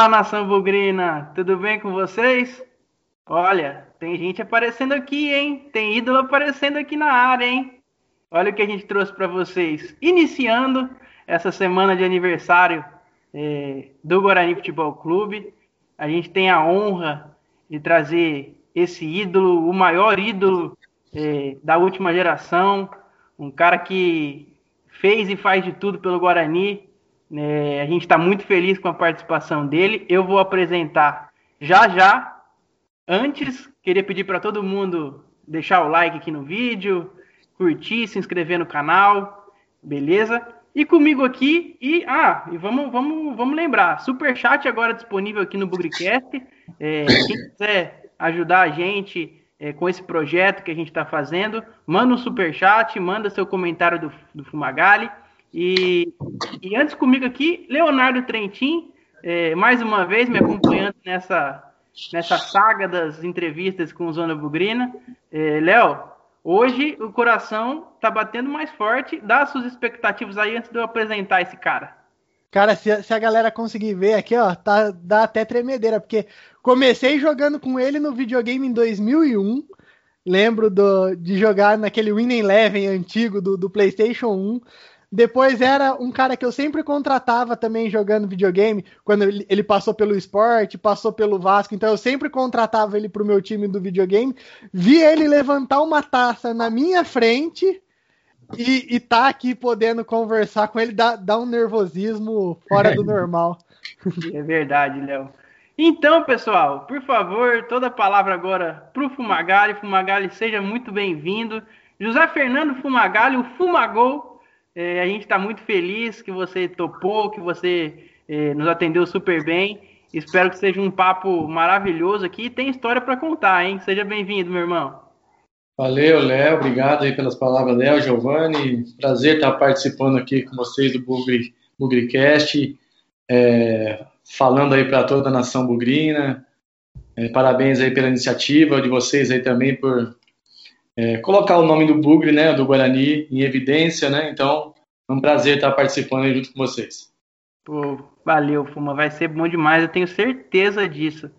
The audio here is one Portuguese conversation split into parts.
Fala nação bugrina, tudo bem com vocês? Olha, tem gente aparecendo aqui, hein? Tem ídolo aparecendo aqui na área, hein? Olha o que a gente trouxe para vocês. Iniciando essa semana de aniversário é, do Guarani Futebol Clube, a gente tem a honra de trazer esse ídolo, o maior ídolo é, da última geração, um cara que fez e faz de tudo pelo Guarani, é, a gente está muito feliz com a participação dele. Eu vou apresentar já já. Antes, queria pedir para todo mundo deixar o like aqui no vídeo, curtir, se inscrever no canal, beleza? E comigo aqui, e ah, e vamos, vamos, vamos lembrar, super chat agora disponível aqui no Bugricast. É, quem quiser ajudar a gente é, com esse projeto que a gente está fazendo, manda um super chat, manda seu comentário do, do Fumagalli. E, e antes comigo aqui, Leonardo Trentin, é, mais uma vez me acompanhando nessa, nessa saga das entrevistas com Zona Bugrina. É, Léo, hoje o coração tá batendo mais forte. Dá suas expectativas aí antes de eu apresentar esse cara. Cara, se, se a galera conseguir ver aqui, ó, tá, dá até tremedeira, porque comecei jogando com ele no videogame em 2001. Lembro do, de jogar naquele Win Eleven antigo do, do PlayStation 1. Depois era um cara que eu sempre contratava também jogando videogame, quando ele passou pelo esporte, passou pelo Vasco, então eu sempre contratava ele pro meu time do videogame. Vi ele levantar uma taça na minha frente e, e tá aqui podendo conversar com ele, dá, dá um nervosismo fora do normal. É verdade, Léo. Então, pessoal, por favor, toda a palavra agora pro Fumagalli. Fumagalli, seja muito bem-vindo. José Fernando Fumagalli, o Fumagol é, a gente está muito feliz que você topou, que você é, nos atendeu super bem. Espero que seja um papo maravilhoso aqui. Tem história para contar, hein? Seja bem-vindo, meu irmão. Valeu, Léo. Obrigado aí pelas palavras, Léo, Giovanni. Prazer estar participando aqui com vocês do Bugri, Bugricast, é, falando aí para toda a nação bugrina. É, parabéns aí pela iniciativa de vocês aí também por é, colocar o nome do Bugre, né, do Guarani, em evidência, né? Então, é um prazer estar participando junto com vocês. Pô, valeu, Fuma, vai ser bom demais, eu tenho certeza disso.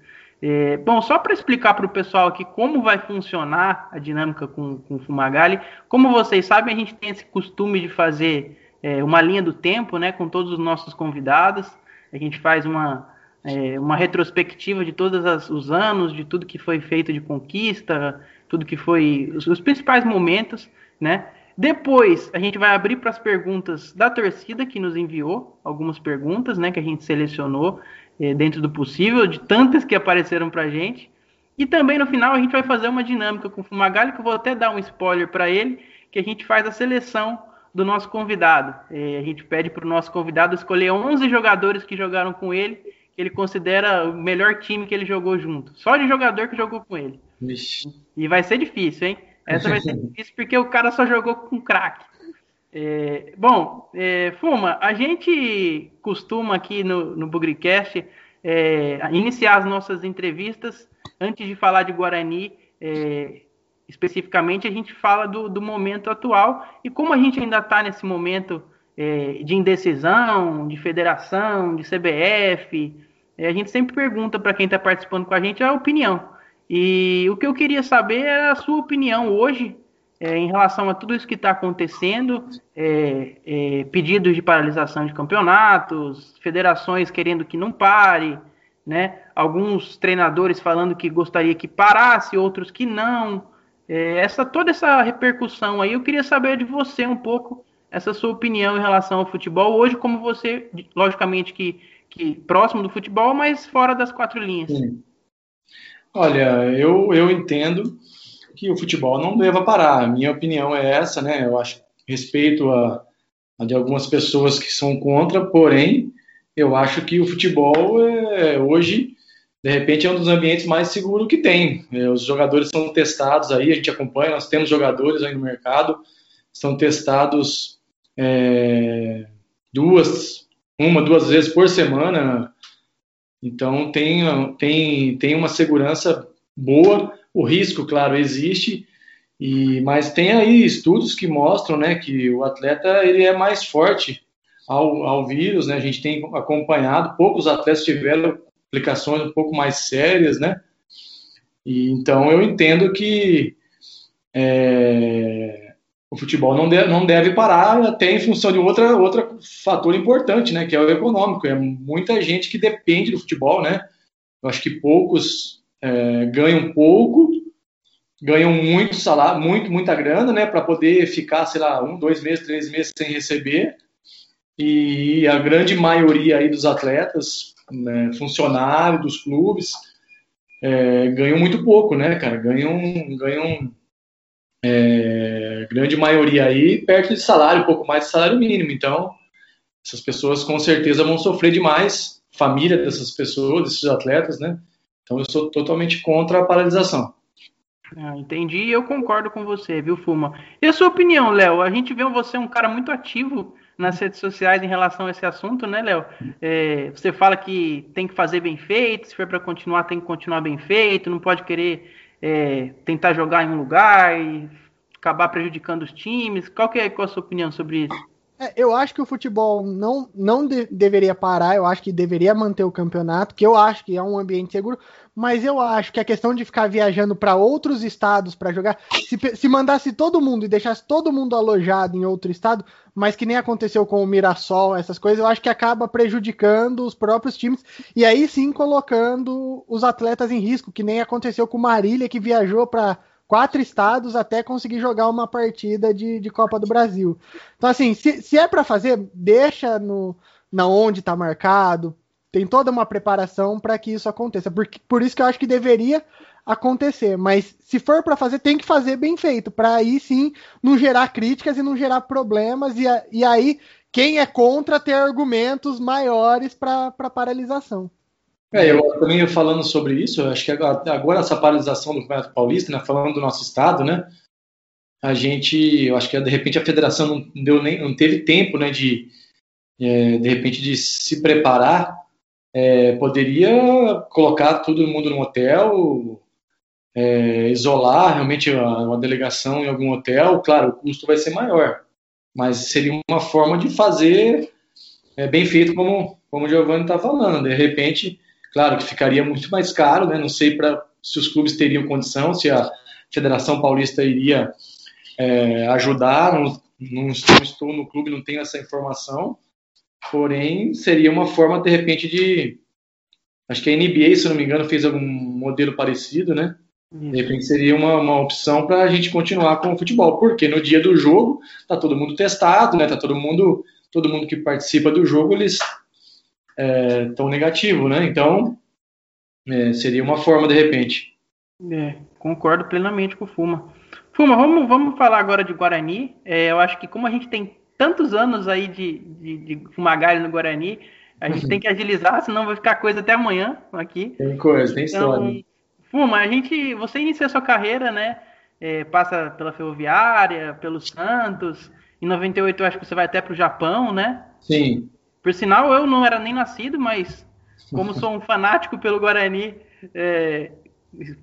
É, bom, só para explicar para o pessoal aqui como vai funcionar a dinâmica com, com o Fumagalli, como vocês sabem, a gente tem esse costume de fazer é, uma linha do tempo, né, com todos os nossos convidados. A gente faz uma, é, uma retrospectiva de todos os anos, de tudo que foi feito de conquista, tudo que foi os, os principais momentos, né? Depois a gente vai abrir para as perguntas da torcida que nos enviou algumas perguntas, né? Que a gente selecionou é, dentro do possível, de tantas que apareceram para a gente. E também no final a gente vai fazer uma dinâmica com o Fumagalli, que eu vou até dar um spoiler para ele, que a gente faz a seleção do nosso convidado. É, a gente pede para o nosso convidado escolher 11 jogadores que jogaram com ele, que ele considera o melhor time que ele jogou junto. Só de jogador que jogou com ele. Vixe. E vai ser difícil, hein? Essa vai ser difícil porque o cara só jogou com craque. É, bom, é, Fuma, a gente costuma aqui no, no Bugricast é, iniciar as nossas entrevistas antes de falar de Guarani. É, especificamente, a gente fala do, do, momento atual e como a gente ainda está nesse momento é, de indecisão, de federação, de CBF, é, a gente sempre pergunta para quem está participando com a gente a opinião. E o que eu queria saber é a sua opinião hoje é, em relação a tudo isso que está acontecendo, é, é, pedidos de paralisação de campeonatos, federações querendo que não pare, né? Alguns treinadores falando que gostaria que parasse, outros que não. É, essa toda essa repercussão aí, eu queria saber de você um pouco essa sua opinião em relação ao futebol hoje, como você, logicamente que, que próximo do futebol, mas fora das quatro linhas. Sim. Olha, eu, eu entendo que o futebol não deva parar. A minha opinião é essa, né? Eu acho respeito a, a de algumas pessoas que são contra, porém, eu acho que o futebol é, hoje, de repente, é um dos ambientes mais seguros que tem. É, os jogadores são testados aí, a gente acompanha, nós temos jogadores aí no mercado, são testados é, duas, uma, duas vezes por semana então tem, tem, tem uma segurança boa, o risco, claro, existe, e, mas tem aí estudos que mostram né, que o atleta ele é mais forte ao, ao vírus, né? a gente tem acompanhado, poucos atletas tiveram implicações um pouco mais sérias, né? E, então eu entendo que é, o futebol não deve, não deve parar até em função de outra, outro fator importante, né? Que é o econômico. É muita gente que depende do futebol, né? Eu acho que poucos é, ganham pouco, ganham muito salário, muito, muita grana, né? Para poder ficar, sei lá, um, dois meses, três meses sem receber. E a grande maioria aí dos atletas, né, funcionários dos clubes, é, ganham muito pouco, né, cara? Ganham, ganham é, grande maioria aí perto de salário, um pouco mais de salário mínimo. Então, essas pessoas com certeza vão sofrer demais, família dessas pessoas, desses atletas, né? Então, eu sou totalmente contra a paralisação. Ah, entendi eu concordo com você, viu, Fuma? E a sua opinião, Léo? A gente vê você um cara muito ativo nas redes sociais em relação a esse assunto, né, Léo? É, você fala que tem que fazer bem feito, se for para continuar, tem que continuar bem feito, não pode querer é, tentar jogar em um lugar e acabar prejudicando os times. Qual que é qual a sua opinião sobre isso? É, eu acho que o futebol não, não de, deveria parar, eu acho que deveria manter o campeonato, que eu acho que é um ambiente seguro, mas eu acho que a questão de ficar viajando para outros estados para jogar, se, se mandasse todo mundo e deixasse todo mundo alojado em outro estado, mas que nem aconteceu com o Mirassol, essas coisas, eu acho que acaba prejudicando os próprios times e aí sim colocando os atletas em risco, que nem aconteceu com o Marília, que viajou para quatro estados até conseguir jogar uma partida de, de Copa do Brasil. Então, assim, se, se é para fazer, deixa no, na onde está marcado, tem toda uma preparação para que isso aconteça. Por, por isso que eu acho que deveria acontecer. Mas se for para fazer, tem que fazer bem feito, para aí sim não gerar críticas e não gerar problemas. E, e aí, quem é contra ter argumentos maiores para paralisação. É, eu também falando sobre isso, acho que agora essa paralisação do Campeonato Paulista, né, falando do nosso estado, né, a gente, eu acho que de repente a federação não deu nem, não teve tempo, né, de é, de repente de se preparar, é, poderia colocar todo mundo no hotel, é, isolar realmente uma delegação em algum hotel, claro, o custo vai ser maior, mas seria uma forma de fazer é, bem feito como como o Giovanni está falando, de repente Claro que ficaria muito mais caro, né? Não sei pra, se os clubes teriam condição, se a Federação Paulista iria é, ajudar. Não, não, estou no clube, não tenho essa informação. Porém, seria uma forma, de repente, de. Acho que a NBA, se não me engano, fez algum modelo parecido, né? De repente seria uma, uma opção para a gente continuar com o futebol, porque no dia do jogo tá todo mundo testado, né? Tá todo mundo, todo mundo que participa do jogo, eles é, tão negativo, né? Então, é, seria uma forma de repente. É, concordo plenamente com o Fuma. Fuma, vamos, vamos falar agora de Guarani. É, eu acho que como a gente tem tantos anos aí de, de, de no Guarani, a gente tem que agilizar, senão vai ficar coisa até amanhã aqui. Tem coisa, tem então, história. Fuma, a gente, você inicia sua carreira, né? É, passa pela Ferroviária, pelo Santos. Em 98 eu acho que você vai até para o Japão, né? Sim. Por sinal, eu não era nem nascido, mas como sou um fanático pelo Guarani, é,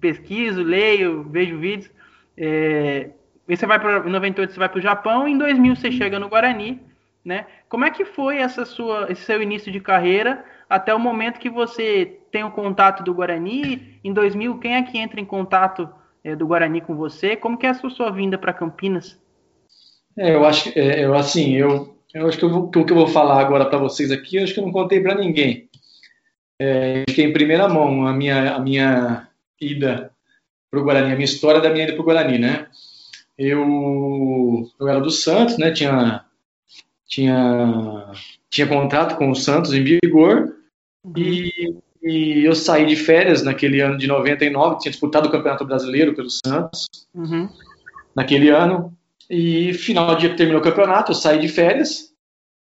pesquiso, leio, vejo vídeos. É, você vai para em 98 você vai para o Japão, em 2000 você chega no Guarani, né? Como é que foi essa sua, esse seu início de carreira até o momento que você tem o contato do Guarani? Em 2000, quem é que entra em contato é, do Guarani com você? Como que é a sua, sua vinda para Campinas? É, eu acho que, é, eu assim, eu eu acho que, eu vou, o que eu vou falar agora para vocês aqui, eu acho que eu não contei para ninguém. É, que é em primeira mão a minha, a minha ida para o Guarani, a minha história da minha ida para o Guarani, né? Eu, eu era do Santos, né? Tinha, tinha, tinha contrato com o Santos em vigor e, e, eu saí de férias naquele ano de 99, tinha disputado o Campeonato Brasileiro pelo Santos uhum. naquele ano e final de terminou o campeonato, eu saí de férias.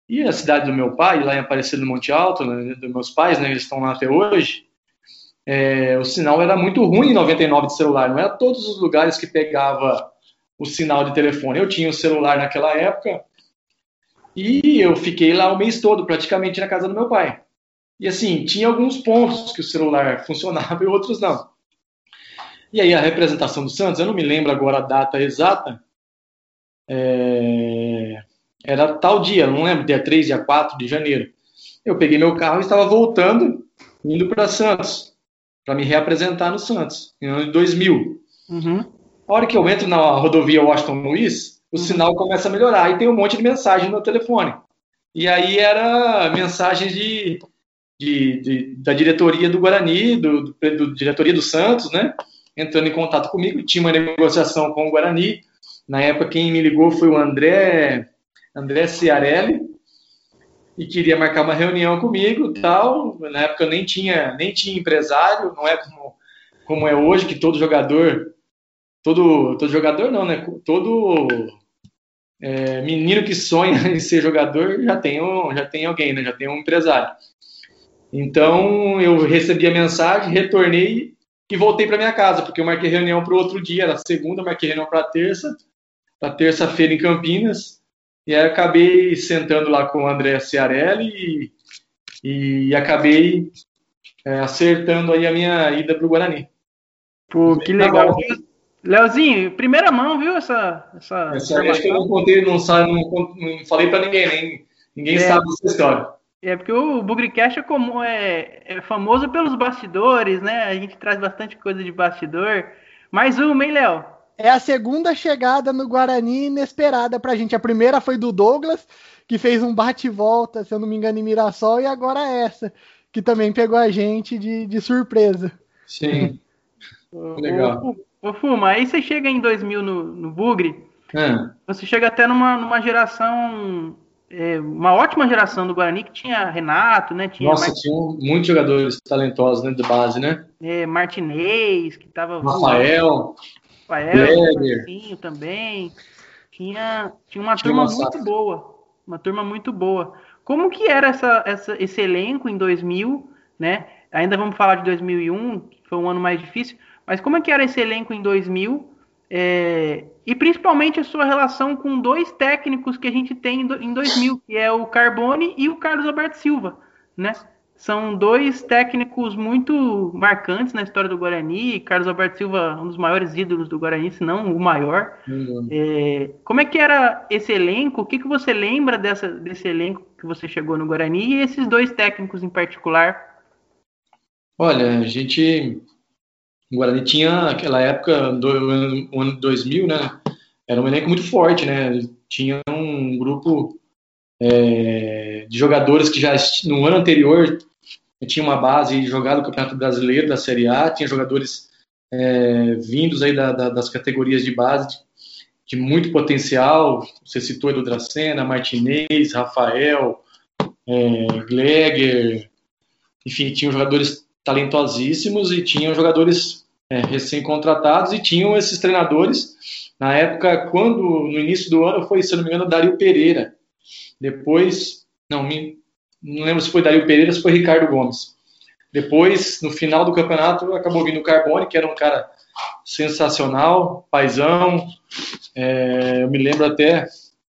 E a cidade do meu pai, lá em Aparecida do Monte Alto, né, dos meus pais, né, eles estão lá até hoje, é, o sinal era muito ruim em 99 de celular. Não era todos os lugares que pegava o sinal de telefone. Eu tinha o um celular naquela época e eu fiquei lá o mês todo, praticamente na casa do meu pai. E assim, tinha alguns pontos que o celular funcionava e outros não. E aí a representação do Santos, eu não me lembro agora a data exata, é, era tal dia, não lembro, dia 3, dia 4 de janeiro. Eu peguei meu carro e estava voltando indo para Santos, para me reapresentar no Santos, em ano de 2000. Uhum. A hora que eu entro na rodovia Washington Luiz, o uhum. sinal começa a melhorar e tem um monte de mensagem no telefone. E aí era mensagem de, de, de da diretoria do Guarani, do, do, do, diretoria do Santos, né? Entrando em contato comigo, tinha uma negociação com o Guarani. Na época quem me ligou foi o André André Ciarelli e queria marcar uma reunião comigo, tal. Na época eu nem tinha nem tinha empresário, não é como como é hoje que todo jogador todo todo jogador não, né? Todo é, menino que sonha em ser jogador já tem, um, já tem alguém, né? já tem um empresário. Então eu recebi a mensagem, retornei e voltei para minha casa, porque eu marquei reunião para o outro dia, era segunda, marquei reunião para terça, para terça-feira em Campinas, e aí acabei sentando lá com o André Ciarelli e, e acabei é, acertando aí a minha ida para o Guarani. Pô, que legal. Leozinho, primeira mão, viu essa. Essa, essa acho que eu não contei, não, não, não falei para ninguém, nem, ninguém é, sabe dessa história. É porque o Bugrecast é, comum, é, é famoso pelos bastidores, né? A gente traz bastante coisa de bastidor. Mais uma, hein, Léo? É a segunda chegada no Guarani inesperada pra gente. A primeira foi do Douglas, que fez um bate-volta, se eu não me engano, em Mirassol, e agora essa, que também pegou a gente de, de surpresa. Sim. Legal. Ô, Fuma, aí você chega em 2000 no, no Bugre, é. você chega até numa, numa geração, é, uma ótima geração do Guarani, que tinha Renato, né? Tinha Nossa, Mart... tinha muitos jogadores talentosos né, de base, né? É, Martinez, que tava... Rafael. Rafael, também. Tinha, tinha uma tinha turma uma muito boa. Uma turma muito boa. Como que era essa, essa, esse elenco em 2000, né? Ainda vamos falar de 2001, que foi um ano mais difícil, mas como é que era esse elenco em 2000? É, e principalmente a sua relação com dois técnicos que a gente tem em 2000, que é o Carbone e o Carlos Alberto Silva, né? São dois técnicos muito marcantes na história do Guarani. Carlos Alberto Silva, um dos maiores ídolos do Guarani, se não o maior. Uhum. É, como é que era esse elenco? O que, que você lembra dessa, desse elenco que você chegou no Guarani e esses dois técnicos em particular? Olha, a gente o Guarani tinha, naquela época, do ano 2000, né? Era um elenco muito forte, né? Tinha um grupo é, de jogadores que já no ano anterior tinha uma base jogada no Campeonato Brasileiro da Série A, tinha jogadores é, vindos aí da, da, das categorias de base de, de, muito potencial. Você citou Edu Dracena, Martinez, Rafael, é, Gleger, enfim, tinham jogadores talentosíssimos e tinham jogadores é, recém-contratados e tinham esses treinadores. Na época, quando no início do ano foi, se não me engano, Dario Pereira. Depois, não, me, não lembro se foi Dario Pereira, se foi Ricardo Gomes. Depois, no final do campeonato, acabou vindo o Carbone, que era um cara sensacional, paisão. É, eu me lembro até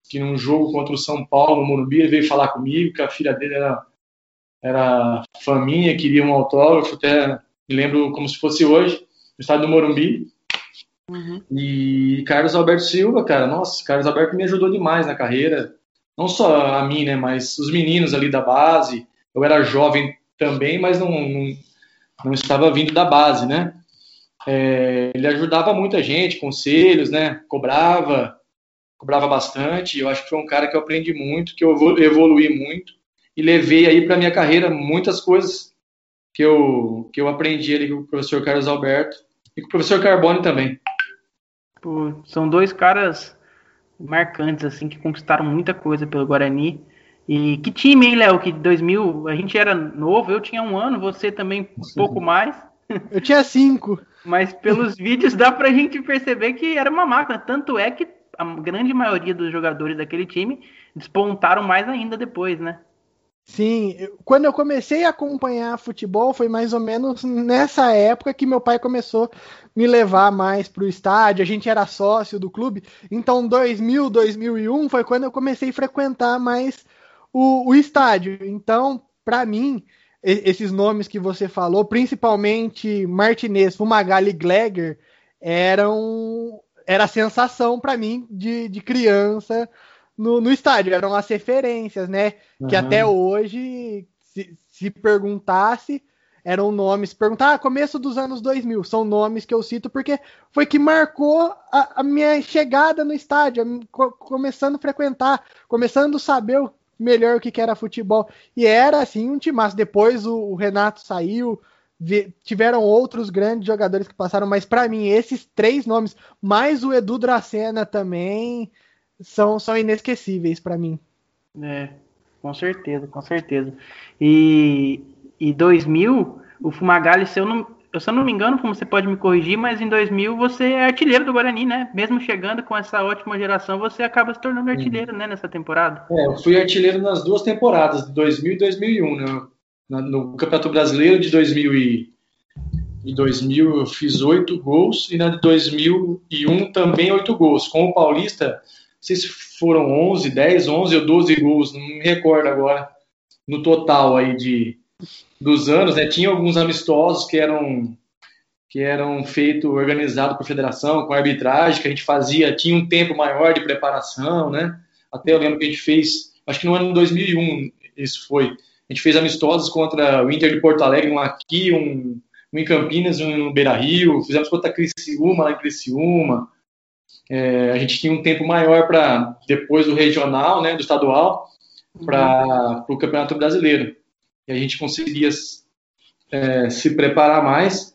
que num jogo contra o São Paulo, no Morumbi, ele veio falar comigo que a filha dele era era faminha, queria um autógrafo, até me lembro como se fosse hoje, no estado do Morumbi. Uhum. E Carlos Alberto Silva, cara, nossa, Carlos Alberto me ajudou demais na carreira. Não só a mim, né, mas os meninos ali da base. Eu era jovem também, mas não, não, não estava vindo da base, né? É, ele ajudava muita gente, conselhos, né? Cobrava, cobrava bastante. Eu acho que foi um cara que eu aprendi muito, que eu evolui muito e levei aí para minha carreira muitas coisas que eu, que eu aprendi ali com o professor Carlos Alberto e com o professor Carbone também. Pô, são dois caras marcantes, assim, que conquistaram muita coisa pelo Guarani. E que time, hein, Léo? Que 2000, a gente era novo, eu tinha um ano, você também um pouco mais. Eu tinha cinco. Mas pelos vídeos dá pra gente perceber que era uma máquina. Tanto é que a grande maioria dos jogadores daquele time despontaram mais ainda depois, né? Sim, quando eu comecei a acompanhar futebol foi mais ou menos nessa época que meu pai começou me levar mais para o estádio. A gente era sócio do clube, então 2000, 2001 foi quando eu comecei a frequentar mais o, o estádio. Então, para mim, esses nomes que você falou, principalmente Martinez, Fumagalli e Gleger, eram era a sensação para mim de, de criança no, no estádio, eram as referências, né? Uhum. Que até hoje, se, se perguntasse, eram nomes. Perguntar, ah, começo dos anos 2000, são nomes que eu cito porque foi que marcou a, a minha chegada no estádio, a, começando a frequentar, começando a saber melhor o que, que era futebol. E era assim um timaço. Depois o, o Renato saiu, tiveram outros grandes jogadores que passaram, mas para mim, esses três nomes, mais o Edu Dracena também, são, são inesquecíveis para mim. É, com certeza, com certeza. E, e 2000, o Fumagalli, se eu não, se eu não me engano, como você pode me corrigir, mas em 2000 você é artilheiro do Guarani, né? Mesmo chegando com essa ótima geração, você acaba se tornando artilheiro, né, nessa temporada. É, eu fui artilheiro nas duas temporadas, de 2000 e 2001, né? No Campeonato Brasileiro de 2000 e, e 2000 eu fiz oito gols e na de 2001 também oito gols. Com o Paulista, não sei se foram 11, 10, 11 ou 12 gols, não me recordo agora, no total aí de dos anos, né, tinha alguns amistosos que eram que eram feitos organizados por federação, com arbitragem, que a gente fazia, tinha um tempo maior de preparação, né? Até eu lembro que a gente fez, acho que no ano 2001 isso foi. A gente fez amistosos contra o Inter de Porto Alegre, um aqui, um, um em Campinas, um no Beira Rio, fizemos contra a Criciúma, lá em Criciúma. É, a gente tinha um tempo maior para, depois do regional, né, do estadual, para o Campeonato Brasileiro e a gente conseguia é, se preparar mais.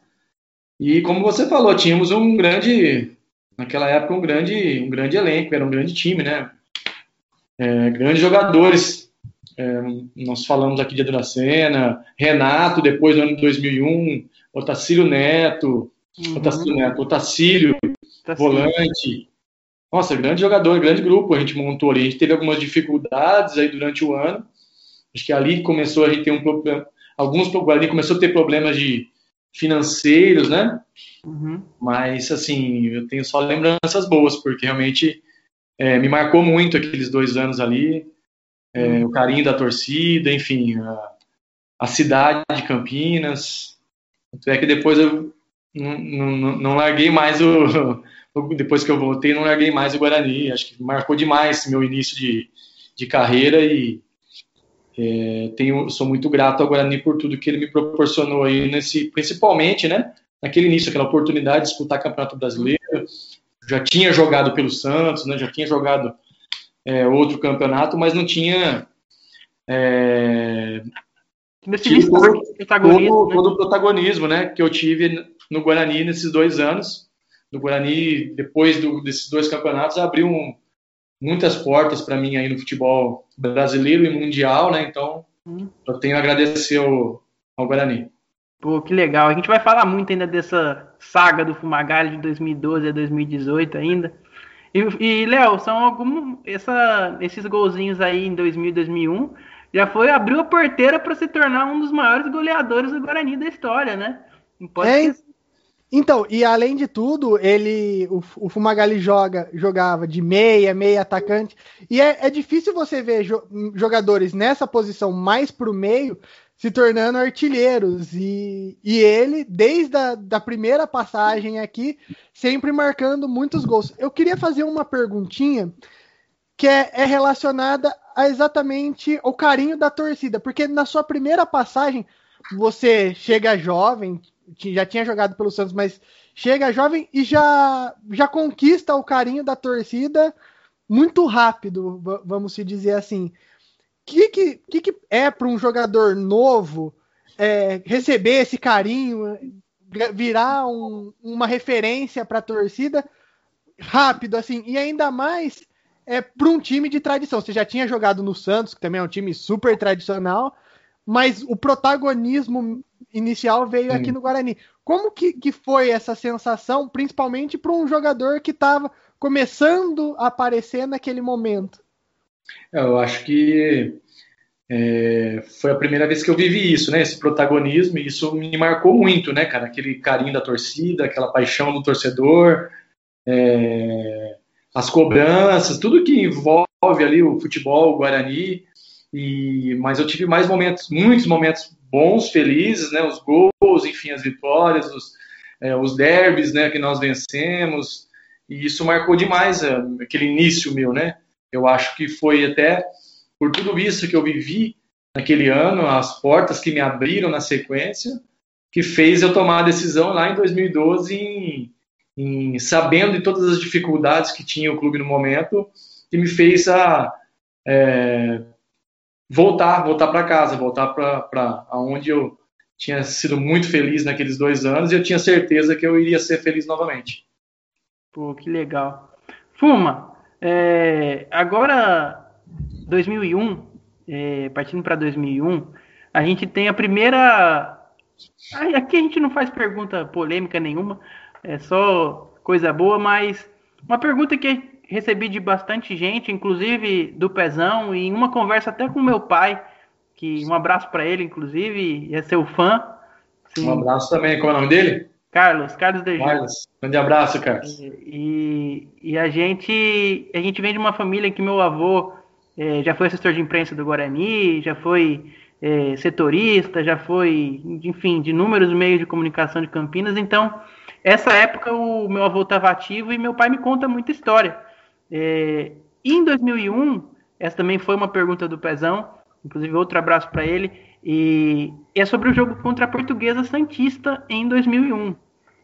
E como você falou, tínhamos um grande, naquela época, um grande, um grande elenco, era um grande time, né? É, grandes jogadores. É, nós falamos aqui de Adracena, Renato, depois do ano de 2001, Otacílio Neto, uhum. Otacílio Neto, Otacílio, volante. Nossa, grande jogador, grande grupo a gente montou ali. A gente teve algumas dificuldades aí durante o ano, Acho que ali começou a gente ter um problema, alguns ali começou a ter problemas de financeiros, né? Uhum. Mas assim, eu tenho só lembranças boas, porque realmente é, me marcou muito aqueles dois anos ali, é, uhum. o carinho da torcida, enfim, a, a, cidade de Campinas. Tanto é que depois eu não, não, não larguei mais o. Depois que eu voltei, não larguei mais o Guarani. Acho que marcou demais meu início de, de carreira e é, tenho, sou muito grato ao Guarani por tudo que ele me proporcionou aí nesse, principalmente, né, naquele início, aquela oportunidade de disputar Campeonato Brasileiro. Já tinha jogado pelo Santos, né, já tinha jogado é, outro campeonato, mas não tinha é, tido todo, protagonismo, todo, né? todo o protagonismo, né, que eu tive no Guarani nesses dois anos. No Guarani, depois do, desses dois campeonatos, abriu um, muitas portas para mim aí no futebol brasileiro e mundial, né? Então, hum. eu tenho a agradecer ao, ao Guarani. Pô, que legal. A gente vai falar muito ainda dessa saga do Fumagalli de 2012 a 2018 ainda. E, e Léo, são alguns essa, esses golzinhos aí em 2000 e 2001 já foi abriu a porteira para se tornar um dos maiores goleadores do Guarani da história, né? Não pode é, então, e além de tudo, ele o, o Fumagalli joga, jogava de meia, meia atacante. E é, é difícil você ver jo, jogadores nessa posição mais para o meio se tornando artilheiros. E, e ele, desde a da primeira passagem aqui, sempre marcando muitos gols. Eu queria fazer uma perguntinha que é, é relacionada a exatamente o carinho da torcida, porque na sua primeira passagem você chega jovem, já tinha jogado pelo Santos, mas chega jovem e já, já conquista o carinho da torcida muito rápido, vamos se dizer assim. O que, que, que, é para um jogador novo é, receber esse carinho, virar um, uma referência para a torcida rápido, assim, e ainda mais é para um time de tradição. Você já tinha jogado no Santos, que também é um time super tradicional, mas o protagonismo inicial veio Sim. aqui no Guarani. Como que, que foi essa sensação, principalmente para um jogador que estava começando a aparecer naquele momento? É, eu acho que é, foi a primeira vez que eu vivi isso, né? Esse protagonismo, e isso me marcou muito, né, cara? Aquele carinho da torcida, aquela paixão do torcedor, é, as cobranças, tudo que envolve ali o futebol, o Guarani. E, mas eu tive mais momentos, muitos momentos bons, felizes, né? Os gols, enfim, as vitórias, os, é, os derbys, né? Que nós vencemos. E isso marcou demais é, aquele início meu, né? Eu acho que foi até por tudo isso que eu vivi naquele ano, as portas que me abriram na sequência, que fez eu tomar a decisão lá em 2012, em, em, sabendo de todas as dificuldades que tinha o clube no momento, que me fez a é, voltar, voltar para casa, voltar para onde eu tinha sido muito feliz naqueles dois anos e eu tinha certeza que eu iria ser feliz novamente. Pô, que legal. Fuma, é, agora 2001, é, partindo para 2001, a gente tem a primeira. Aqui a gente não faz pergunta polêmica nenhuma, é só coisa boa, mas uma pergunta que recebi de bastante gente, inclusive do Pezão, e em uma conversa até com meu pai, que um abraço para ele, inclusive, é seu fã. Sim. Um abraço também, qual é o nome dele? Carlos, Carlos de Carlos, grande abraço, Carlos. E, e, a gente a gente vem de uma família que meu avô é, já foi assessor de imprensa do Guarani, já foi é, setorista, já foi, enfim, de inúmeros meios de comunicação de Campinas. Então, essa época o meu avô estava ativo e meu pai me conta muita história. É, em 2001, essa também foi uma pergunta do Pezão, inclusive outro abraço para ele, e é sobre o jogo contra a Portuguesa Santista em 2001.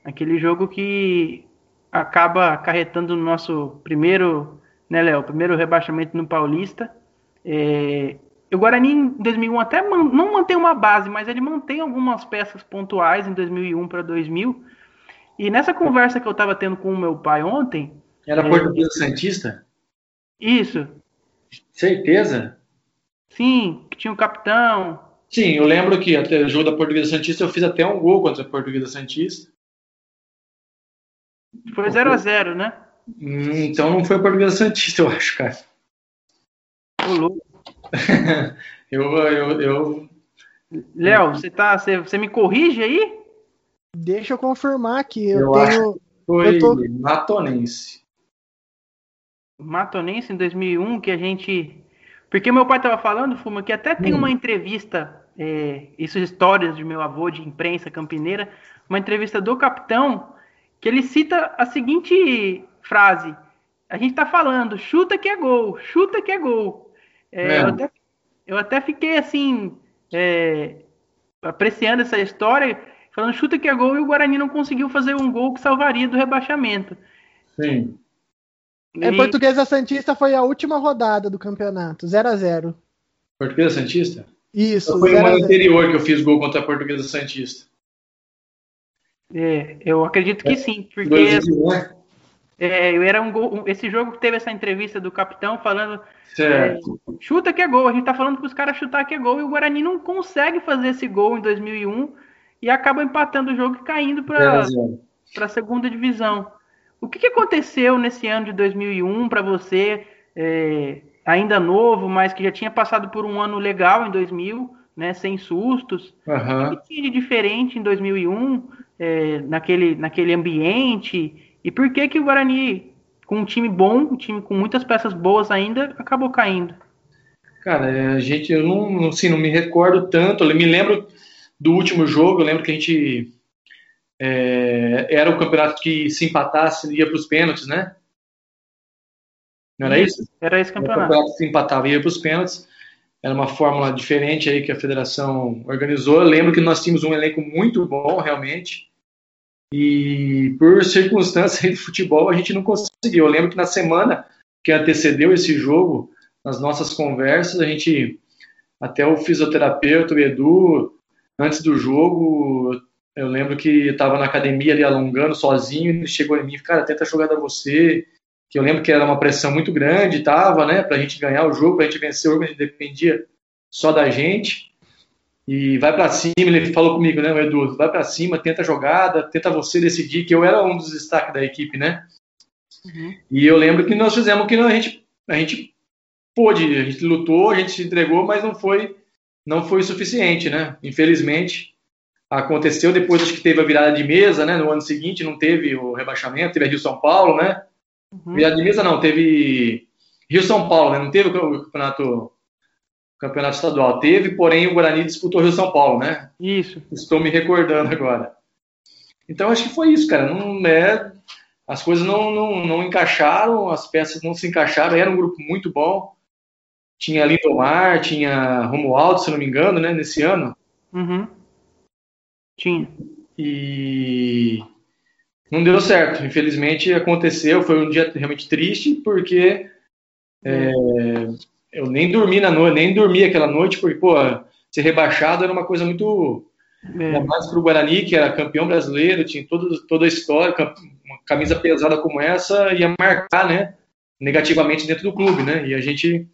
Aquele jogo que acaba acarretando no nosso primeiro, né, Léo? Primeiro rebaixamento no Paulista. É, o Guarani em 2001 até man, não mantém uma base, mas ele mantém algumas peças pontuais em 2001 para 2000. E nessa conversa que eu estava tendo com o meu pai ontem. Era é, Portuguesa Santista? Isso. Certeza? Sim, que tinha um capitão. Sim, eu lembro que até o jogo da Portuguesa Santista eu fiz até um gol contra a Portuguesa Santista. Foi 0x0, né? Hum, então não foi a Portuguesa Santista, eu acho, cara. Ô, louco. eu, eu, eu... Léo, você tá, você, você me corrige aí? Deixa eu confirmar aqui. Eu, eu tenho. Acho que foi eu tô... Matonense. Matonense em 2001 que a gente porque meu pai estava falando, Fuma, que até tem hum. uma entrevista, é, isso histórias de meu avô de imprensa campineira, uma entrevista do capitão, que ele cita a seguinte frase: A gente está falando, chuta que é gol, chuta que é gol. É, é. Eu, até, eu, até, fiquei assim, é, apreciando essa história, falando chuta que é gol, e o Guarani não conseguiu fazer um gol que salvaria do rebaixamento. Sim. É, Portuguesa Santista foi a última rodada do campeonato, 0 a 0 Portuguesa Santista? Isso. Foi no ano anterior que eu fiz gol contra a Portuguesa Santista. É, eu acredito que é. sim, porque né? é, eu era um gol, esse jogo teve essa entrevista do capitão falando é, chuta que é gol, a gente tá falando para os caras chutar que é gol e o Guarani não consegue fazer esse gol em 2001 e acaba empatando o jogo e caindo para a segunda divisão. O que, que aconteceu nesse ano de 2001 para você, é, ainda novo, mas que já tinha passado por um ano legal em 2000, né, sem sustos? Uhum. O que tinha de diferente em 2001, é, naquele, naquele ambiente? E por que, que o Guarani, com um time bom, um time com muitas peças boas ainda, acabou caindo? Cara, é, a gente, eu não, assim, não me recordo tanto. Eu me lembro do último jogo, eu lembro que a gente é, era o campeonato que se empatasse ia para os pênaltis, né? Não era isso? Era esse campeonato. Era o campeonato que se empatava ia para os pênaltis. Era uma fórmula diferente aí que a federação organizou. Eu lembro que nós tínhamos um elenco muito bom, realmente. E por circunstâncias do futebol a gente não conseguiu. Eu lembro que na semana que antecedeu esse jogo, nas nossas conversas, a gente até o fisioterapeuta, o Edu, antes do jogo, eu lembro que estava na academia ali alongando sozinho, ele chegou em mim, cara, tenta jogar da você. Que eu lembro que era uma pressão muito grande, tava, né, pra gente ganhar o jogo, pra gente vencer o jogo, a gente dependia só da gente. E vai para cima, ele falou comigo, né, o Edu, vai para cima, tenta a jogada, tenta você decidir, que eu era um dos destaques da equipe, né? Uhum. E eu lembro que nós fizemos que a gente, a gente pôde, a gente lutou, a gente se entregou, mas não foi, não foi suficiente, né? Infelizmente, aconteceu depois acho que teve a virada de mesa, né? No ano seguinte não teve o rebaixamento, teve a Rio São Paulo, né? Uhum. Virada de mesa não, teve Rio São Paulo, né? Não teve o campeonato campeonato estadual, teve, porém o Guarani disputou Rio São Paulo, né? Isso. Estou me recordando agora. Então acho que foi isso, cara. Não é as coisas não, não, não encaixaram, as peças não se encaixaram. Era um grupo muito bom. Tinha Lindomar, tinha Romualdo, se não me engano, né? Nesse ano. Uhum. Tinha. E não deu certo. Infelizmente aconteceu. Foi um dia realmente triste, porque é, eu nem dormi na noite, nem dormi aquela noite, porque, pô, ser rebaixado era uma coisa muito. É. Ainda mais para o Guarani, que era campeão brasileiro, tinha todo, toda a história, uma camisa pesada como essa ia marcar, né? Negativamente dentro do clube, né? E a gente.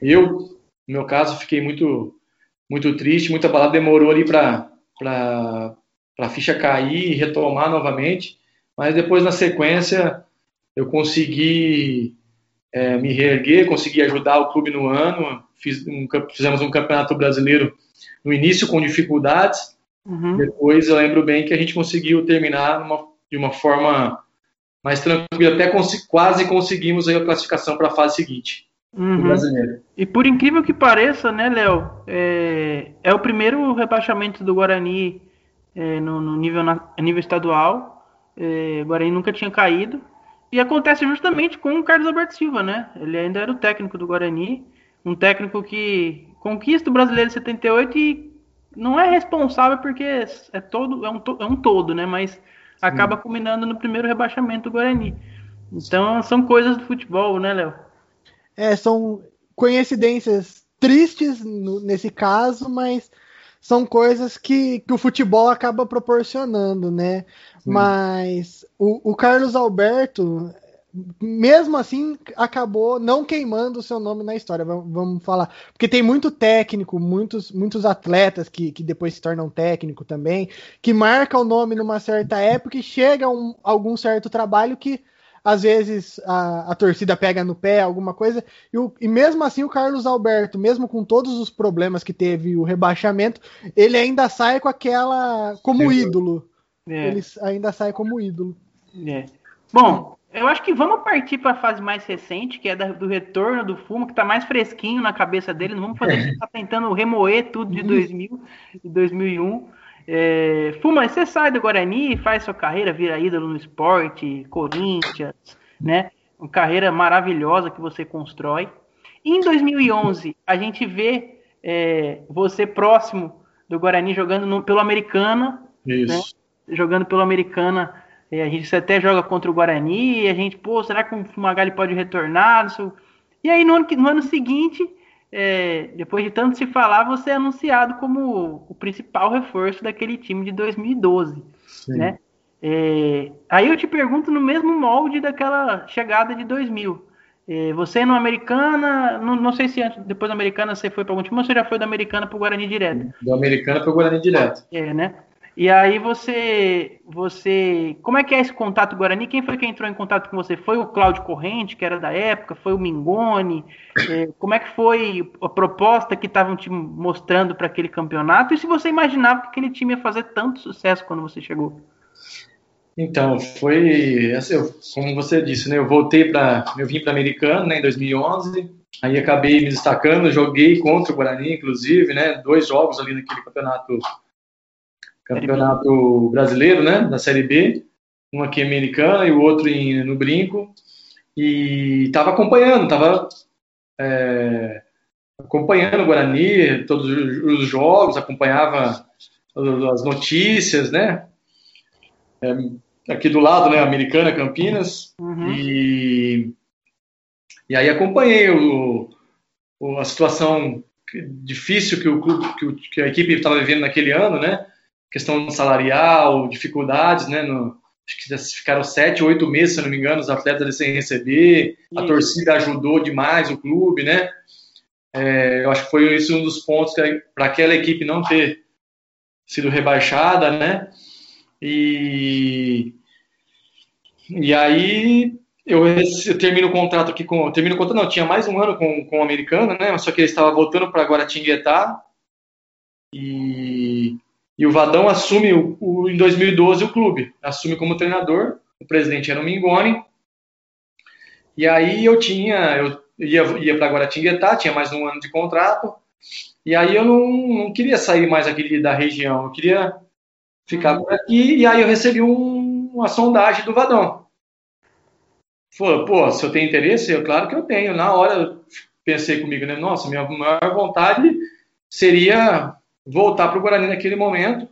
Eu, no meu caso, fiquei muito, muito triste, muito abalado, demorou ali para a ficha cair e retomar novamente, mas depois, na sequência, eu consegui é, me reerguer, consegui ajudar o clube no ano. Fiz um, fizemos um campeonato brasileiro no início com dificuldades. Uhum. Depois eu lembro bem que a gente conseguiu terminar numa, de uma forma mais tranquila, até cons quase conseguimos a classificação para a fase seguinte. Uhum. E por incrível que pareça, né, Léo, é, é, o primeiro rebaixamento do Guarani é, no, no, nível, na, nível estadual. É, o Guarani nunca tinha caído. E acontece justamente com o Carlos Alberto Silva, né? Ele ainda era o técnico do Guarani, um técnico que conquista o Brasileiro 78 e não é responsável porque é todo é um, é um todo, né? Mas acaba culminando no primeiro rebaixamento do Guarani. Então são coisas do futebol, né, Léo? É, são coincidências tristes no, nesse caso, mas são coisas que, que o futebol acaba proporcionando, né? Mas o, o, Carlos Alberto, mesmo assim, acabou não queimando o seu nome na história, vamos, falar. Porque tem muito técnico, muitos, muitos atletas que, que depois se tornam técnico também, que marca o nome numa certa época e chega um, algum certo trabalho que às vezes a, a torcida pega no pé, alguma coisa, e, o, e, mesmo assim o Carlos Alberto, mesmo com todos os problemas que teve o rebaixamento, ele ainda sai com aquela como Sim. ídolo. É. Ele ainda sai como ídolo. É. Bom, eu acho que vamos partir para a fase mais recente, que é da, do retorno do fumo, que está mais fresquinho na cabeça dele. Não vamos fazer a gente tá tentando remoer tudo de 2000 e 2001. É, Fuma, você sai do Guarani, faz sua carreira, vira ídolo no esporte, Corinthians, né? Uma carreira maravilhosa que você constrói. Em 2011, a gente vê é, você próximo do Guarani jogando no, pelo Americana, Isso. Né? jogando pelo Americana, é, a gente até joga contra o Guarani, e a gente, pô, será que o Fumagalli pode retornar? E aí no ano, no ano seguinte, é, depois de tanto se falar, você é anunciado como o principal reforço daquele time de 2012, Sim. né? É, aí eu te pergunto no mesmo molde daquela chegada de 2000. É, você no Americana, não, não, sei se antes, depois da Americana você foi para algum time ou você já foi da Americana para o Guarani direto? Do Americana para o Guarani direto. É, né? E aí você, você, como é que é esse contato Guarani? Quem foi que entrou em contato com você? Foi o Cláudio Corrente, que era da época? Foi o Mingoni? É, como é que foi a proposta que estavam te mostrando para aquele campeonato? E se você imaginava que aquele time ia fazer tanto sucesso quando você chegou? Então, foi, assim, como você disse, né? Eu voltei para, eu vim para Americano, né, em 2011. Aí acabei me destacando, joguei contra o Guarani, inclusive, né? Dois jogos ali naquele campeonato campeonato brasileiro, né, da Série B, um aqui americana e o outro em, no Brinco, e estava acompanhando, estava é, acompanhando o Guarani, todos os jogos, acompanhava as notícias, né, é, aqui do lado, né, Americana, Campinas, uhum. e, e aí acompanhei o, o, a situação difícil que o clube, que, o, que a equipe estava vivendo naquele ano, né, questão salarial, dificuldades, né? No, acho que ficaram sete, oito meses, se não me engano, os atletas sem receber. A isso. torcida ajudou demais o clube, né? É, eu acho que foi isso um dos pontos para aquela equipe não ter sido rebaixada, né? E, e aí eu, eu termino o contrato aqui com. Termino o contrato, não, tinha mais um ano com, com o americano, né? Só que ele estava voltando para Guaratinguetá. E e o Vadão assume o, o, em 2012 o clube, assume como treinador. O presidente era o Mingoni. E aí eu tinha, eu ia, ia para Guaratinguetá, tinha mais um ano de contrato. E aí eu não, não queria sair mais aqui da região, eu queria ficar por aqui. E aí eu recebi um, uma sondagem do Vadão. Falou, pô, se eu tenho interesse, eu claro que eu tenho. Na hora pensei comigo, né? Nossa, minha maior vontade seria voltar para o Guarani naquele momento.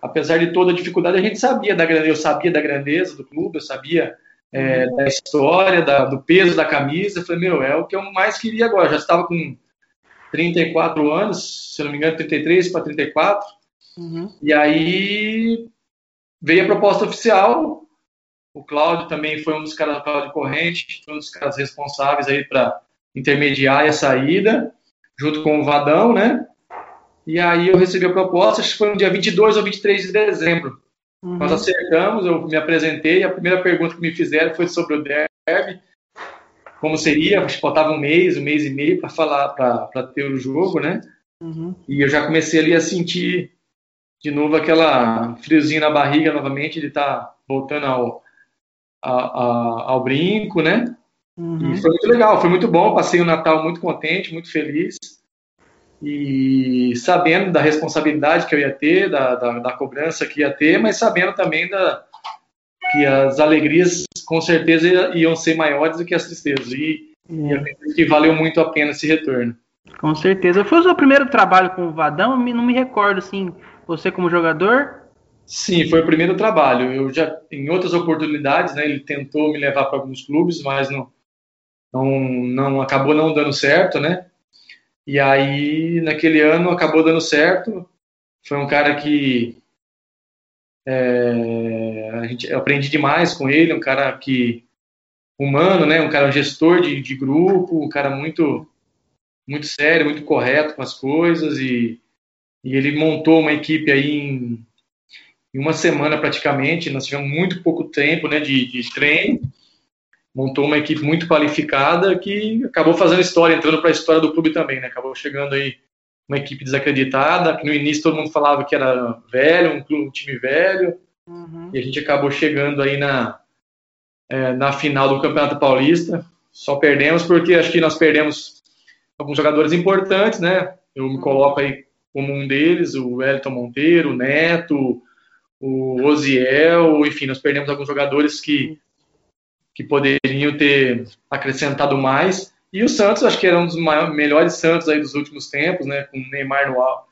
apesar de toda a dificuldade, a gente sabia da grandeza, eu sabia da grandeza do clube, eu sabia é, da história, da, do peso da camisa. Eu falei, meu, é o que eu mais queria agora. Eu já estava com 34 anos, se não me engano, 33 para 34. Uhum. E aí veio a proposta oficial. O Cláudio também foi um dos caras, Cláudio Corrente, foi um dos caras responsáveis aí para intermediar a saída, junto com o Vadão, né? E aí eu recebi a proposta, acho que foi no dia 22 ou 23 de dezembro. Uhum. Nós acertamos, eu me apresentei, a primeira pergunta que me fizeram foi sobre o derby, como seria, acho que faltava um mês, um mês e meio para falar, para ter o jogo, né? Uhum. E eu já comecei ali a sentir de novo aquela friozinho na barriga novamente de estar tá voltando ao, a, a, ao brinco, né? Uhum. E foi muito legal, foi muito bom, passei o Natal muito contente, muito feliz e sabendo da responsabilidade que eu ia ter, da, da, da cobrança que ia ter, mas sabendo também da, que as alegrias com certeza iam ser maiores do que as tristezas. E, e que valeu muito a pena esse retorno. Com certeza. Foi o seu primeiro trabalho com o Vadão? Não me recordo, assim, você como jogador? Sim, foi o primeiro trabalho. Eu já, em outras oportunidades, né, ele tentou me levar para alguns clubes, mas não, não, não acabou não dando certo, né? E aí, naquele ano, acabou dando certo. Foi um cara que é, a gente, aprendi demais com ele, um cara que humano, né? Um cara gestor de, de grupo, um cara muito muito sério, muito correto com as coisas e, e ele montou uma equipe aí em, em, uma semana praticamente. Nós tivemos muito pouco tempo, né? De, de treino montou uma equipe muito qualificada que acabou fazendo história, entrando para a história do clube também, né? Acabou chegando aí uma equipe desacreditada, que no início todo mundo falava que era velho, um, clube, um time velho, uhum. e a gente acabou chegando aí na, é, na final do Campeonato Paulista. Só perdemos porque acho que nós perdemos alguns jogadores importantes, né? Eu me uhum. coloco aí como um deles, o Elton Monteiro, o Neto, o Osiel, enfim, nós perdemos alguns jogadores que que poderiam ter acrescentado mais. E o Santos, acho que era um dos maiores, melhores Santos aí dos últimos tempos, né? Com o Neymar no alto,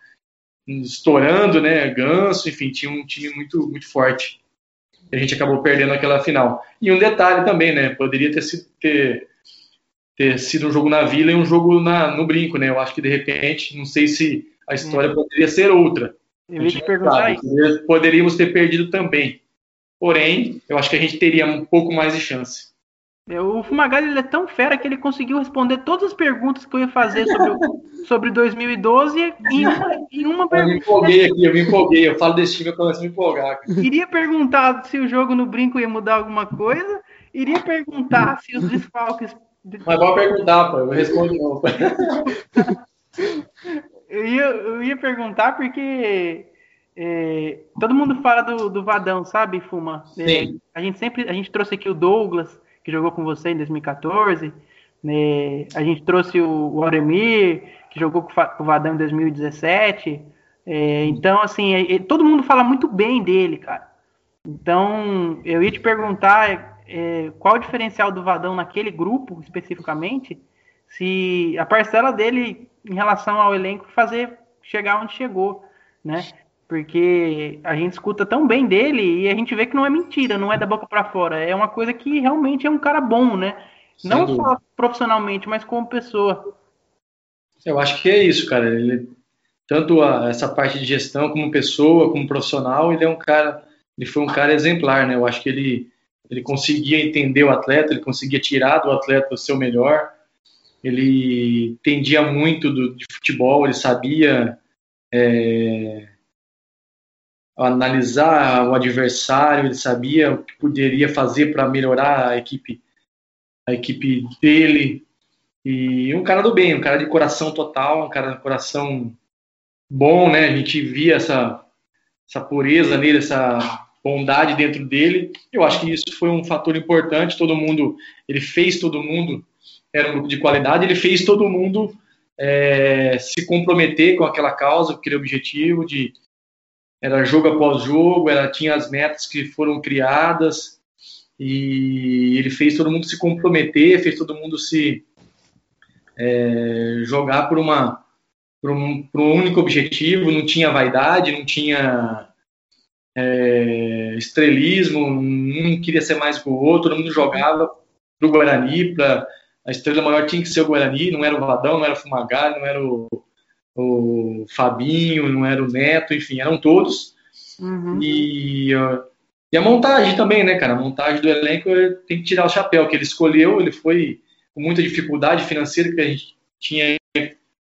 estourando, né? Ganso, enfim, tinha um time muito, muito forte. E a gente acabou perdendo aquela final. E um detalhe também, né? Poderia ter sido, ter, ter sido um jogo na Vila e um jogo na, no Brinco, né? Eu acho que de repente, não sei se a história hum. poderia ser outra. Eu ia te perguntar isso. Poderíamos ter perdido também. Porém, eu acho que a gente teria um pouco mais de chance. É, o Fumagalli ele é tão fera que ele conseguiu responder todas as perguntas que eu ia fazer sobre, sobre 2012 em uma, em uma pergunta. Eu me empolguei aqui, eu me empolguei. Eu falo desse time, eu começo a me empolgar. Iria perguntar se o jogo no brinco ia mudar alguma coisa. Iria perguntar se os desfalques. Mas pode perguntar, pô. Eu respondo não. eu, ia, eu ia perguntar porque é, todo mundo fala do, do Vadão, sabe, Fuma? É, a gente sempre, a gente trouxe aqui o Douglas, que jogou com você em 2014. Né? A gente trouxe o, o Auremir, que jogou com o Vadão em 2017. É, então, assim, é, é, todo mundo fala muito bem dele, cara. Então, eu ia te perguntar é, qual o diferencial do Vadão naquele grupo, especificamente, se a parcela dele em relação ao elenco fazer chegar onde chegou, né? Porque a gente escuta tão bem dele e a gente vê que não é mentira, não é da boca para fora. É uma coisa que realmente é um cara bom, né? Sem não dúvida. só profissionalmente, mas como pessoa. Eu acho que é isso, cara. Ele, tanto a, essa parte de gestão como pessoa, como profissional, ele é um cara, ele foi um cara exemplar, né? Eu acho que ele ele conseguia entender o atleta, ele conseguia tirar do atleta o seu melhor. Ele entendia muito do, de futebol, ele sabia é, analisar o adversário, ele sabia o que poderia fazer para melhorar a equipe, a equipe dele. E um cara do bem, um cara de coração total, um cara de coração bom, né? A gente via essa, essa pureza nele, essa bondade dentro dele. Eu acho que isso foi um fator importante. Todo mundo, ele fez todo mundo, era um grupo de qualidade, ele fez todo mundo é, se comprometer com aquela causa, com aquele objetivo de era jogo após jogo, ela tinha as metas que foram criadas e ele fez todo mundo se comprometer, fez todo mundo se é, jogar por uma por um, por um único objetivo, não tinha vaidade, não tinha é, estrelismo, um queria ser mais que o outro, todo mundo jogava pro Guarani, pra, a estrela maior tinha que ser o Guarani, não era o Vadão, não era o Fumagalli, não era o, o Fabinho, não era o Neto, enfim, eram todos. Uhum. E, e a montagem também, né, cara? A montagem do elenco tem que tirar o chapéu, que ele escolheu, ele foi com muita dificuldade financeira que a gente tinha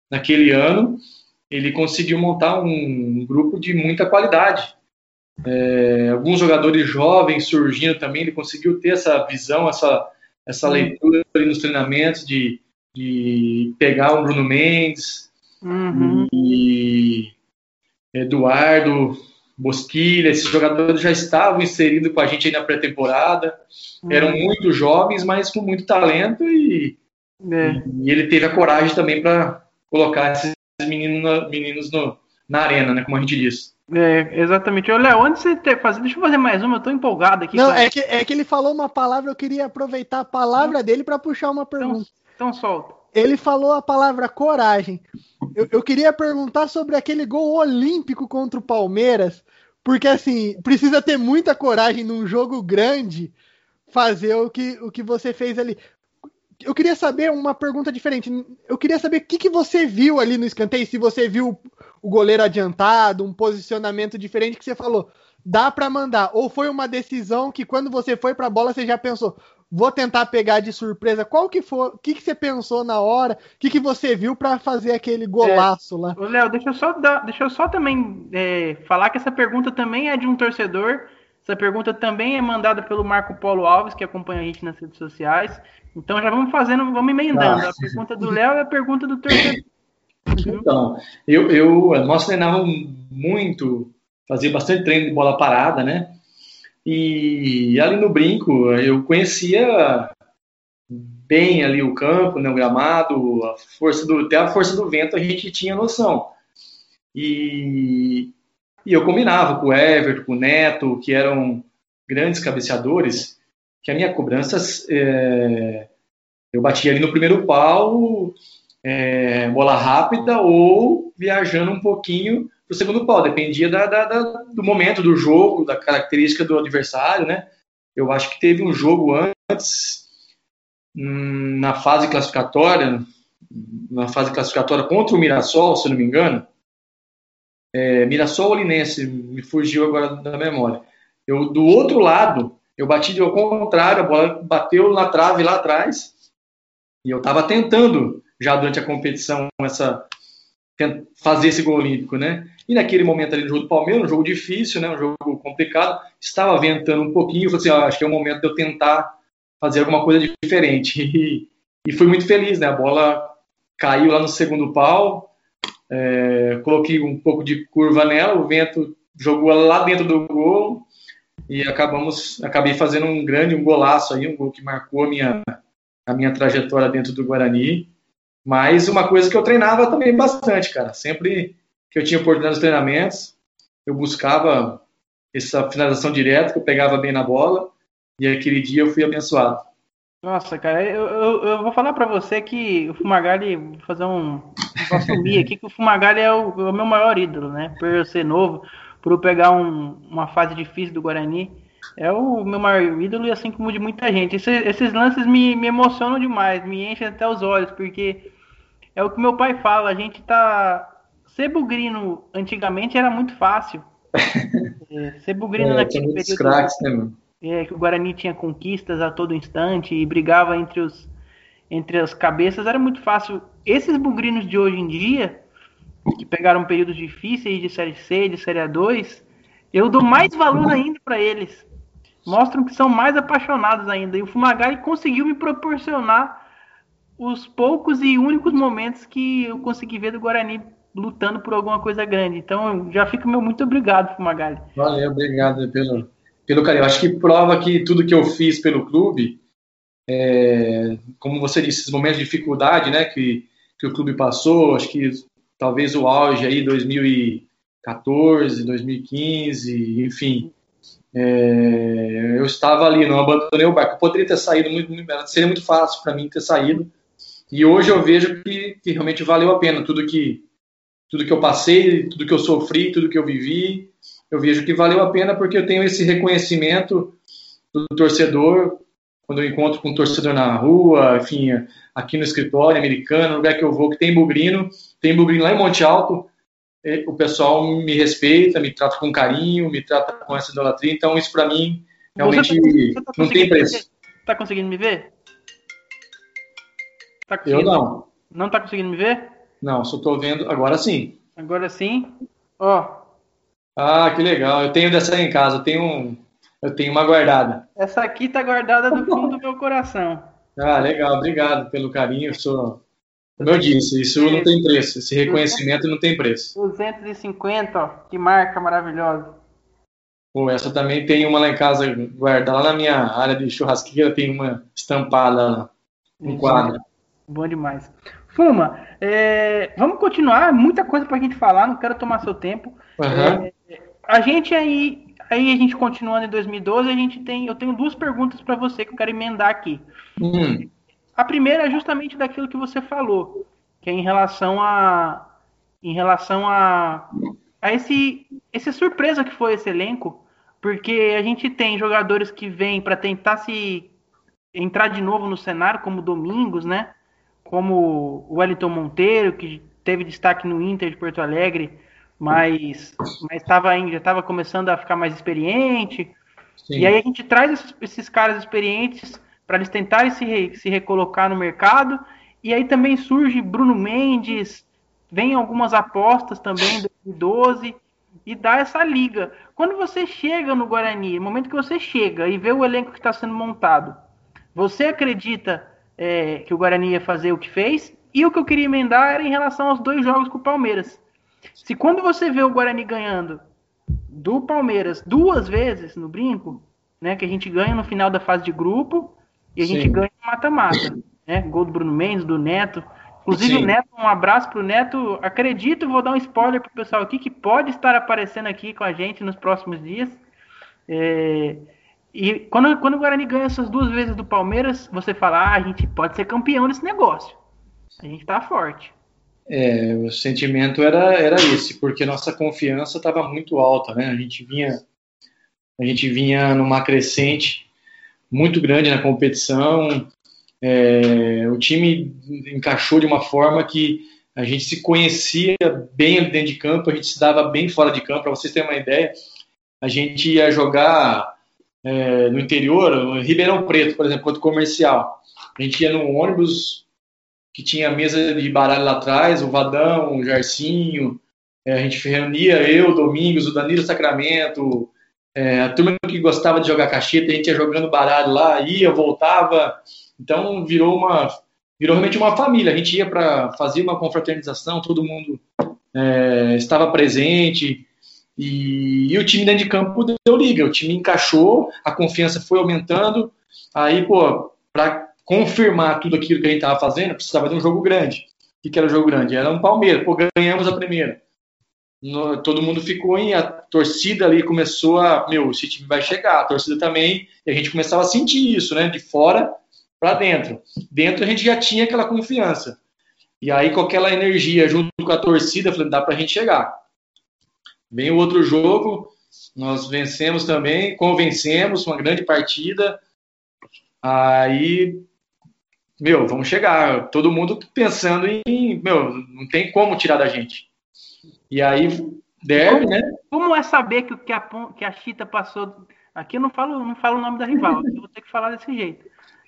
naquele ano, ele conseguiu montar um grupo de muita qualidade. É, alguns jogadores jovens surgindo também, ele conseguiu ter essa visão, essa, essa uhum. leitura nos treinamentos de, de pegar um Bruno Mendes uhum. e Eduardo Bosquilha, esses jogadores já estavam inseridos com a gente aí na pré-temporada, uhum. eram muito jovens, mas com muito talento e, é. e ele teve a coragem também para colocar esses meninos, meninos no, na arena, né, como a gente diz. É, exatamente. Léo, antes de você fazer, deixa eu fazer mais uma, eu tô empolgado aqui. Não, é que, é que ele falou uma palavra, eu queria aproveitar a palavra dele para puxar uma então, pergunta. Então, então solta. Ele falou a palavra coragem. Eu, eu queria perguntar sobre aquele gol olímpico contra o Palmeiras, porque assim, precisa ter muita coragem num jogo grande fazer o que, o que você fez ali eu queria saber uma pergunta diferente. Eu queria saber o que, que você viu ali no escanteio, se você viu o goleiro adiantado, um posicionamento diferente que você falou, dá para mandar. Ou foi uma decisão que quando você foi para a bola você já pensou, vou tentar pegar de surpresa. Qual que foi? O que, que você pensou na hora? O que, que você viu para fazer aquele golaço é, lá? Léo, deixa eu só dar, deixa eu só também é, falar que essa pergunta também é de um torcedor. Essa pergunta também é mandada pelo Marco Polo Alves, que acompanha a gente nas redes sociais. Então já vamos fazendo, vamos emendando. Ah. A pergunta do Léo e a pergunta do torcedor. Então, eu, eu, nós treinávamos muito, fazia bastante treino de bola parada, né? E ali no brinco eu conhecia bem ali o campo, né, o gramado, a força do, até a força do vento a gente tinha noção. E, e eu combinava com o Everton, com o Neto, que eram grandes cabeceadores, que a minha cobrança é, eu batia ali no primeiro pau, é, bola rápida ou viajando um pouquinho para o segundo pau, dependia da, da, da, do momento do jogo, da característica do adversário, né? Eu acho que teve um jogo antes, hum, na fase classificatória, na fase classificatória contra o Mirassol, se não me engano, é, Mirassol Olinense, me fugiu agora da memória. Eu, do outro lado, eu bati ao contrário, a bola bateu na trave lá atrás, e eu estava tentando, já durante a competição, essa, fazer esse gol olímpico, né? E naquele momento ali no jogo do Palmeiras, um jogo difícil, né? Um jogo complicado, estava ventando um pouquinho, eu falei assim, ah, acho que é o momento de eu tentar fazer alguma coisa diferente. E, e fui muito feliz, né? A bola caiu lá no segundo pau, é, coloquei um pouco de curva nela, o vento jogou lá dentro do gol, e acabamos, acabei fazendo um grande, um golaço aí, um gol que marcou a minha, a minha trajetória dentro do Guarani. Mas uma coisa que eu treinava também bastante, cara. Sempre que eu tinha oportunidade nos treinamentos, eu buscava essa finalização direta, que eu pegava bem na bola, e aquele dia eu fui abençoado. Nossa, cara, eu, eu, eu vou falar para você que o Fumagalli, vou fazer um. Vou assumir aqui que o Fumagalli é o, é o meu maior ídolo, né? Por eu ser novo, por eu pegar um, uma fase difícil do Guarani. É o meu maior ídolo e assim como de muita gente. Esse, esses lances me, me emocionam demais, me enchem até os olhos, porque é o que meu pai fala, a gente tá. Ser bugrino antigamente era muito fácil. é, ser bugrino é, naquele período. Craques, né? É, que o Guarani tinha conquistas a todo instante e brigava entre, os, entre as cabeças, era muito fácil. Esses bugrinos de hoje em dia, que pegaram períodos difíceis de Série C, de Série A2, eu dou mais valor ainda para eles. Mostram que são mais apaixonados ainda. E o Fumagalli conseguiu me proporcionar os poucos e únicos momentos que eu consegui ver do Guarani lutando por alguma coisa grande. Então, já fico meu muito obrigado, Fumagalli. Valeu, obrigado pelo, pelo carinho. Acho que prova que tudo que eu fiz pelo clube, é, como você disse, esses momentos de dificuldade né, que, que o clube passou, acho que talvez o auge aí 2014, 2015, enfim. É, eu estava ali, não abandonei o barco. Eu poderia ter saído muito, seria muito fácil para mim ter saído. E hoje eu vejo que, que, realmente valeu a pena tudo que tudo que eu passei, tudo que eu sofri, tudo que eu vivi. eu vejo que valeu a pena porque eu tenho esse reconhecimento do torcedor quando eu encontro com um torcedor na rua, enfim, aqui no escritório americano, no lugar que eu vou, que tem bugrino, tem bugrino lá em Monte Alto, o pessoal me respeita, me trata com carinho, me trata com essa idolatria, então isso para mim realmente tá, tá não tem preço. Tá conseguindo me ver? Tá eu não. Não tá conseguindo me ver? Não, só tô vendo, agora sim. Agora sim. Ó. Ah, que legal. Eu tenho dessa aí em casa, eu tenho um eu tenho uma guardada. Essa aqui tá guardada do fundo do meu coração. Ah, legal, obrigado pelo carinho. Eu sou, como eu disse, isso não tem preço. Esse reconhecimento não tem preço. 250, ó, que marca maravilhosa. Pô, essa também tem uma lá em casa guardada. Lá na minha área de churrasqueira tem uma estampada lá, um quadro. Bom demais. Fuma, é, vamos continuar. Muita coisa pra gente falar, não quero tomar seu tempo. Uhum. É, a gente aí Aí a gente continuando em 2012, a gente tem, eu tenho duas perguntas para você que eu quero emendar aqui. Hum. A primeira é justamente daquilo que você falou, que é em relação a em relação a, a esse essa surpresa que foi esse elenco, porque a gente tem jogadores que vêm para tentar se entrar de novo no cenário, como Domingos, né? Como o Wellington Monteiro, que teve destaque no Inter de Porto Alegre, mas mas estava já estava começando a ficar mais experiente. Sim. E aí a gente traz esses, esses caras experientes para eles tentarem se, re, se recolocar no mercado. E aí também surge Bruno Mendes, vem algumas apostas também em 2012 e dá essa liga. Quando você chega no Guarani, no momento que você chega e vê o elenco que está sendo montado, você acredita é, que o Guarani ia fazer o que fez? E o que eu queria emendar era em relação aos dois jogos com o Palmeiras. Se quando você vê o Guarani ganhando do Palmeiras duas vezes no brinco, né, que a gente ganha no final da fase de grupo e a Sim. gente ganha no mata-mata, né? Gol do Bruno Mendes, do Neto. Inclusive Sim. o Neto, um abraço pro Neto. Acredito, vou dar um spoiler pro pessoal aqui que pode estar aparecendo aqui com a gente nos próximos dias. É... E quando, quando o Guarani ganha essas duas vezes do Palmeiras, você fala, ah, a gente pode ser campeão desse negócio. A gente tá forte. É, o sentimento era, era esse, porque nossa confiança estava muito alta, né? A gente vinha a gente vinha numa crescente muito grande na competição. É, o time encaixou de uma forma que a gente se conhecia bem ali dentro de campo, a gente se dava bem fora de campo. Para vocês terem uma ideia, a gente ia jogar é, no interior, Ribeirão Preto, por exemplo, contra o comercial. A gente ia no ônibus que tinha mesa de baralho lá atrás, o Vadão, o Jarcinho, é, a gente reunia eu, Domingos, o Danilo Sacramento, é, a turma que gostava de jogar cacheta, a gente ia jogando baralho lá, ia, voltava, então virou uma virou realmente uma família, a gente ia para fazer uma confraternização, todo mundo é, estava presente, e, e, o time dentro de campo deu liga, o time encaixou, a confiança foi aumentando, aí, pô, para confirmar tudo aquilo que a gente estava fazendo, precisava de um jogo grande. O que era o jogo grande? Era um Palmeiras. Pô, ganhamos a primeira. No, todo mundo ficou em. A torcida ali começou a. Meu, esse time vai chegar. A torcida também. E a gente começava a sentir isso, né? De fora para dentro. Dentro a gente já tinha aquela confiança. E aí, com aquela energia junto com a torcida, falei, dá para a gente chegar. Vem o outro jogo, nós vencemos também, convencemos, uma grande partida. Aí meu, vamos chegar. Todo mundo pensando em, meu, não tem como tirar da gente. E aí, deve, como, né? Como é saber que, que, a, que a Chita passou. Aqui eu não falo, não falo o nome da rival, eu vou ter que falar desse jeito.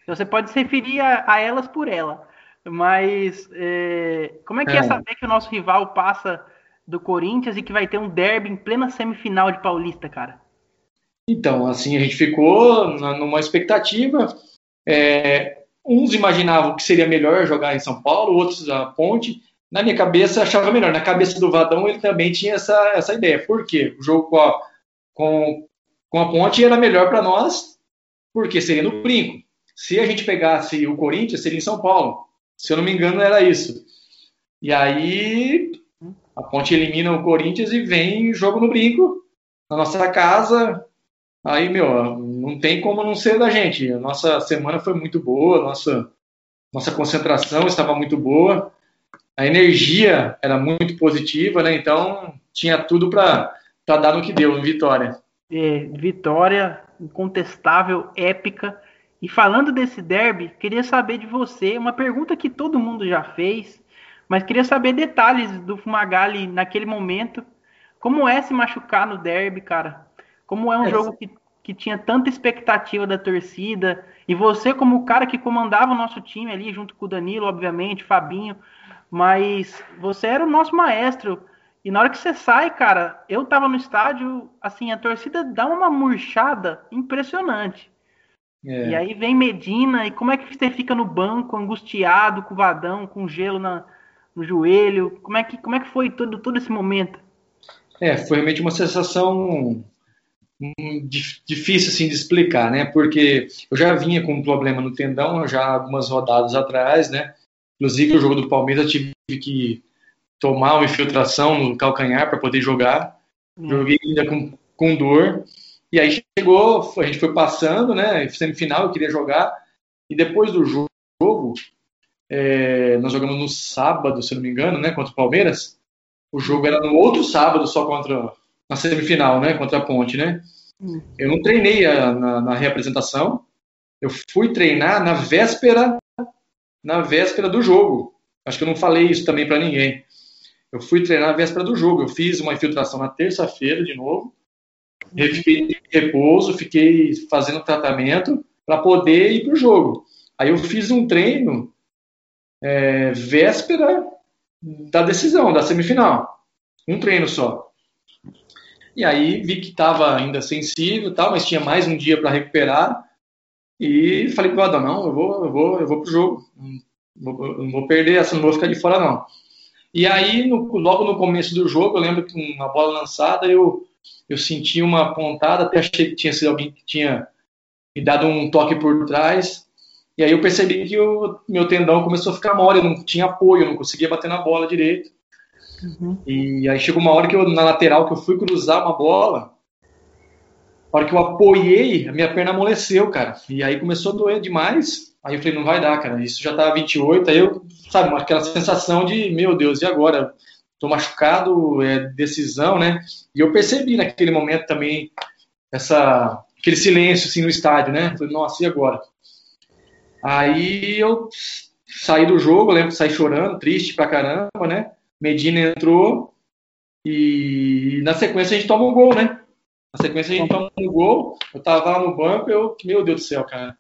Você pode se referir a, a elas por ela. Mas é, como é que é. é saber que o nosso rival passa do Corinthians e que vai ter um derby em plena semifinal de Paulista, cara? Então, assim, a gente ficou numa expectativa. É, Uns imaginavam que seria melhor jogar em São Paulo, outros a Ponte. Na minha cabeça, achava melhor. Na cabeça do Vadão, ele também tinha essa, essa ideia. Por quê? O jogo com a, com, com a Ponte era melhor para nós, porque seria no brinco. Se a gente pegasse o Corinthians, seria em São Paulo. Se eu não me engano, era isso. E aí, a Ponte elimina o Corinthians e vem jogo no brinco, na nossa casa. Aí, meu, não tem como não ser da gente. A nossa semana foi muito boa, nossa, nossa concentração estava muito boa, a energia era muito positiva, né? Então tinha tudo para para dar no que deu, em vitória. É, vitória incontestável, épica. E falando desse derby, queria saber de você uma pergunta que todo mundo já fez, mas queria saber detalhes do Fumagalli naquele momento. Como é se machucar no derby, cara? Como é um é. jogo que, que tinha tanta expectativa da torcida? E você, como o cara que comandava o nosso time ali, junto com o Danilo, obviamente, Fabinho, mas você era o nosso maestro. E na hora que você sai, cara, eu tava no estádio, assim, a torcida dá uma murchada impressionante. É. E aí vem Medina, e como é que você fica no banco, angustiado, com vadão, com gelo na, no joelho? Como é que, como é que foi todo, todo esse momento? É, foi realmente uma sensação difícil assim de explicar, né? Porque eu já vinha com um problema no tendão já algumas rodadas atrás, né? Inclusive o jogo do Palmeiras eu tive que tomar uma infiltração no calcanhar para poder jogar. Hum. Joguei ainda com, com dor. E aí chegou, a gente foi passando, né? Semifinal, eu queria jogar. E depois do jogo, é, nós jogamos no sábado, se não me engano, né? Contra o Palmeiras. O jogo era no outro sábado, só contra na semifinal, né? Contra a Ponte, né? Hum. Eu não treinei a, na, na reapresentação. Eu fui treinar na véspera, na véspera do jogo. Acho que eu não falei isso também para ninguém. Eu fui treinar na véspera do jogo. Eu fiz uma infiltração na terça-feira de novo. Fiquei em repouso, fiquei fazendo tratamento para poder ir para o jogo. Aí eu fiz um treino é, véspera da decisão, da semifinal. Um treino só. E aí vi que estava ainda sensível, tal, mas tinha mais um dia para recuperar. E falei para o Adão, não, eu vou, eu vou, eu vou pro jogo. Não vou, não vou perder essa, não vou ficar de fora não. E aí, no, logo no começo do jogo, eu lembro que uma bola lançada, eu, eu senti uma pontada, até achei que tinha sido alguém que tinha me dado um toque por trás. E aí eu percebi que o meu tendão começou a ficar mole, eu não tinha apoio, eu não conseguia bater na bola direito. Uhum. E aí chegou uma hora que eu, na lateral, que eu fui cruzar uma bola, a hora que eu apoiei, a minha perna amoleceu, cara. E aí começou a doer demais. Aí eu falei, não vai dar, cara. Isso já tá 28. Aí eu, sabe, aquela sensação de, meu Deus, e agora? Tô machucado, é decisão, né? E eu percebi naquele momento também essa, aquele silêncio assim no estádio, né? Falei, nossa, e agora? Aí eu saí do jogo, lembro saí chorando, triste pra caramba, né? Medina entrou e na sequência a gente toma um gol, né? Na sequência a gente toma um gol, eu tava lá no banco, eu, meu Deus do céu, cara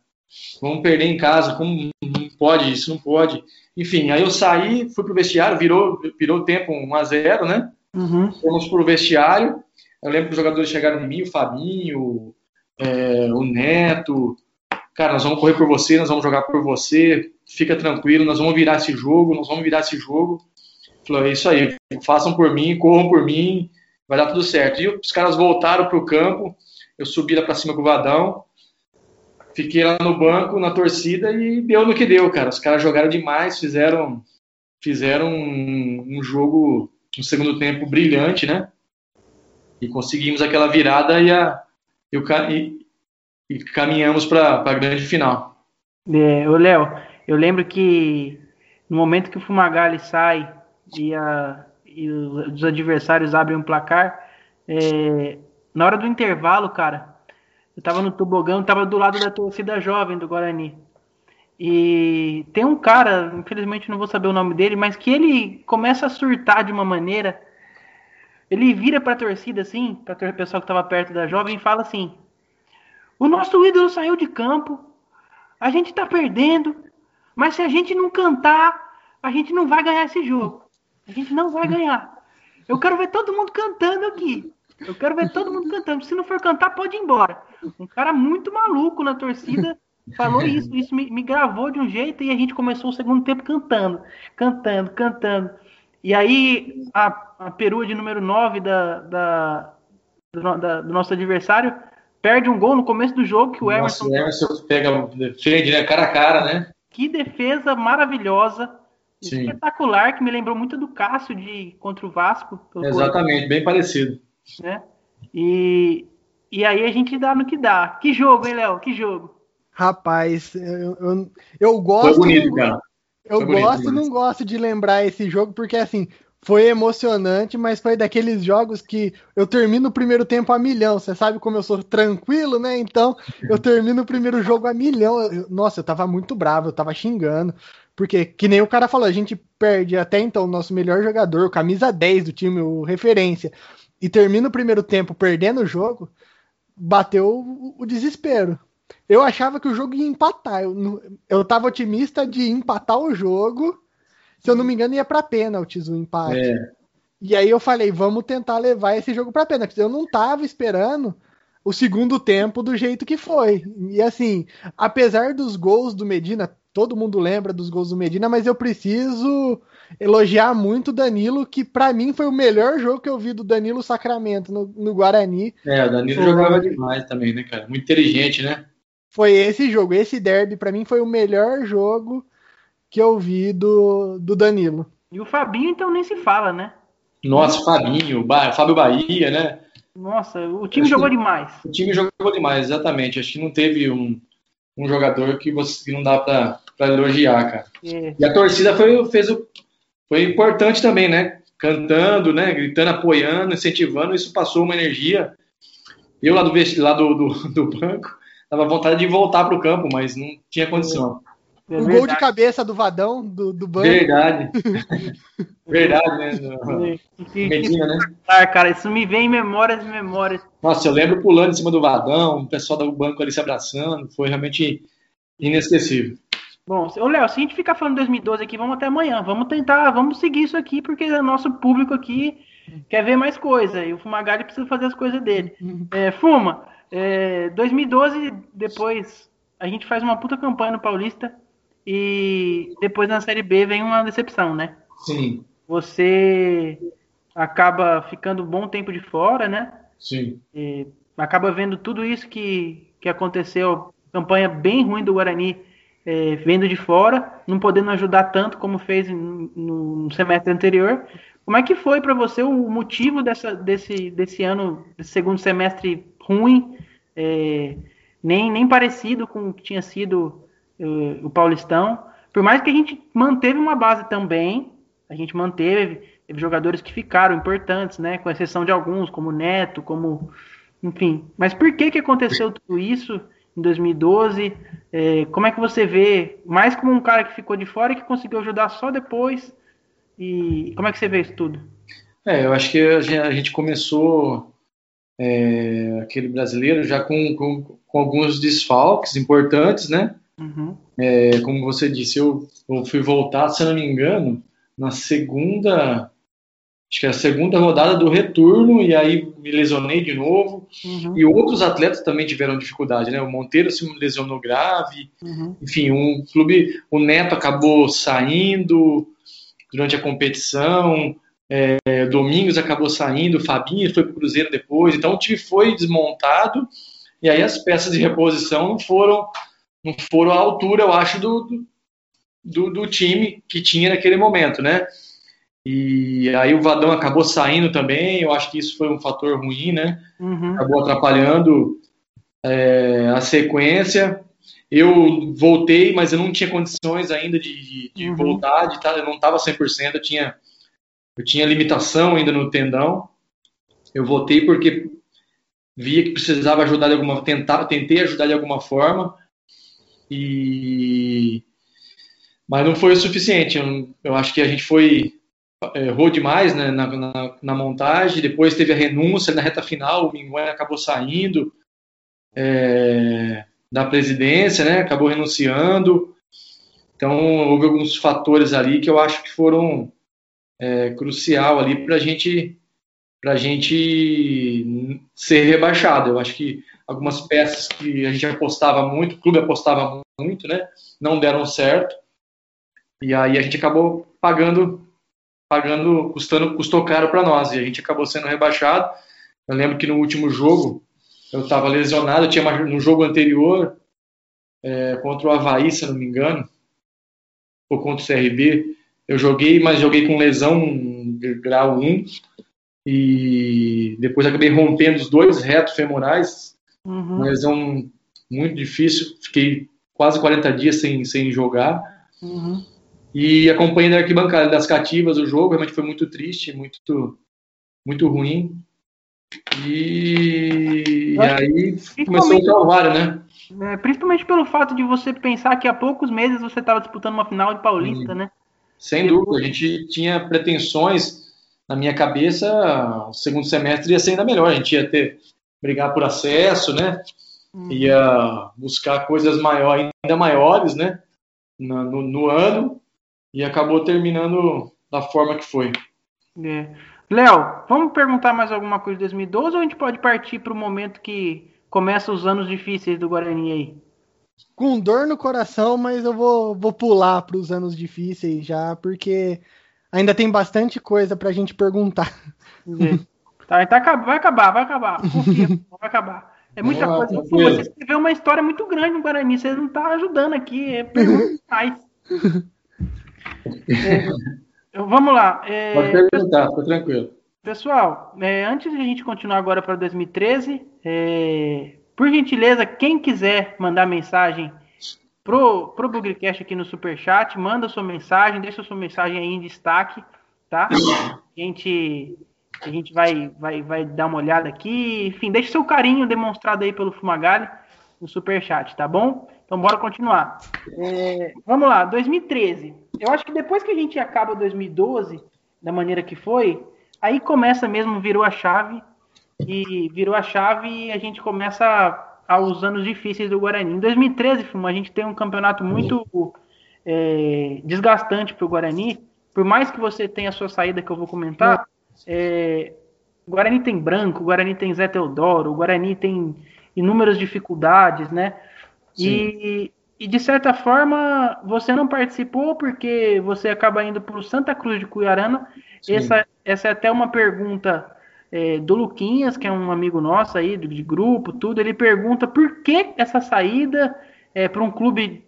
vamos perder em casa, como não pode, isso não pode. Enfim, aí eu saí, fui pro vestiário, virou, virou o tempo 1 a 0 né? Uhum. Fomos pro vestiário. Eu lembro que os jogadores chegaram em mim, o Fabinho, é, o Neto. Cara, nós vamos correr por você, nós vamos jogar por você. Fica tranquilo, nós vamos virar esse jogo, nós vamos virar esse jogo. Falou, é isso aí, façam por mim, corram por mim, vai dar tudo certo. E os caras voltaram pro campo, eu subi lá pra cima com o Vadão. Fiquei lá no banco, na torcida e deu no que deu, cara. Os caras jogaram demais, fizeram, fizeram um, um jogo no segundo tempo brilhante, né? E conseguimos aquela virada e, a, e, o, e, e caminhamos para a grande final. É, Léo, eu lembro que no momento que o Fumagalli sai e, a, e os adversários abrem um placar, é, na hora do intervalo, cara, eu tava no tobogão, tava do lado da torcida jovem do Guarani. E tem um cara, infelizmente não vou saber o nome dele, mas que ele começa a surtar de uma maneira. Ele vira pra torcida assim, pra o pessoal que tava perto da jovem e fala assim: O nosso ídolo saiu de campo, a gente tá perdendo, mas se a gente não cantar, a gente não vai ganhar esse jogo. A gente não vai ganhar. Eu quero ver todo mundo cantando aqui. Eu quero ver todo mundo cantando. Se não for cantar, pode ir embora. Um cara muito maluco na torcida falou isso. Isso me, me gravou de um jeito e a gente começou o segundo tempo cantando, cantando, cantando. E aí a, a perua de número 9 da, da, do, da, do nosso adversário perde um gol no começo do jogo que o Emerson. Nossa, o Emerson pega, defende, né? Cara a cara, né? Que defesa maravilhosa, Sim. espetacular, que me lembrou muito do Cássio de contra o Vasco. Exatamente, bem parecido né? E, e aí a gente dá no que dá. Que jogo, hein, Léo? Que jogo? Rapaz, eu, eu, eu gosto. Foi bonito, cara. Eu Foi gosto e não gosto de lembrar esse jogo, porque assim, foi emocionante, mas foi daqueles jogos que eu termino o primeiro tempo a milhão. Você sabe como eu sou tranquilo, né? Então eu termino o primeiro jogo a milhão. Eu, nossa, eu tava muito bravo, eu tava xingando. Porque, que nem o cara falou, a gente perde até então o nosso melhor jogador, camisa 10 do time, o referência, e termina o primeiro tempo perdendo o jogo, bateu o, o desespero. Eu achava que o jogo ia empatar. Eu, eu tava otimista de empatar o jogo se eu não me engano, ia para pênaltis o empate. É. E aí eu falei, vamos tentar levar esse jogo para pênaltis. Eu não tava esperando o segundo tempo do jeito que foi. E assim, apesar dos gols do Medina, todo mundo lembra dos gols do Medina, mas eu preciso elogiar muito o Danilo, que para mim foi o melhor jogo que eu vi do Danilo Sacramento no, no Guarani. É, o Danilo foi... jogava demais também, né, cara? Muito inteligente, né? Foi esse jogo, esse derby para mim foi o melhor jogo que eu vi do, do Danilo. E o Fabinho, então, nem se fala, né? Nossa, Fabinho, ba Fábio Bahia, né? Nossa, o time Acho jogou demais. O time jogou demais, exatamente. Acho que não teve um, um jogador que, você, que não dá para elogiar, cara. É. E a torcida foi, fez o, foi importante também, né? Cantando, né? Gritando, apoiando, incentivando. Isso passou uma energia. Eu lá do, lá do, do, do banco, tava vontade de voltar para o campo, mas não tinha condição. É um gol de cabeça do Vadão, do, do banco. Verdade. verdade, né? Medina, né? Ah, cara, isso me vem em memórias e memórias. Nossa, eu lembro pulando em cima do Vadão, o pessoal do banco ali se abraçando. Foi realmente inesquecível. Bom, ô Léo, se a gente ficar falando 2012 aqui, vamos até amanhã. Vamos tentar, vamos seguir isso aqui, porque o nosso público aqui quer ver mais coisa. E o Fumagalli precisa fazer as coisas dele. Uhum. É, Fuma, é, 2012, depois a gente faz uma puta campanha no Paulista e depois na Série B vem uma decepção, né? Sim. Você acaba ficando um bom tempo de fora, né? Sim. E acaba vendo tudo isso que, que aconteceu, campanha bem ruim do Guarani, é, vendo de fora, não podendo ajudar tanto como fez no, no semestre anterior. Como é que foi para você o motivo dessa, desse, desse ano, desse segundo semestre ruim, é, nem, nem parecido com o que tinha sido o Paulistão. Por mais que a gente manteve uma base também, a gente manteve, teve jogadores que ficaram importantes, né? Com exceção de alguns, como Neto, como. Enfim. Mas por que, que aconteceu tudo isso em 2012? É, como é que você vê, mais como um cara que ficou de fora e que conseguiu ajudar só depois? E como é que você vê isso tudo? É, eu acho que a gente começou é, aquele brasileiro já com, com, com alguns desfalques importantes, né? Uhum. É, como você disse, eu, eu, fui voltar, se não me engano, na segunda. Acho que é a segunda rodada do retorno, e aí me lesionei de novo. Uhum. E outros atletas também tiveram dificuldade, né? O Monteiro se lesionou grave. Uhum. Enfim, um clube. O Neto acabou saindo durante a competição. É, Domingos acabou saindo, Fabinho foi para o Cruzeiro depois. Então o time foi desmontado. E aí as peças de reposição não foram não foram à altura, eu acho, do, do, do, time que tinha naquele momento, né? E aí o Vadão acabou saindo também, eu acho que isso foi um fator ruim, né? Uhum. Acabou atrapalhando é, a sequência. Eu voltei, mas eu não tinha condições ainda de, de uhum. voltar, de tá, eu não estava 100%, eu tinha, eu tinha limitação ainda no tendão. Eu voltei porque via que precisava ajudar de alguma tentar, tentei ajudar de alguma forma, e mas não foi o suficiente. Eu, eu acho que a gente foi errou demais né, na, na, na, montagem. Depois teve a renúncia na reta final. O Mingué acabou saindo é, da presidência, né? Acabou renunciando. Então houve alguns fatores ali que eu acho que foram é, crucial ali para gente a gente ser rebaixado. Eu acho que algumas peças que a gente apostava muito, o clube apostava muito, né? Não deram certo. E aí a gente acabou pagando, pagando, custando, custou caro para nós. E a gente acabou sendo rebaixado. Eu lembro que no último jogo eu estava lesionado, eu tinha no jogo anterior é, contra o Havaí, se não me engano, ou contra o CRB, eu joguei, mas joguei com lesão grau 1 e depois acabei rompendo os dois retos femorais Uhum. Uma lesão muito difícil. Fiquei quase 40 dias sem, sem jogar. Uhum. E acompanhei da arquibancada das cativas o jogo, realmente foi muito triste, muito, muito ruim. E, e aí começou o calvário, né? É, principalmente pelo fato de você pensar que há poucos meses você estava disputando uma final de Paulista, né? Sem dúvida, a gente tinha pretensões na minha cabeça, o segundo semestre ia ser ainda melhor, a gente ia ter brigar por acesso, né? Uhum. Ia buscar coisas maiores, ainda maiores, né? No, no, no, ano e acabou terminando da forma que foi. É. Léo, vamos perguntar mais alguma coisa de 2012 ou a gente pode partir para o momento que começa os anos difíceis do Guarani aí? Com dor no coração, mas eu vou, vou pular para os anos difíceis já, porque ainda tem bastante coisa para a gente perguntar. É. Tá, tá, vai acabar, vai acabar. Confia, vai acabar. É muita Boa, coisa. Pô, você escreveu uma história muito grande no Guarani, vocês não estão tá ajudando aqui. É mais. é, vamos lá. É, Pode perguntar, fica tranquilo. Pessoal, é, antes de a gente continuar agora para 2013, é, por gentileza, quem quiser mandar mensagem pro, pro Bugrecast aqui no Superchat, manda sua mensagem, deixa sua mensagem aí em destaque, tá? A gente, a gente vai, vai, vai dar uma olhada aqui. Enfim, deixa seu carinho demonstrado aí pelo Fumagalli no Superchat, tá bom? Então bora continuar. É, vamos lá, 2013. Eu acho que depois que a gente acaba 2012, da maneira que foi, aí começa mesmo, virou a chave, e virou a chave e a gente começa aos anos difíceis do Guarani. Em 2013, a gente tem um campeonato muito é, desgastante para o Guarani. Por mais que você tenha a sua saída que eu vou comentar, é, o Guarani tem Branco, o Guarani tem Zé Teodoro, o Guarani tem inúmeras dificuldades, né? E, e, de certa forma você não participou porque você acaba indo para o Santa Cruz de Cuiarana. Essa, essa é até uma pergunta é, do Luquinhas, que é um amigo nosso aí, de grupo, tudo, ele pergunta por que essa saída é, para um clube,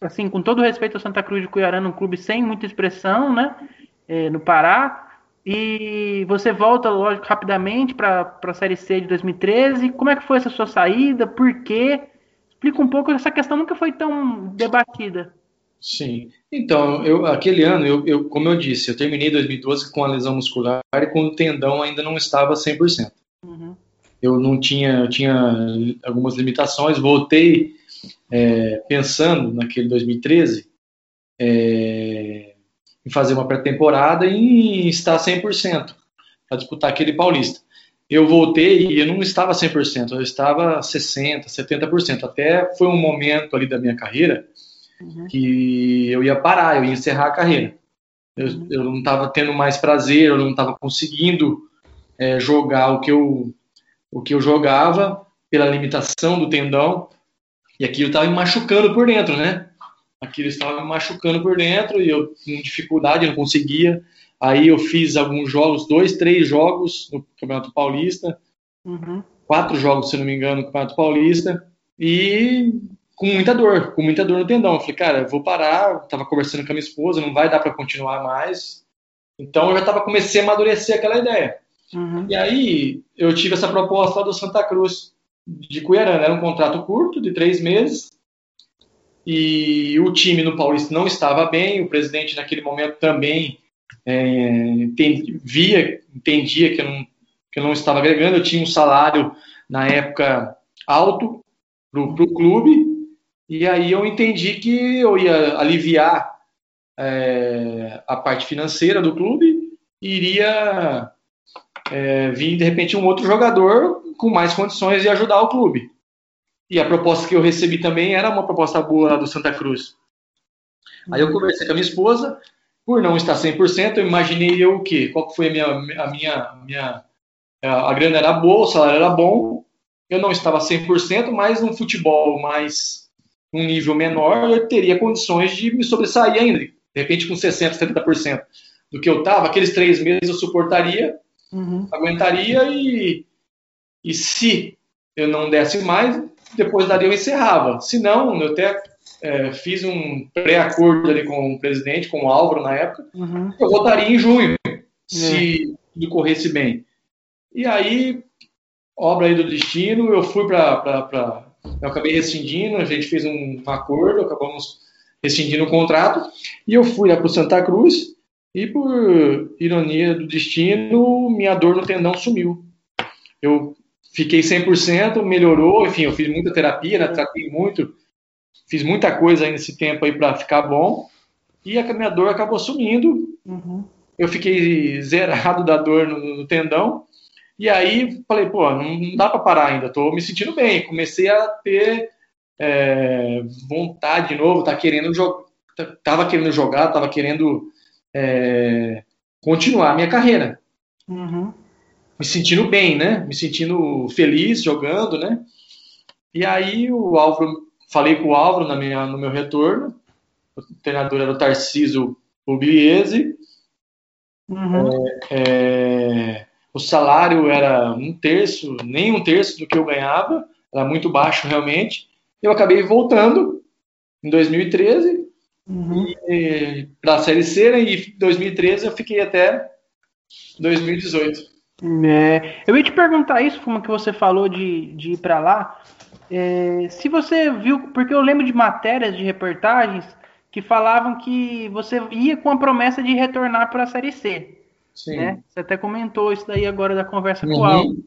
assim, com todo respeito ao Santa Cruz de Cuiarana, um clube sem muita expressão, né, é, no Pará, e você volta, lógico, rapidamente para a Série C de 2013, como é que foi essa sua saída, por quê? Explica um pouco, essa questão nunca foi tão debatida. Sim. Então, eu, aquele ano, eu, eu, como eu disse, eu terminei 2012 com a lesão muscular e com o tendão ainda não estava 100%. Uhum. Eu não tinha, eu tinha algumas limitações, voltei é, pensando naquele 2013 é, em fazer uma pré-temporada e estar 100% para disputar aquele paulista. Eu voltei e eu não estava 100%, eu estava 60%, 70%. Até foi um momento ali da minha carreira uhum. que eu ia parar, eu ia encerrar a carreira. Eu, uhum. eu não estava tendo mais prazer, eu não estava conseguindo é, jogar o que, eu, o que eu jogava pela limitação do tendão, e aquilo estava me machucando por dentro, né? Aquilo estava me machucando por dentro e eu com dificuldade, não conseguia. Aí eu fiz alguns jogos, dois, três jogos no Campeonato Paulista, uhum. quatro jogos, se não me engano, no Campeonato Paulista, e com muita dor, com muita dor no tendão. Eu falei, cara, eu vou parar, tava conversando com a minha esposa, não vai dar para continuar mais. Então eu já tava comecei a amadurecer aquela ideia. Uhum. E aí eu tive essa proposta lá do Santa Cruz de Cuiarana, era um contrato curto de três meses. E o time no Paulista não estava bem, o presidente naquele momento também é, entendi, via, entendia que eu, não, que eu não estava agregando. Eu tinha um salário na época alto para o clube e aí eu entendi que eu ia aliviar é, a parte financeira do clube e iria é, vir de repente um outro jogador com mais condições de ajudar o clube. E a proposta que eu recebi também era uma proposta boa do Santa Cruz. Aí eu conversei com a minha esposa, por não estar 100%, eu imaginei eu o quê? Qual foi a minha, a minha, a minha a grana era boa, o salário era bom, eu não estava 100%, mas no futebol mais um nível menor, eu teria condições de me sobressair ainda. De repente, com 60%, 70% do que eu estava, aqueles três meses eu suportaria, uhum. aguentaria e, e se eu não desse mais, depois daria eu encerrava. Se não, eu até é, fiz um pré-acordo ali com o presidente, com o Álvaro na época, uhum. eu votaria em junho, se é. tudo corresse bem. E aí, obra aí do destino, eu fui para eu acabei rescindindo, a gente fez um acordo, acabamos rescindindo o contrato, e eu fui lá para o Santa Cruz, e por ironia do destino, minha dor no tendão sumiu. Eu fiquei 100%, melhorou, enfim, eu fiz muita terapia, né, tratei muito, fiz muita coisa aí nesse tempo aí para ficar bom, e a minha dor acabou sumindo. Uhum. Eu fiquei zerado da dor no, no, tendão, e aí falei, pô, não, dá para parar ainda, tô me sentindo bem. Comecei a ter é, vontade de novo, tá querendo jogar, tava querendo jogar, tava querendo é, continuar a minha carreira. Uhum. Me sentindo bem, né? Me sentindo feliz jogando, né? E aí o Álvaro, falei com o Álvaro na minha, no meu retorno, o treinador era o Tarciso Pugliese, uhum. é, é, o salário era um terço, nem um terço do que eu ganhava, era muito baixo realmente. Eu acabei voltando em 2013 uhum. para a Série C, né, e em 2013 eu fiquei até 2018. É, eu ia te perguntar isso, como que você falou de, de ir para lá. É, se você viu, porque eu lembro de matérias, de reportagens que falavam que você ia com a promessa de retornar para a Série C. Sim. Né? Você até comentou isso daí agora da conversa uhum. com o Aldo.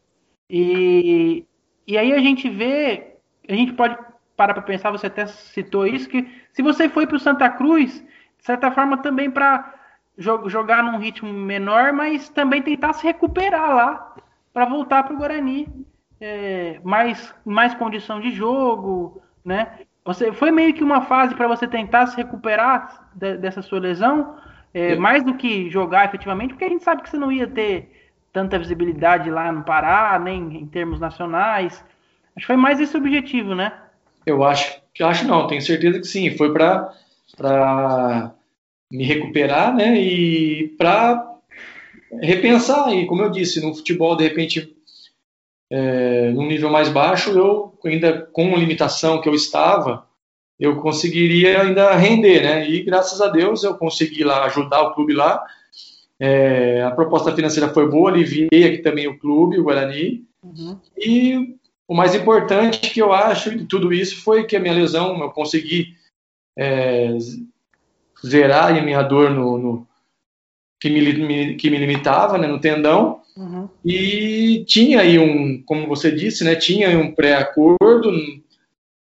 E, e aí a gente vê, a gente pode parar para pensar, você até citou isso, que se você foi para o Santa Cruz, de certa forma também para jogar num ritmo menor, mas também tentar se recuperar lá para voltar para o Guarani. É, mais, mais condição de jogo, né? Você, foi meio que uma fase para você tentar se recuperar de, dessa sua lesão, é, mais do que jogar efetivamente, porque a gente sabe que você não ia ter tanta visibilidade lá no Pará, nem em termos nacionais. Acho que foi mais esse objetivo, né? Eu acho que acho não, tenho certeza que sim. Foi para me recuperar, né? E para repensar. E como eu disse, no futebol, de repente, é, num nível mais baixo, eu ainda com a limitação que eu estava, eu conseguiria ainda render, né? E graças a Deus eu consegui lá ajudar o clube lá. É, a proposta financeira foi boa, aliviei aqui também o clube, o Guarani. Uhum. E o mais importante que eu acho de tudo isso foi que a minha lesão, eu consegui é, zerar a minha dor no, no que, me, que me limitava né, no tendão. Uhum. E tinha aí um, como você disse, né, tinha aí um pré-acordo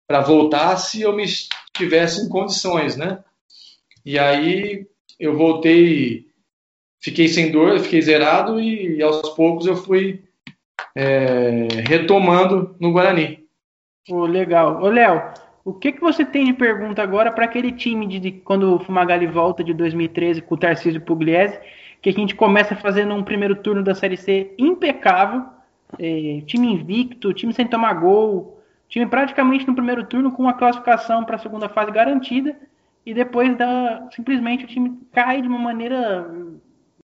para voltar se eu me estivesse em condições, né? E aí eu voltei, fiquei sem dor, fiquei zerado e, e aos poucos eu fui é, retomando no Guarani. Oh, legal. Ô, Léo, o que, que você tem de pergunta agora para aquele time de, de, quando o Fumagalli volta de 2013 com o Tarcísio Pugliese, que a gente começa fazendo um primeiro turno da Série C impecável, é, time invicto, time sem tomar gol, time praticamente no primeiro turno com uma classificação para a segunda fase garantida, e depois da, simplesmente o time cai de uma maneira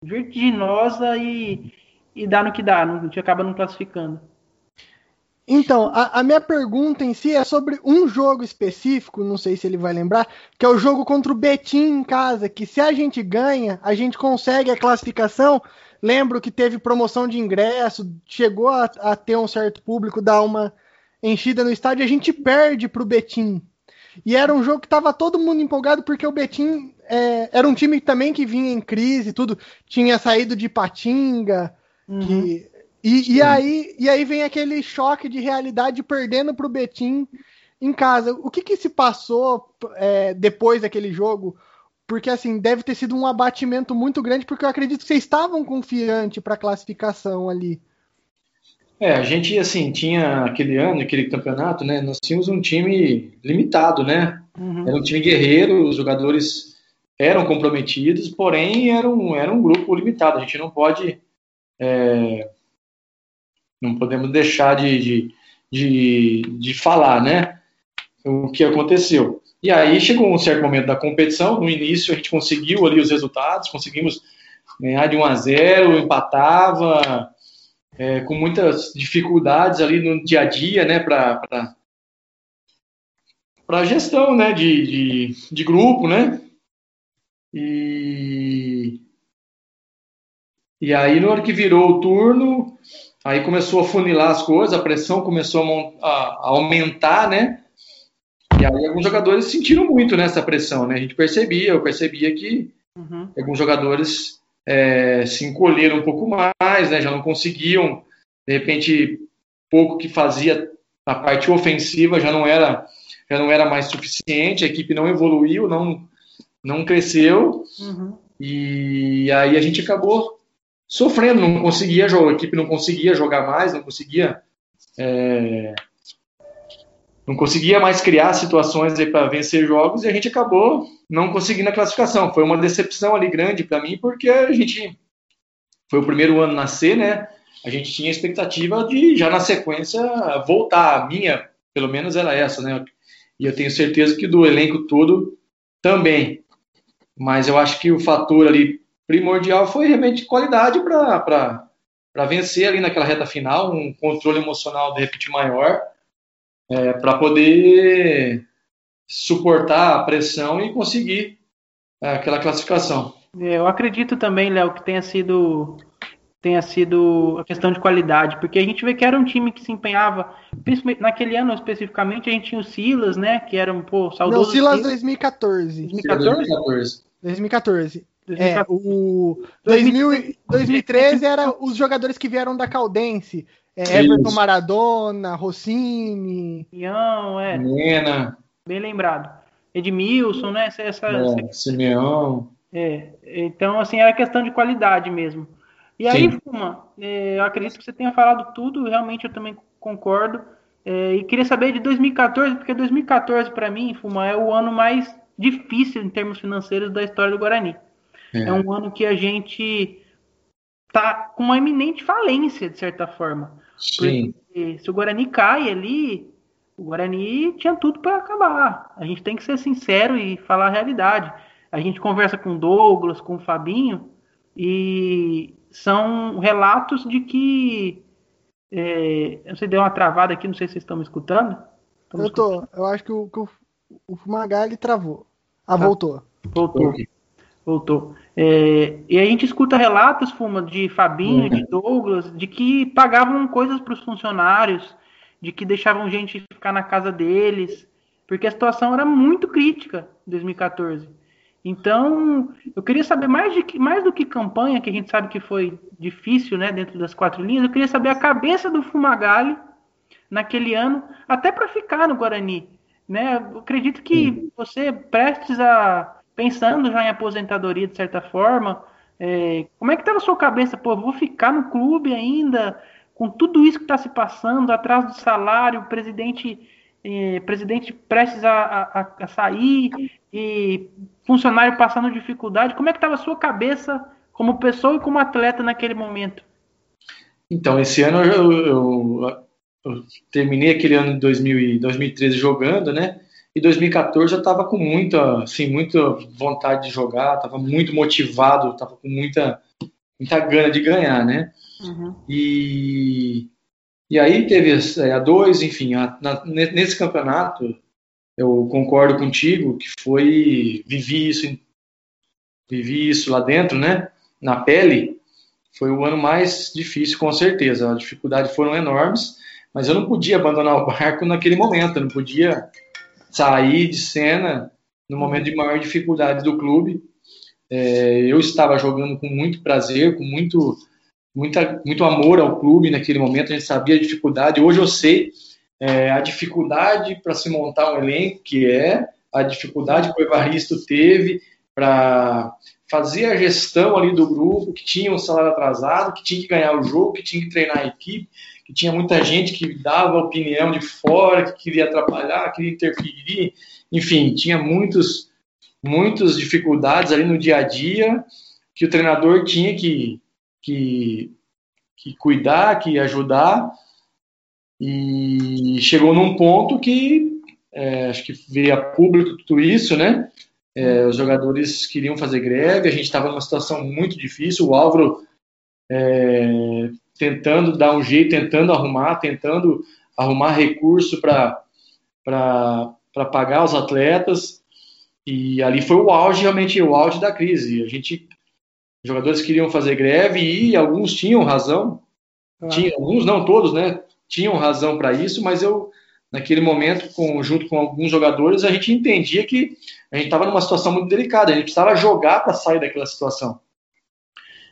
vertiginosa e e dá no que dá, não, acaba não classificando. Então, a, a, minha pergunta em si é sobre um jogo específico, não sei se ele vai lembrar, que é o jogo contra o Betim em casa, que se a gente ganha, a gente consegue a classificação. Lembro que teve promoção de ingresso, chegou a, a ter um certo público, dar uma enchida no estádio, a gente perde para o Betim. E era um jogo que estava todo mundo empolgado, porque o Betim é, era um time também que vinha em crise, tudo tinha saído de Patinga, Uhum. Que, e, e, aí, e aí vem aquele choque de realidade perdendo para o Betim em casa. O que, que se passou é, depois daquele jogo? Porque assim, deve ter sido um abatimento muito grande, porque eu acredito que vocês estavam confiantes para a classificação ali. É, a gente assim tinha aquele ano, aquele campeonato, né? Nós tínhamos um time limitado, né? Uhum. Era um time guerreiro, os jogadores eram comprometidos, porém era um, era um grupo limitado. A gente não pode é, não podemos deixar de, de, de, de, falar, né? O que aconteceu. E aí chegou um certo momento da competição, no início a gente conseguiu ali os resultados, conseguimos ganhar de 1 a 0, empatava, é, com muitas dificuldades ali no dia a dia, né, para para gestão, né, de, de, de grupo, né, e e aí, na hora que virou o turno, aí começou a funilar as coisas, a pressão começou a, a, aumentar, né? E aí alguns jogadores sentiram muito nessa pressão, né? A gente percebia, eu percebia que uhum. alguns jogadores é, se encolheram um pouco mais, né? Já não conseguiam, de repente, pouco que fazia a parte ofensiva já não era já não era mais suficiente, a equipe não evoluiu, não não cresceu uhum. e aí a gente acabou sofrendo, não conseguia jogar, a equipe não conseguia jogar mais, não conseguia é, não conseguia mais criar situações para vencer jogos e a gente acabou não conseguindo a classificação. Foi uma decepção ali grande para mim, porque a gente foi o primeiro ano nascer, né? A gente tinha a expectativa de já na sequência voltar. A minha, pelo menos, era essa, né? E eu tenho certeza que do elenco todo também. Mas eu acho que o fator ali primordial foi realmente qualidade para vencer ali naquela reta final, um controle emocional de repente maior é, para poder suportar a pressão e conseguir é, aquela classificação. É, eu acredito também, Léo, que tenha sido tenha sido a questão de qualidade, porque a gente vê que era um time que se empenhava, principalmente naquele ano especificamente, a gente tinha o Silas, né, que era um pô, saudoso. Não, Silas 2014. 2014? 2014. 2014. É, o 2000, 2013 era os jogadores que vieram da Caldense. É, Everton Maradona, Rossini. Simeão, é. Mena. Bem lembrado. Edmilson, né? Essa, essa, é, Simeão. É, então, assim, era questão de qualidade mesmo. E aí, Sim. Fuma, é, eu acredito que você tenha falado tudo, realmente eu também concordo. É, e queria saber de 2014, porque 2014, para mim, Fuma, é o ano mais difícil em termos financeiros da história do Guarani. É, é um ano que a gente tá com uma iminente falência, de certa forma. Sim. Porque se o Guarani cai ali, o Guarani tinha tudo para acabar. A gente tem que ser sincero e falar a realidade. A gente conversa com o Douglas, com o Fabinho, e são relatos de que. É, eu não sei, deu uma travada aqui, não sei se vocês estão me escutando. eu tô, eu acho que o, que o, o Fumagalli travou. Ah, tá. voltou. Voltou. Voltou. É, e a gente escuta relatos, Fuma, de Fabinho, uhum. de Douglas, de que pagavam coisas para os funcionários, de que deixavam gente ficar na casa deles, porque a situação era muito crítica em 2014. Então, eu queria saber mais, de, mais do que campanha, que a gente sabe que foi difícil, né, dentro das quatro linhas, eu queria saber a cabeça do Fumagalli naquele ano, até para ficar no Guarani. Né? Eu acredito que você prestes a pensando já em aposentadoria de certa forma, é, como é que estava a sua cabeça? Pô, vou ficar no clube ainda, com tudo isso que está se passando, atrás do salário, presidente, é, presidente prestes a, a, a, sair e funcionário passando dificuldade. Como é que estava a sua cabeça como pessoa e como atleta naquele momento? Então, esse ano eu, eu, eu terminei aquele ano de 2013 jogando, né? E 2014 eu estava com muita, assim, muita vontade de jogar, estava muito motivado, estava com muita, muita gana de ganhar, né? Uhum. E, e aí teve a dois, enfim, a, na, nesse campeonato eu concordo contigo que foi vivi isso, vivi isso lá dentro, né? Na pele foi o ano mais difícil com certeza. As dificuldades foram enormes, mas eu não podia abandonar o barco naquele momento, eu não podia sair de cena no momento de maior dificuldade do clube. É, eu estava jogando com muito prazer, com muito, muita, muito amor ao clube naquele momento. A gente sabia a dificuldade. Hoje eu sei é, a dificuldade para se montar um elenco, que é a dificuldade que o Evaristo teve para fazer a gestão ali do grupo, que tinha um salário atrasado, que tinha que ganhar o jogo, que tinha que treinar a equipe, que tinha muita gente que dava opinião de fora, que queria atrapalhar, queria interferir, enfim, tinha muitos, muitas dificuldades ali no dia a dia que o treinador tinha que, que, que cuidar, que ajudar, e chegou num ponto que é, acho que veio a público tudo isso, né? É, os jogadores queriam fazer greve, a gente estava numa situação muito difícil. O Álvaro é, tentando dar um jeito, tentando arrumar, tentando arrumar recurso para pagar os atletas. E ali foi o auge, realmente, o auge da crise. A gente, os jogadores queriam fazer greve e alguns tinham razão. Ah. Tinha, alguns, não todos, né? Tinham razão para isso, mas eu naquele momento, com, junto com alguns jogadores, a gente entendia que a gente estava numa situação muito delicada, a gente precisava jogar para sair daquela situação.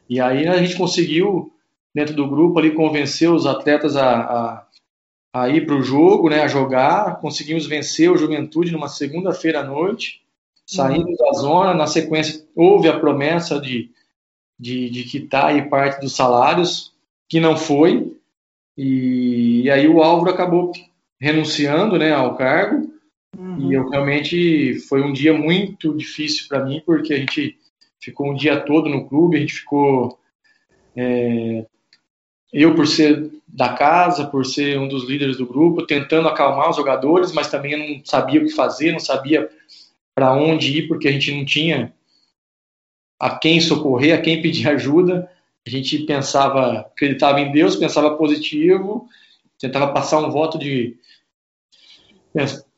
E aí a gente conseguiu, dentro do grupo, ali convencer os atletas a, a, a ir para o jogo, né, a jogar. Conseguimos vencer o Juventude numa segunda-feira à noite, saindo uhum. da zona. Na sequência, houve a promessa de, de, de quitar aí parte dos salários, que não foi. E, e aí o Álvaro acabou renunciando né, ao cargo. Uhum. E eu realmente foi um dia muito difícil para mim, porque a gente ficou um dia todo no clube, a gente ficou. É, eu, por ser da casa, por ser um dos líderes do grupo, tentando acalmar os jogadores, mas também não sabia o que fazer, não sabia para onde ir, porque a gente não tinha a quem socorrer, a quem pedir ajuda. A gente pensava, acreditava em Deus, pensava positivo, tentava passar um voto de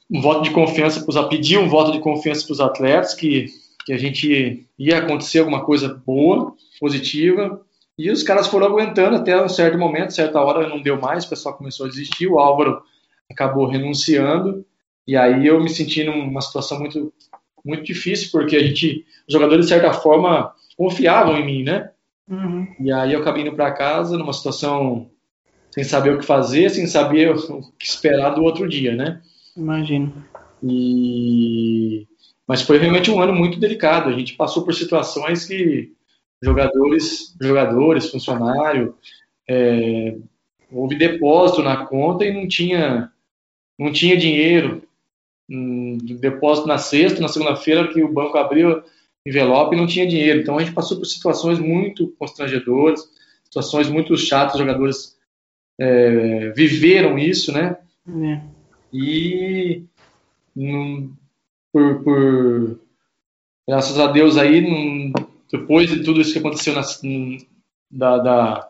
um voto de confiança para pedir um voto de confiança para os atletas que que a gente ia acontecer alguma coisa boa, positiva, e os caras foram aguentando até um certo momento, certa hora não deu mais, o pessoal começou a desistir, o Álvaro acabou renunciando, e aí eu me senti numa situação muito muito difícil, porque a gente, os jogadores de certa forma confiavam em mim, né? Uhum. E aí eu acabei indo para casa numa situação sem saber o que fazer, sem saber o que esperar do outro dia, né? Imagino. E mas foi realmente um ano muito delicado. A gente passou por situações que jogadores, jogadores, funcionário, é, houve depósito na conta e não tinha, não tinha dinheiro. Um, depósito na sexta, na segunda-feira que o banco abriu envelope e não tinha dinheiro. Então a gente passou por situações muito constrangedoras, situações muito chatas. Os jogadores é, viveram isso, né? É. E por, por graças a Deus aí, depois de tudo isso que aconteceu na, da, da,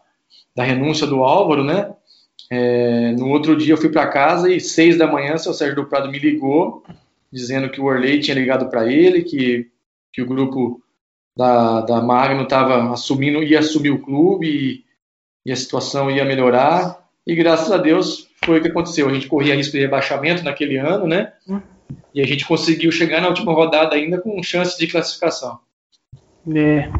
da, renúncia do Álvaro, né? É, no outro dia eu fui para casa e seis da manhã o seu Sérgio do Prado me ligou dizendo que o Orley tinha ligado para ele, que, que o grupo da, da Magno estava assumindo, ia assumir o clube e, e, a situação ia melhorar. E graças a Deus foi o que aconteceu. A gente corria risco de rebaixamento naquele ano, né? Hum. E a gente conseguiu chegar na última rodada ainda com chance de classificação. É.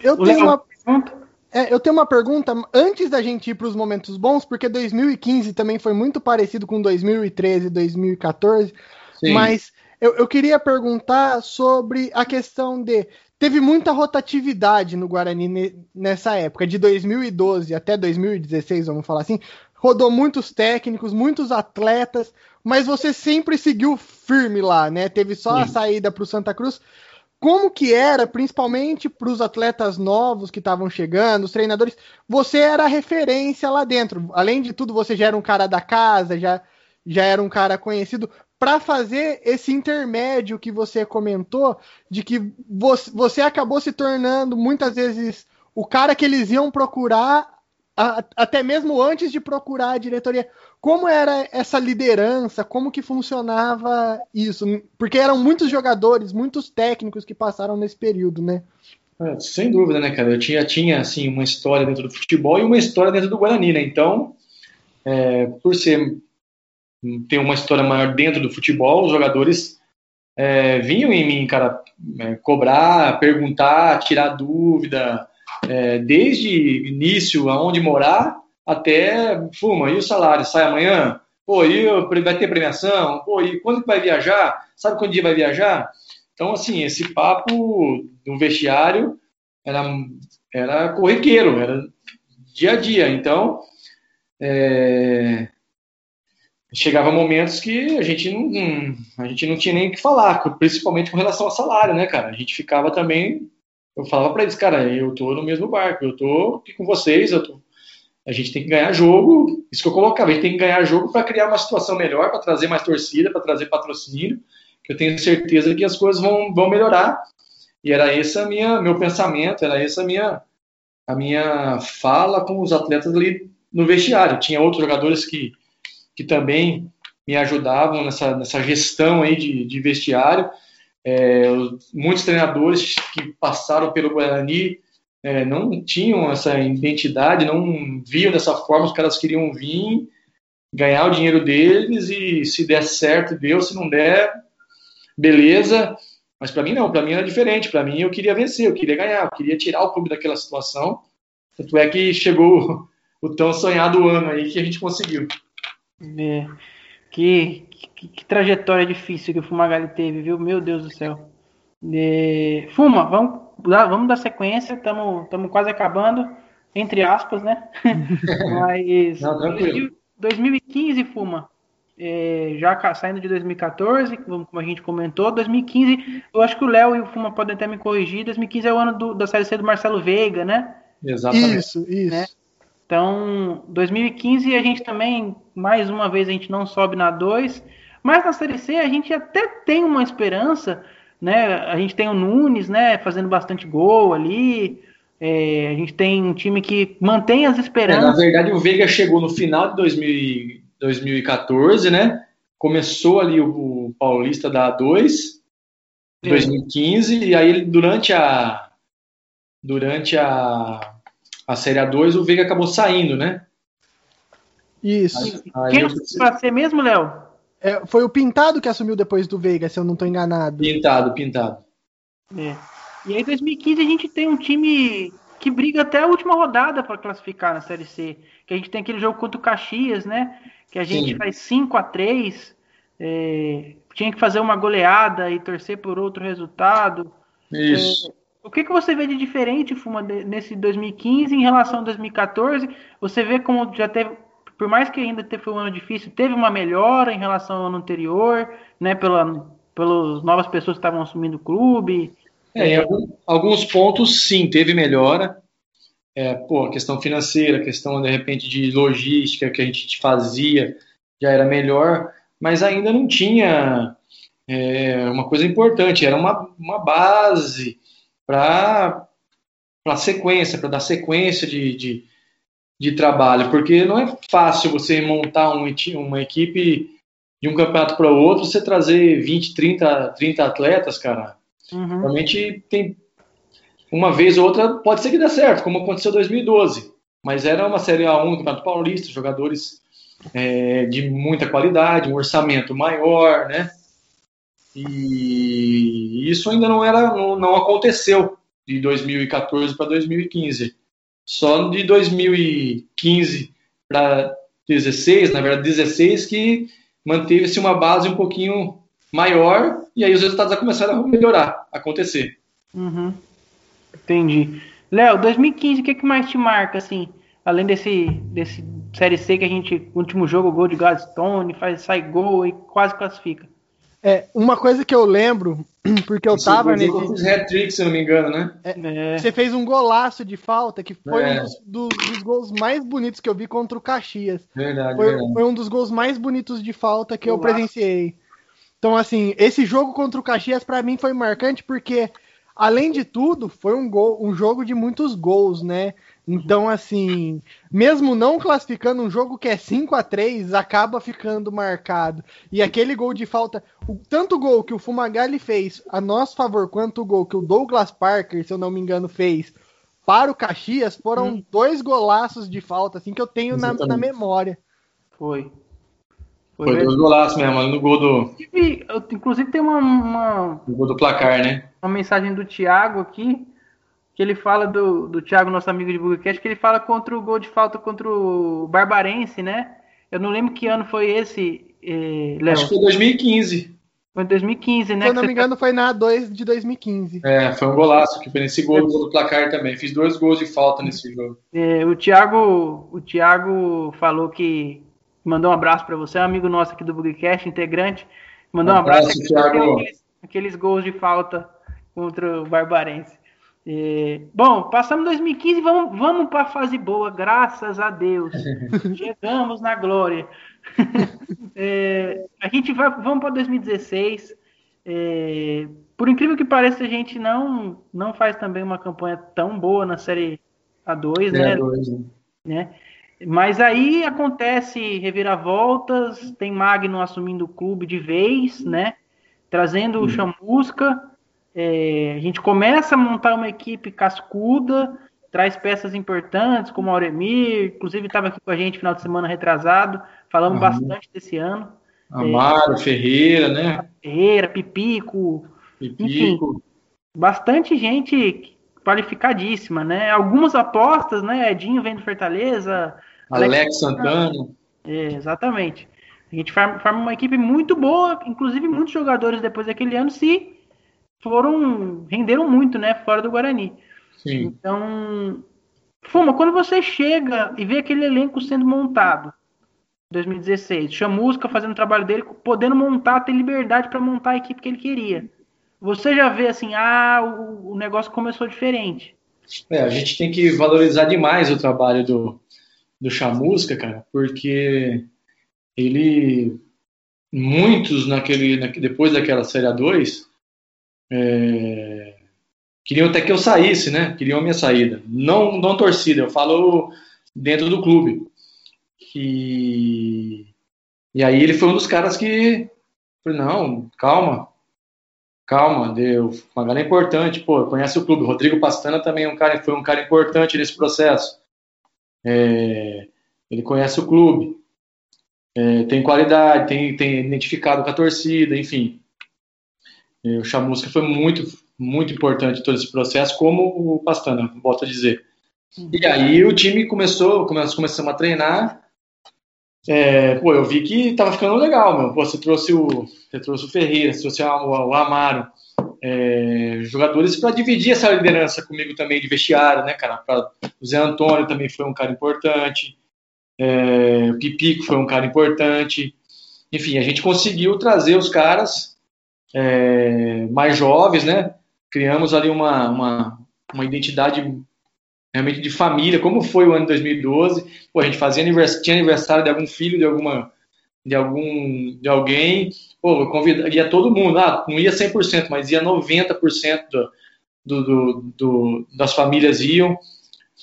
Eu tenho uma pergunta. É, eu tenho uma pergunta antes da gente ir para os momentos bons, porque 2015 também foi muito parecido com 2013 e 2014. Sim. Mas eu, eu queria perguntar sobre a questão de teve muita rotatividade no Guarani nessa época, de 2012 até 2016, vamos falar assim. Rodou muitos técnicos, muitos atletas mas você sempre seguiu firme lá, né? Teve só Sim. a saída para o Santa Cruz. Como que era, principalmente para os atletas novos que estavam chegando, os treinadores, você era a referência lá dentro. Além de tudo, você já era um cara da casa, já, já era um cara conhecido. Para fazer esse intermédio que você comentou, de que você, você acabou se tornando muitas vezes o cara que eles iam procurar a, até mesmo antes de procurar a diretoria. Como era essa liderança? Como que funcionava isso? Porque eram muitos jogadores, muitos técnicos que passaram nesse período, né? É, sem dúvida, né, cara? Eu tinha, tinha assim, uma história dentro do futebol e uma história dentro do Guarani, né? Então, é, por ser ter uma história maior dentro do futebol, os jogadores é, vinham em mim, cara, é, cobrar, perguntar, tirar dúvida, é, desde início, aonde morar, até fuma, e o salário sai amanhã? Pô, e vai ter premiação? Pô, e quando que vai viajar? Sabe quando dia vai viajar? Então, assim, esse papo do vestiário era, era corriqueiro, era dia a dia. Então, é, chegava momentos que a gente não, a gente não tinha nem o que falar, principalmente com relação ao salário, né, cara? A gente ficava também eu falava para eles, cara, eu tô no mesmo barco, eu tô aqui com vocês, eu tô... a gente tem que ganhar jogo, isso que eu colocava, a gente tem que ganhar jogo para criar uma situação melhor, para trazer mais torcida, para trazer patrocínio, que eu tenho certeza que as coisas vão, vão melhorar. E era esse minha, meu pensamento, era essa a minha, a minha fala com os atletas ali no vestiário. Tinha outros jogadores que, que também me ajudavam nessa, nessa gestão aí de, de vestiário. É, muitos treinadores que passaram pelo Guarani é, não tinham essa identidade, não viam dessa forma, os caras queriam vir ganhar o dinheiro deles e se der certo, deu, se não der, beleza. Mas para mim não, para mim era diferente. Para mim eu queria vencer, eu queria ganhar, eu queria tirar o clube daquela situação. Tanto é que chegou o tão sonhado ano aí que a gente conseguiu. É. Que, que, que, trajetória difícil que o Fumagalli teve, viu? Meu Deus do céu. É. Fuma, vamos dar, vamos dar sequência, estamos quase acabando, entre aspas, né? Mas Não, 2015, Fuma, é, já saindo de 2014, como a gente comentou, 2015, eu acho que o Léo e o Fuma podem até me corrigir, 2015 é o ano do, da Série C do Marcelo Veiga, né? Exatamente. Isso, isso. Né? Então, 2015 a gente também, mais uma vez, a gente não sobe na 2, mas na Série C a gente até tem uma esperança, né? A gente tem o Nunes, né, fazendo bastante gol ali, é, a gente tem um time que mantém as esperanças. É, na verdade, o Veiga chegou no final de 2000, 2014, né? Começou ali o, o Paulista da A2, 2015, e aí durante a durante a, a Série A2 o Veiga acabou saindo, né? Isso. Aí, aí Quem eu... para ser mesmo, Léo? É, foi o Pintado que assumiu depois do Veiga, se eu não estou enganado. Pintado, Pintado. É. E aí, em 2015, a gente tem um time que briga até a última rodada para classificar na Série C. Que a gente tem aquele jogo contra o Caxias, né? Que a gente Sim. faz 5 a 3 é, Tinha que fazer uma goleada e torcer por outro resultado. Isso. É, o que, que você vê de diferente, Fuma, nesse 2015 em relação a 2014? Você vê como já teve, por mais que ainda foi um ano difícil, teve uma melhora em relação ao ano anterior, né? Pela, pelas novas pessoas que estavam assumindo o clube. É, em algum, alguns pontos, sim, teve melhora. É, pô, questão financeira, questão, de repente, de logística que a gente fazia já era melhor, mas ainda não tinha é, uma coisa importante, era uma, uma base para a sequência, para dar sequência de, de, de, trabalho, porque não é fácil você montar um, uma equipe de um campeonato para o outro, você trazer 20, 30, 30 atletas, cara. Uhum. Realmente tem uma vez ou outra pode ser que dê certo, como aconteceu em 2012. Mas era uma Série A1 do Campeonato Paulista, jogadores é, de muita qualidade, um orçamento maior, né? E isso ainda não era, não, não aconteceu de 2014 para 2015. Só de 2015 para 16, na verdade 16, que manteve-se uma base um pouquinho maior e aí os resultados já começaram a melhorar, a acontecer. Uhum. Entendi. Léo, 2015, o que, que mais te marca, assim, além desse, desse Série C que a gente, último jogo, gol de Gladstone, faz, sai gol e quase classifica? É, uma coisa que eu lembro, porque eu Esse tava nesse. Fiz hat-trick, se eu não me engano, né? É, é. Você fez um golaço de falta, que foi é. um dos, dos, dos, gols mais bonitos que eu vi contra o Caxias. Verdade, foi, verdade. foi um dos gols mais bonitos de falta que golaço. eu presenciei. Então, assim, esse jogo contra o Caxias, para mim, foi marcante porque, além de tudo, foi um, gol, um jogo de muitos gols, né? Então, assim, mesmo não classificando um jogo que é 5 a 3 acaba ficando marcado. E aquele gol de falta, o, tanto o gol que o Fumagalli fez a nosso favor, quanto o gol que o Douglas Parker, se eu não me engano, fez para o Caxias, foram hum. dois golaços de falta, assim, que eu tenho na, na, memória. Foi. Foi, Foi dois golaços mesmo, no gol do. Inclusive, tem uma, uma. No gol do placar, né? Uma mensagem do Thiago aqui que ele fala do, do Thiago, nosso amigo de Bugcast, que ele fala contra o gol de falta contra o Barbarense, né? Eu não lembro que ano foi esse, eh, Léo. Acho que foi 2015. Foi 2015, né? Se eu não me engano, foi na A2 de 2015. É, foi um golaço, que foi nesse gol do placar também. Fiz dois gols de falta nesse jogo. É, o Thiago, o Thiago falou que mandou um abraço para você, é um amigo nosso aqui do Bugcast, integrante. Mandou um, um abraço. abraço Thiago. Aqueles, aqueles gols de falta contra o Barbarense. É, bom, passamos 2015 vamos, vamos para a fase boa, graças a Deus. Chegamos na glória. é, a gente vai, vamos para 2016. É, por incrível que pareça, a gente não, não faz também uma campanha tão boa na série A2, né? A2, né? né? Mas aí acontece reviravoltas, tem Magno assumindo o clube de vez, né? Trazendo o Chamusca é, a gente começa a montar uma equipe cascuda, traz peças importantes, como o Auremir, inclusive estava aqui com a gente final de semana retrasado, falamos bastante desse ano. Amaro, é, Ferreira, né? Ferreira, Pipico, Pipico. Enfim, bastante gente qualificadíssima, né? Algumas apostas, né? Edinho vem do Fortaleza. Alex, Alex Santana. É, exatamente. A gente forma, uma equipe muito boa, inclusive muitos jogadores depois daquele ano se foram renderam muito, né? Fora do Guarani. Sim. Então, Fuma, quando você chega e vê aquele elenco sendo montado, 2016, Chamusca fazendo o trabalho dele, podendo montar, ter liberdade para montar a equipe que ele queria você já vê assim, ah, o, o negócio começou diferente. É, a gente tem que valorizar demais o trabalho do, do Chamusca, cara, porque ele muitos naquele, naquele depois daquela série A2 é, queriam até que eu saísse, né? Queriam a minha saída. Não, não torcida, eu falo dentro do clube. E, e aí ele foi um dos caras que falei, não, calma, calma, deu. Uma galera importante, pô, conhece o clube. Rodrigo Pastana também é um cara, foi um cara importante nesse processo. É, ele conhece o clube, é, tem qualidade, tem, tem identificado com a torcida, enfim. O Chamusca foi muito, muito importante todo esse processo, como o Pastana, volto a dizer. E aí o time começou, começamos a treinar, é, pô, eu vi que tava ficando legal, meu. Pô, você trouxe o, você trouxe o Ferreira, você trouxe o, o Amaro, é, jogadores para dividir essa liderança comigo também de vestiário, né, cara? Pra, o Zé Antônio também foi um cara importante, é, o Pipico foi um cara importante. Enfim, a gente conseguiu trazer os caras é, mais jovens, né? Criamos ali uma, uma, uma identidade realmente de família, como foi o ano de 2012. Pô, a gente fazia aniversário, tinha aniversário de algum filho de alguma de algum de alguém, pô, eu convidaria todo mundo. Ah, não ia 100%, mas ia 90% do, do, do, das famílias iam.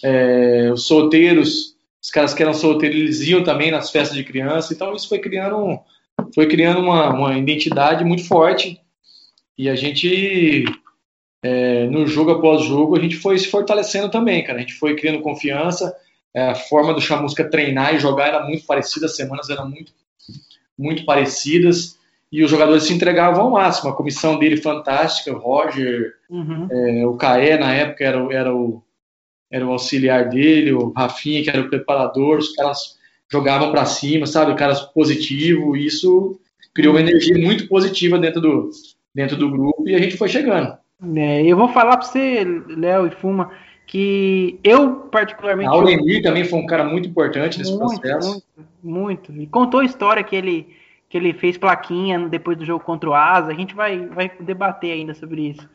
É, os solteiros, os caras que eram solteiros, eles iam também nas festas de criança. Então isso foi criando foi criando uma, uma identidade muito forte e a gente é, no jogo após jogo, a gente foi se fortalecendo também, cara. A gente foi criando confiança. É, a forma do Chamusca treinar e jogar era muito parecida, as semanas eram muito, muito parecidas. E os jogadores se entregavam ao máximo. A comissão dele fantástica, o Roger, uhum. é, o Caé na época era, era, o, era o auxiliar dele, o Rafinha, que era o preparador, os caras jogavam para cima, sabe? Caras positivo, e isso criou uma energia muito positiva dentro do, dentro do grupo e a gente foi chegando. É, eu vou falar para você, Léo e Fuma, que eu particularmente. A Auremir também foi um cara muito importante nesse muito, processo. Muito, muito. E contou a história que ele, que ele fez plaquinha depois do jogo contra o Asa. A gente vai, vai debater ainda sobre isso.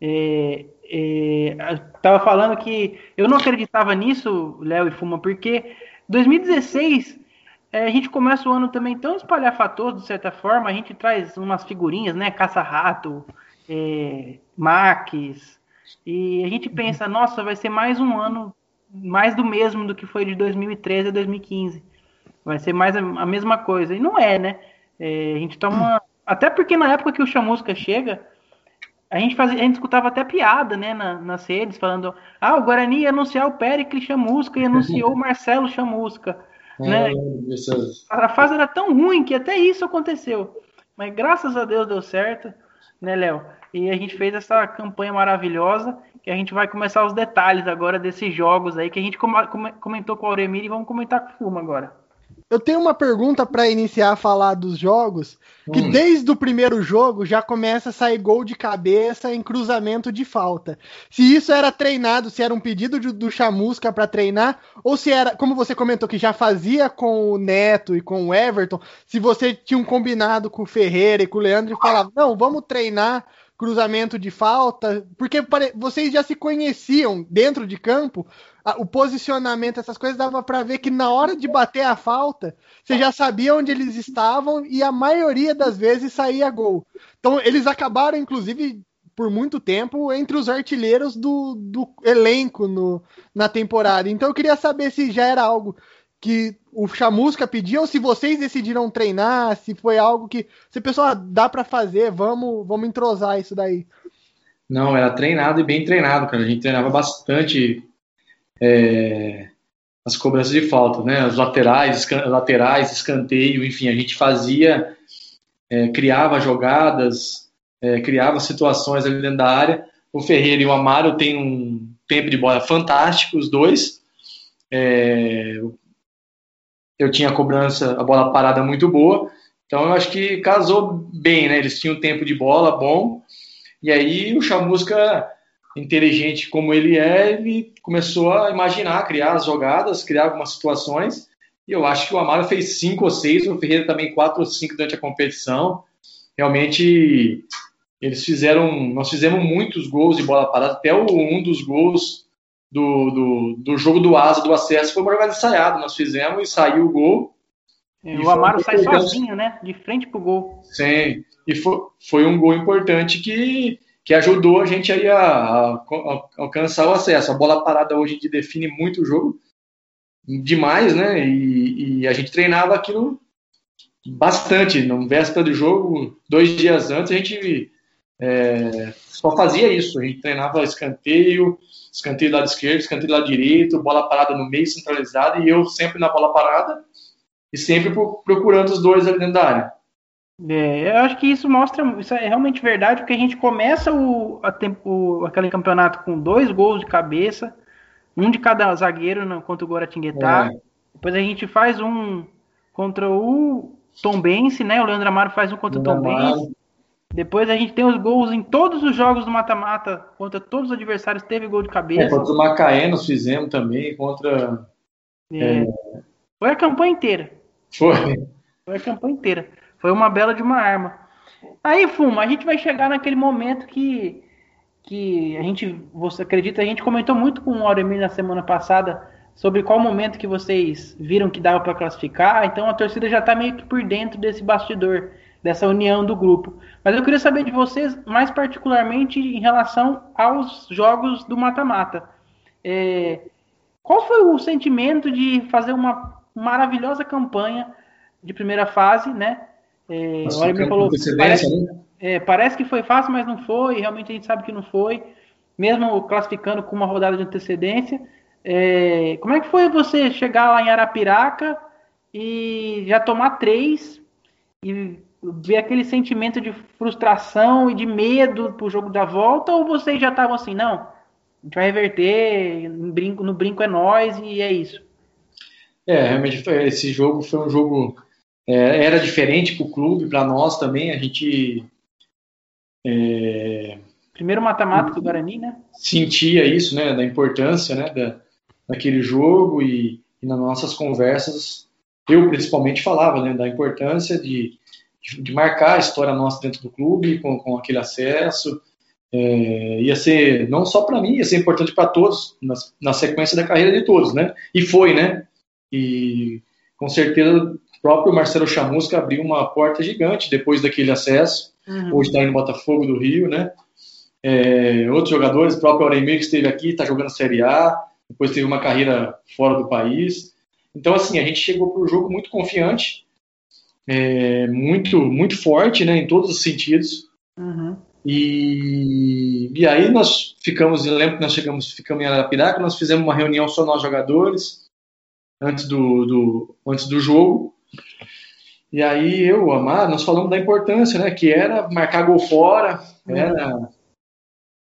É, é, tava falando que eu não acreditava nisso, Léo e Fuma, porque 2016 é, a gente começa o ano também tão espalhafatoso, de certa forma. A gente traz umas figurinhas, né? Caça-rato, é, Max, e a gente pensa, nossa, vai ser mais um ano mais do mesmo do que foi de 2013 a 2015. Vai ser mais a, a mesma coisa. E não é, né? É, a gente toma. Até porque na época que o Chamusca chega, a gente, fazia, a gente escutava até piada, né, na, nas redes, falando: ah, o Guarani ia anunciar o Péricles Chamusca e anunciou o Marcelo Chamusca. É, né? A fase era tão ruim que até isso aconteceu. Mas graças a Deus deu certo né, Léo? E a gente fez essa campanha maravilhosa, que a gente vai começar os detalhes agora desses jogos aí, que a gente comentou com o Auremir e vamos comentar com o Fuma agora. Eu tenho uma pergunta para iniciar a falar dos jogos, que hum. desde o primeiro jogo já começa a sair gol de cabeça em cruzamento de falta. Se isso era treinado, se era um pedido de, do Chamusca para treinar, ou se era, como você comentou que já fazia com o Neto e com o Everton, se você tinha um combinado com o Ferreira e com o Leandro e falava, não, vamos treinar cruzamento de falta, porque vocês já se conheciam dentro de campo, o posicionamento, essas coisas, dava para ver que na hora de bater a falta, você já sabia onde eles estavam e a maioria das vezes saía gol. Então eles acabaram, inclusive, por muito tempo entre os artilheiros do, do elenco no, na temporada. Então eu queria saber se já era algo que o Chamusca pediu ou se vocês decidiram treinar, se foi algo que se pessoal ah, dá para fazer, vamos, vamos entrosar isso daí. Não, era treinado e bem treinado, cara. A gente treinava bastante é, as cobranças de falta, né? Os laterais, laterais, escanteio, enfim, a gente fazia, é, criava jogadas, é, criava situações ali dentro da área. O Ferreira e o Amaro têm um tempo de bola fantástico, os dois. É, eu tinha a cobrança, a bola parada muito boa. Então eu acho que casou bem, né? Eles tinham tempo de bola bom. E aí o Chamusca, inteligente como ele é, ele começou a imaginar, criar as jogadas, criar algumas situações. E eu acho que o Amaro fez cinco ou seis, o Ferreira também quatro ou cinco durante a competição. Realmente eles fizeram, nós fizemos muitos gols de bola parada, até um dos gols do, do, do jogo do Asa, do acesso, foi uma jogada ensaiada, nós fizemos e saiu o gol. É, o Amaro sai sozinho, né? De frente pro gol. Sim, e foi, foi um gol importante que, que ajudou a gente aí a, a, a alcançar o acesso. A bola parada hoje de define muito o jogo, demais, né? E, e, a gente treinava aquilo bastante. No véspera do jogo, dois dias antes, a gente é, só fazia isso. A gente treinava escanteio, escanteio do lado esquerdo, escanteio do lado direito, bola parada no meio centralizada e eu sempre na bola parada e sempre procurando os dois ali dentro da área. É, eu acho que isso mostra, isso é realmente verdade, porque a gente começa o, a tempo, aquele campeonato com dois gols de cabeça, um de cada zagueiro no, contra o Guaratinguetá. É. Depois a gente faz um contra o Tombense, né? O Leandro Amaro faz um contra o Tombense. Depois a gente tem os gols em todos os jogos do mata-mata, contra todos os adversários, teve gol de cabeça. É, contra o Macaé nós fizemos também, contra. É. É... Foi a campanha inteira. Foi. Foi a campanha inteira. Foi uma bela de uma arma. Aí, Fuma, a gente vai chegar naquele momento que, que a gente, você acredita, a gente comentou muito com o Auremir na semana passada sobre qual momento que vocês viram que dava para classificar. Então a torcida já está meio que por dentro desse bastidor, dessa união do grupo. Mas eu queria saber de vocês, mais particularmente em relação aos jogos do mata-mata. É, qual foi o sentimento de fazer uma maravilhosa campanha de primeira fase, né? É, o Auremir falou, parece, né? é, parece que foi fácil, mas não foi. Realmente a gente sabe que não foi, mesmo classificando com uma rodada de antecedência. É, como é que foi você chegar lá em Arapiraca e já tomar três e ver aquele sentimento de frustração e de medo pro jogo da volta? Ou vocês já estavam assim, não, a gente vai reverter, no brinco, no brinco é nós e é isso? É, realmente foi, esse jogo foi um jogo é, era diferente para o clube, para nós também. A gente é, primeiro mata-mata do Guarani, né? Sentia isso, né, da importância, né, da, daquele jogo e, e, nas nossas conversas eu principalmente falava, né, da importância de, de marcar a história nossa dentro do clube com, com aquele acesso. É, ia ser não só para mim, ia ser importante para todos na, na sequência da carreira de todos, né? E foi, né? E com certeza próprio Marcelo Chamusca abriu uma porta gigante depois daquele acesso. Uhum. Hoje está no Botafogo do Rio, né? É, outros jogadores, o próprio Auremir que esteve aqui, está jogando Série A, depois teve uma carreira fora do país. Então, assim, a gente chegou para o jogo muito confiante, é, muito, muito forte, né, em todos os sentidos. Uhum. E, e aí nós ficamos, eu lembro que nós chegamos, ficamos em Arapiraca, nós fizemos uma reunião só nós jogadores, antes do, do, antes do jogo, e aí eu, o Amar, nós falamos da importância, né? Que era marcar gol fora, era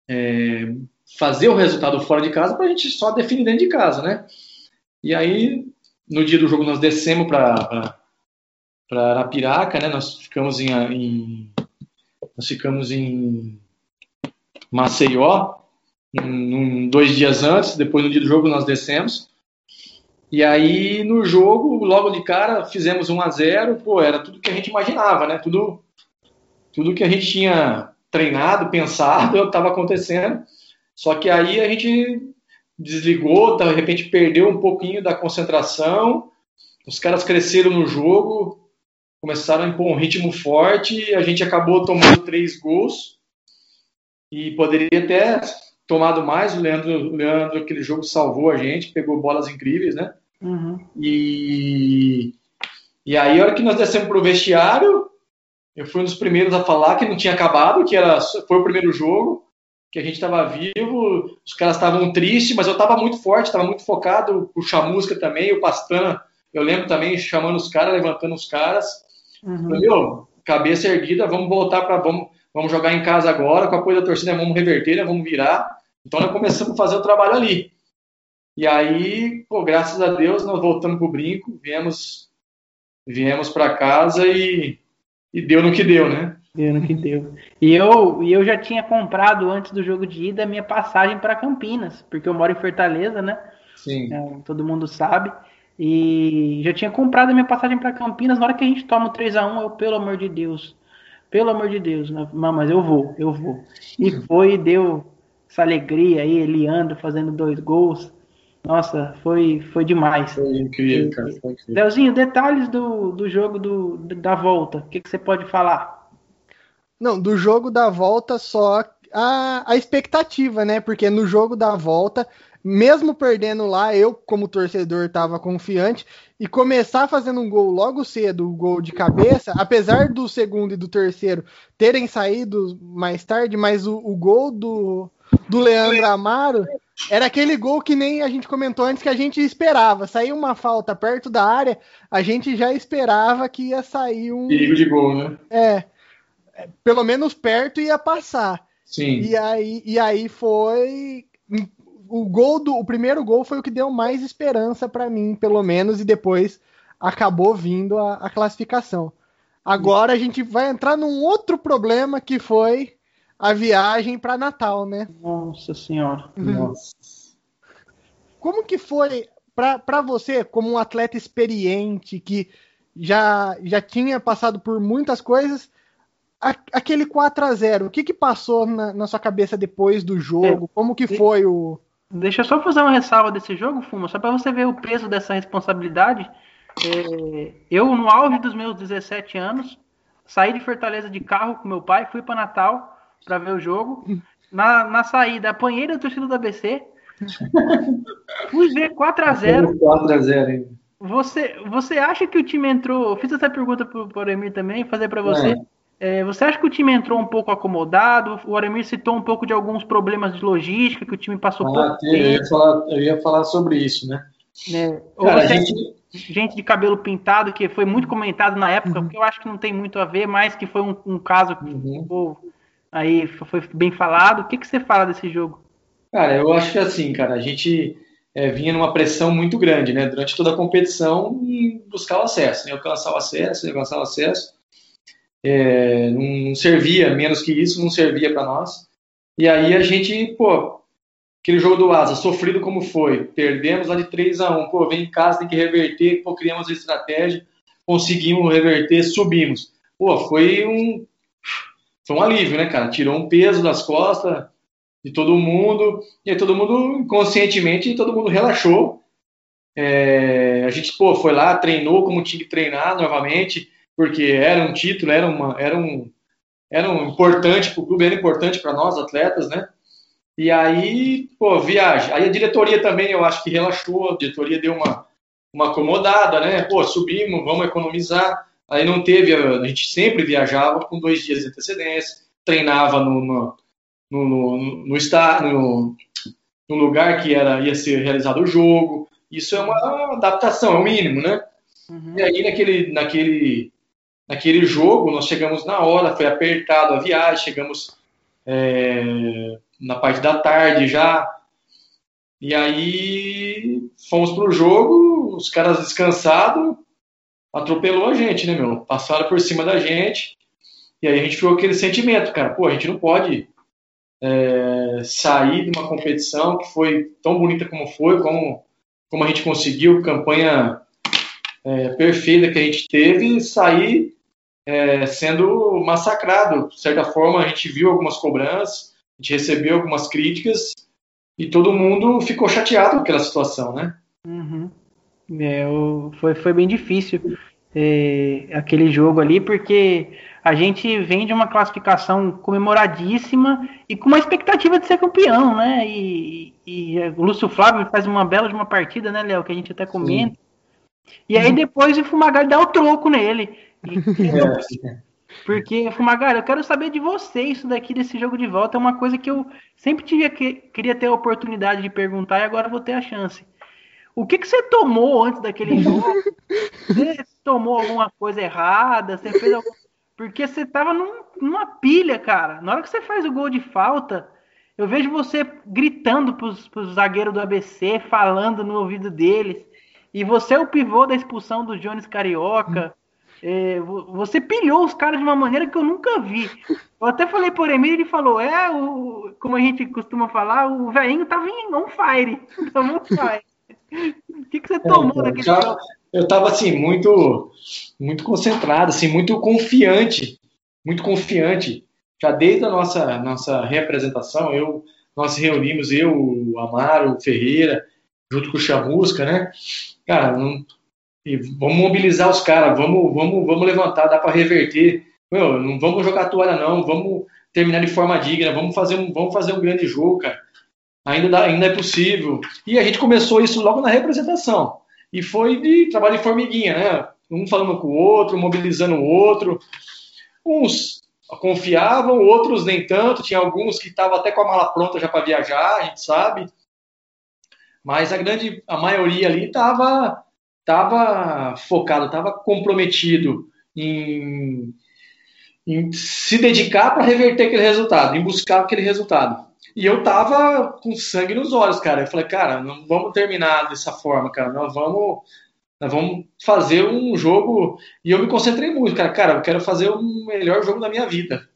é, fazer o resultado fora de casa para a gente só definir dentro de casa, né? E aí, no dia do jogo, nós descemos para Arapiraca, né? Nós ficamos em, em, nós ficamos em Maceió, um, dois dias antes, depois no dia do jogo nós descemos. E aí, no jogo, logo de cara, fizemos 1 a 0 pô, era tudo que a gente imaginava, né? Tudo, tudo que a gente tinha treinado, pensado, estava acontecendo. Só que aí a gente desligou, de repente perdeu um pouquinho da concentração, os caras cresceram no jogo, começaram a impor um ritmo forte, a gente acabou tomando três gols e poderia até tomado mais. O Leandro, o Leandro aquele jogo salvou a gente, pegou bolas incríveis, né? Uhum. E, e aí, a hora que nós descemos para o vestiário, eu fui um dos primeiros a falar que não tinha acabado, que era, foi o primeiro jogo, que a gente estava vivo, os caras estavam tristes, mas eu estava muito forte, estava muito focado, o Chamusca também, o Pastana, eu lembro também chamando os caras, levantando os caras. Uhum. Entendeu? Cabeça erguida, vamos voltar para vamos, vamos jogar em casa agora, com a coisa da torcida, vamos reverter, né, vamos virar. Então nós começamos a fazer o trabalho ali. E aí, pô, graças a Deus, nós voltamos pro brinco, viemos viemos para casa e, e deu no que deu, né? Deu no que deu. E eu, e eu já tinha comprado antes do jogo de ida a minha passagem para Campinas, porque eu moro em Fortaleza, né? Sim. É, todo mundo sabe. E já tinha comprado a minha passagem para Campinas. Na hora que a gente toma o 3 a 1 eu, pelo amor de Deus, pelo amor de Deus, né? mas eu vou, eu vou. E foi, deu essa alegria aí, Eliandro fazendo dois gols. Nossa, foi, foi demais. Foi incrível, cara. Foi incrível. Leozinho, detalhes do, do jogo do, da volta. O que, que você pode falar? Não, do jogo da volta só a, a expectativa, né? Porque no jogo da volta, mesmo perdendo lá, eu, como torcedor, estava confiante. E começar fazendo um gol logo cedo, o gol de cabeça, apesar do segundo e do terceiro terem saído mais tarde, mas o, o gol do, do Leandro Amaro era aquele gol que nem a gente comentou antes que a gente esperava. Saiu uma falta perto da área, a gente já esperava que ia sair um. Perigo de gol, né? É. Pelo menos perto ia passar. Sim. E aí, e aí foi. O gol do. O primeiro gol foi o que deu mais esperança para mim, pelo menos, e depois acabou vindo a, a classificação. Agora a gente vai entrar num outro problema que foi a viagem para Natal, né? Nossa senhora. Uhum. Nossa. Como que foi para você, como um atleta experiente que já, já tinha passado por muitas coisas, a, aquele 4 a 0 o que, que passou na, na sua cabeça depois do jogo? É. Como que foi o. Deixa eu só fazer uma ressalva desse jogo, Fuma, só para você ver o peso dessa responsabilidade. É, eu, no auge dos meus 17 anos, saí de Fortaleza de carro com meu pai, fui para Natal para ver o jogo. Na, na saída, apanhei da torcida do ABC. Fui ver 4x0. 4x0 Você, você acha que o time entrou. Fiz essa pergunta pro, pro Aremir também, fazer para você. É. É, você acha que o time entrou um pouco acomodado? O Aremir citou um pouco de alguns problemas de logística que o time passou ah, por. Eu ia, falar, eu ia falar sobre isso, né? É. Cara, a gente... gente de cabelo pintado, que foi muito comentado na época, uhum. porque eu acho que não tem muito a ver, mas que foi um, um caso que uhum. ficou aí foi bem falado. O que, que você fala desse jogo? Cara, eu acho que assim, cara, a gente é, vinha numa pressão muito grande, né, durante toda a competição em buscar o acesso, né, alcançar o acesso, alcançar o acesso. É, não servia, menos que isso, não servia para nós. E aí a gente, pô, aquele jogo do Asa, sofrido como foi, perdemos lá de 3 a 1 pô, vem em casa, tem que reverter, pô, criamos a estratégia, conseguimos reverter, subimos. Pô, foi um, foi um alívio, né, cara? Tirou um peso das costas de todo mundo, e aí todo mundo, inconscientemente, todo mundo relaxou. É, a gente, pô, foi lá, treinou como tinha que treinar novamente, porque era um título, era, uma, era um era um importante para o clube, era importante para nós, atletas, né? E aí, pô, viagem. Aí a diretoria também, eu acho que relaxou, a diretoria deu uma, uma acomodada, né? Pô, subimos, vamos economizar. Aí não teve, a gente sempre viajava com dois dias de antecedência, treinava no, no, no, no, no, no, no lugar que era, ia ser realizado o jogo. Isso é uma adaptação, é o mínimo, né? Uhum. E aí naquele, naquele, naquele jogo nós chegamos na hora, foi apertado a viagem, chegamos é, na parte da tarde já. E aí fomos pro jogo, os caras descansados, atropelou a gente, né, meu? Passaram por cima da gente. E aí a gente ficou aquele sentimento, cara, pô, a gente não pode é, sair de uma competição que foi tão bonita como foi, como, como a gente conseguiu, campanha é, perfeita que a gente teve, sair é, sendo massacrado. De certa forma, a gente viu algumas cobranças, a gente recebeu algumas críticas, e todo mundo ficou chateado com aquela situação, né? Uhum. É, foi, foi bem difícil é, aquele jogo ali, porque a gente vem de uma classificação comemoradíssima e com uma expectativa de ser campeão, né? E, e o Lúcio Flávio faz uma bela de uma partida, né, Léo? Que a gente até comenta. Sim. E aí depois o Fumagalli dá o troco nele. E, Porque, Fumagalli, eu quero saber de você isso daqui desse jogo de volta. É uma coisa que eu sempre tive que, queria ter a oportunidade de perguntar e agora vou ter a chance. O que, que você tomou antes daquele jogo? Você tomou alguma coisa errada? Você fez algum... Porque você tava num, numa pilha, cara. Na hora que você faz o gol de falta, eu vejo você gritando pros, pros zagueiros do ABC, falando no ouvido deles. E você é o pivô da expulsão do Jones Carioca. É, você pilhou os caras de uma maneira que eu nunca vi. Eu até falei por Emílio, ele falou, é, o, como a gente costuma falar, o velhinho tava em on fire. Tava on fire. O que, que você tomou é, daquele jogo? Eu estava assim, muito, muito concentrado, assim, muito confiante, muito confiante. Já desde a nossa, nossa representação, eu, nós reunimos, eu, o Amaro, o Ferreira, junto com o Chamusca, né? Cara, não, vamos mobilizar os caras, vamos, vamos, vamos levantar, dá para reverter. Meu, não vamos jogar toalha, não, vamos terminar de forma digna, vamos fazer um, vamos fazer um grande jogo, cara. Ainda, dá, ainda é possível. E a gente começou isso logo na representação. E foi de trabalho de formiguinha, né? Um falando com o outro, mobilizando o outro. Uns confiavam, outros nem tanto. Tinha alguns que estavam até com a mala pronta já para viajar, a gente sabe. Mas a grande, a maioria ali estava tava focado, estava comprometido em, em se dedicar para reverter aquele resultado, em buscar aquele resultado. E eu tava com sangue nos olhos, cara. Eu falei, cara, não vamos terminar dessa forma, cara. Nós vamos, nós vamos fazer um jogo. E eu me concentrei muito, cara. Cara, eu quero fazer o melhor jogo da minha vida.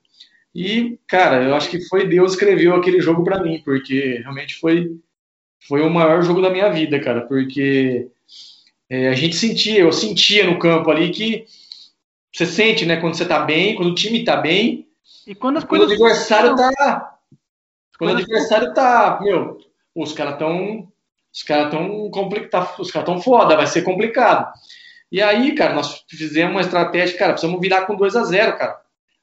E, cara, eu acho que foi Deus que escreveu aquele jogo para mim, porque realmente foi, foi o maior jogo da minha vida, cara. Porque é, a gente sentia, eu sentia no campo ali que você sente, né, quando você tá bem, quando o time tá bem. E quando as coisas. Quando o adversário tá quando o adversário tá, meu, os caras tão. Os caras tão complicados, os caras tão foda, vai ser complicado. E aí, cara, nós fizemos uma estratégia, cara, precisamos virar com 2 a 0 cara.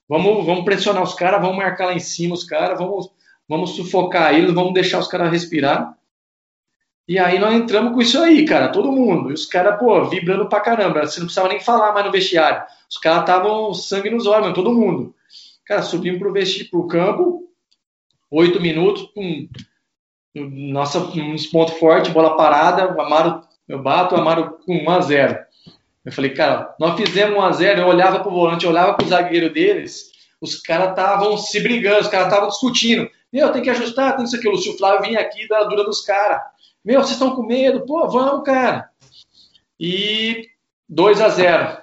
Vamos, vamos pressionar os caras, vamos marcar lá em cima os caras, vamos, vamos sufocar eles, vamos deixar os caras respirar. E aí nós entramos com isso aí, cara, todo mundo. E os caras, pô, vibrando pra caramba. Você não precisava nem falar mais no vestiário. Os caras estavam sangue nos olhos, todo mundo. Cara, subimos pro, vesti pro campo, oito minutos, um, nossa, uns pontos fortes, bola parada, o Amaro, eu bato, o Amaro com 1 a 0 Eu falei, cara, nós fizemos 1 a 0 eu olhava pro volante, eu olhava pro zagueiro deles, os caras estavam se brigando, os caras estavam discutindo. Meu, tem que ajustar, tem isso aqui. O Lúcio Flávio vinha aqui da dura dos caras. Meu, vocês estão com medo? Pô, vamos, cara. E 2 a 0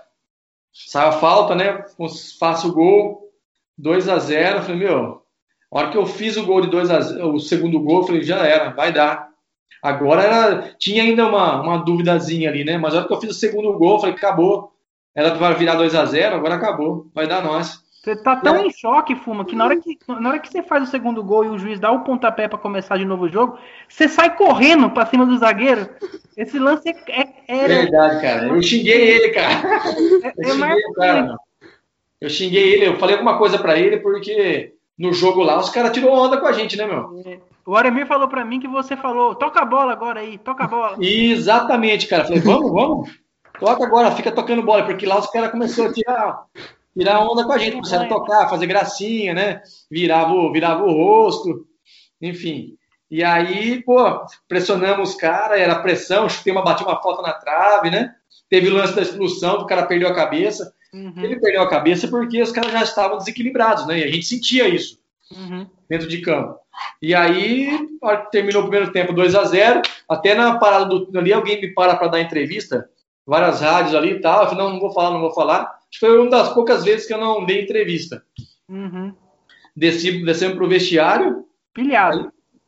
Sai a falta, né? Faço o gol. 2 a 0 Eu falei, meu, a hora que eu fiz o gol de 2 a 0, o segundo gol, falei, já era, vai dar. Agora era, tinha ainda uma, uma duvidazinha ali, né? Mas a hora que eu fiz o segundo gol, falei, acabou. Era para virar 2 a 0, agora acabou, vai dar nós. Você tá tão é. em choque, Fuma, que na, hora que na hora que você faz o segundo gol e o juiz dá o pontapé para começar de novo o jogo, você sai correndo para cima do zagueiro. Esse lance é. é, é Verdade, cara. Eu xinguei ele, cara. É, eu, é xinguei, cara. eu xinguei ele, eu falei alguma coisa para ele porque no jogo lá, os caras tirou onda com a gente, né, meu? É. O Aremir falou para mim que você falou, toca a bola agora aí, toca a bola. Exatamente, cara. Falei, vamos, vamos. Toca agora, fica tocando bola, porque lá os caras começaram a tirar, tirar onda com a gente, começaram a tocar, fazer gracinha, né? Virava, virava o rosto, enfim. E aí, pô, pressionamos os caras, era pressão, chutei uma, bati uma falta na trave, né? Teve o lance da expulsão, o cara perdeu a cabeça. Uhum. Ele perdeu a cabeça porque os caras já estavam desequilibrados, né? E a gente sentia isso uhum. dentro de campo. E aí, terminou o primeiro tempo 2 a 0 até na parada do ali, alguém me para para dar entrevista, várias rádios ali e tal. Eu falei, não, não vou falar, não vou falar. Foi uma das poucas vezes que eu não dei entrevista. Uhum. Desci, descemos pro vestiário. Pilhado. Aí,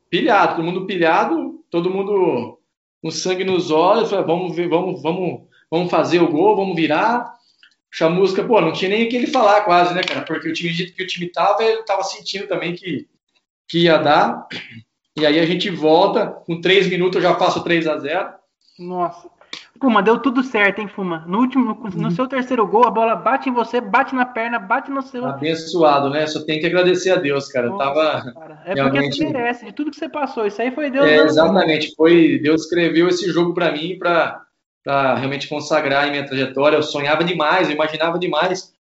pilhado, todo mundo pilhado, todo mundo com sangue nos olhos. Falei, vamos ver, vamos, vamos, vamos fazer o gol, vamos virar. Chamusca, pô, não tinha nem o que ele falar quase, né, cara? Porque o time que o time tava, ele tava sentindo também que, que ia dar. E aí a gente volta, com três minutos eu já faço 3 a 0 Nossa. Fuma, deu tudo certo, hein, Fuma? No último, no, no, seu terceiro gol, a bola bate em você, bate na perna, bate no seu. Abençoado, né? Só tem que agradecer a Deus, cara. Nossa, tava. Cara. É realmente... porque você merece, de tudo que você passou. Isso aí foi Deus. É, exatamente. Foi, Deus escreveu esse jogo para mim para para realmente consagrar em minha trajetória. Eu sonhava demais, eu imaginava demais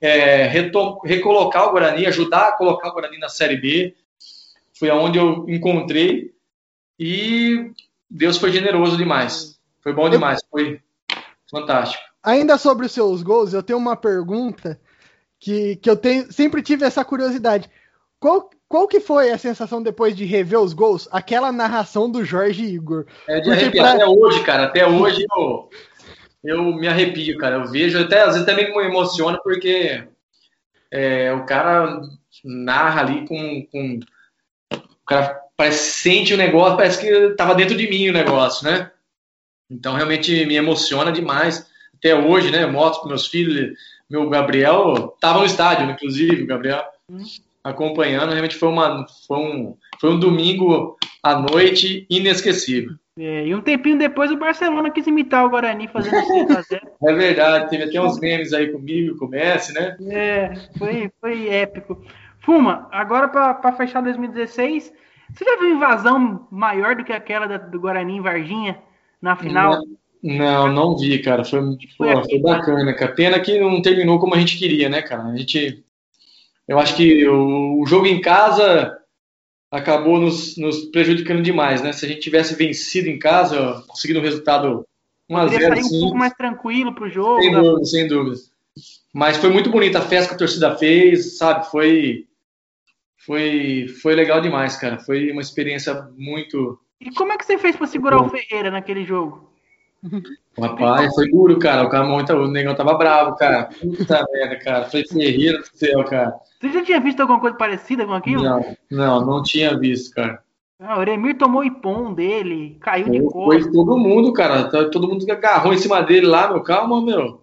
é, recolocar o Guarani, ajudar a colocar o Guarani na Série B. Foi aonde eu encontrei e Deus foi generoso demais. Foi bom demais, foi fantástico. Ainda sobre os seus gols, eu tenho uma pergunta que, que eu tenho, sempre tive essa curiosidade. Qual, qual que foi a sensação depois de rever os gols? Aquela narração do Jorge Igor. É de arrepiar pra... até hoje, cara. Até hoje eu, eu me arrepio, cara. Eu vejo, até às vezes também me emociona, porque é, o cara narra ali com, com. O cara parece sente o negócio, parece que tava dentro de mim o negócio, né? Então realmente me emociona demais. Até hoje, né? Eu mostro para meus filhos, meu Gabriel tava no estádio, inclusive, o Gabriel acompanhando. Realmente foi, uma, foi, um, foi um domingo à noite inesquecível. É, e um tempinho depois o Barcelona quis imitar o Guarani fazendo 6x0. é verdade, teve até uns memes aí comigo, com o Messi, né? É, foi, foi épico. Fuma, agora para fechar 2016, você já viu invasão maior do que aquela da, do Guarani em Varginha na final? Não, não, não vi, cara. Foi, pô, foi bacana, cara. Pena que não terminou como a gente queria, né, cara? A gente. Eu acho que o, o jogo em casa acabou nos, nos, prejudicando demais, né? Se a gente tivesse vencido em casa, conseguido um resultado 1 x 0 sair um pouco mais tranquilo pro jogo. Sem dúvida, sem dúvida. Mas foi muito bonita a festa que a torcida fez, sabe? Foi foi foi legal demais, cara. Foi uma experiência muito E como é que você fez para segurar o Ferreira naquele jogo? Rapaz, foi duro, cara. O, cara, o negão tava bravo, cara. Puta merda, cara. Foi Ferreira do céu, cara. Você já tinha visto alguma coisa parecida com aquilo? Não, não, não tinha visto, cara. Ah, o Remir tomou ipom dele, caiu foi, de cor. Foi todo mundo, cara. Todo mundo agarrou em cima dele lá, meu. Calma, meu.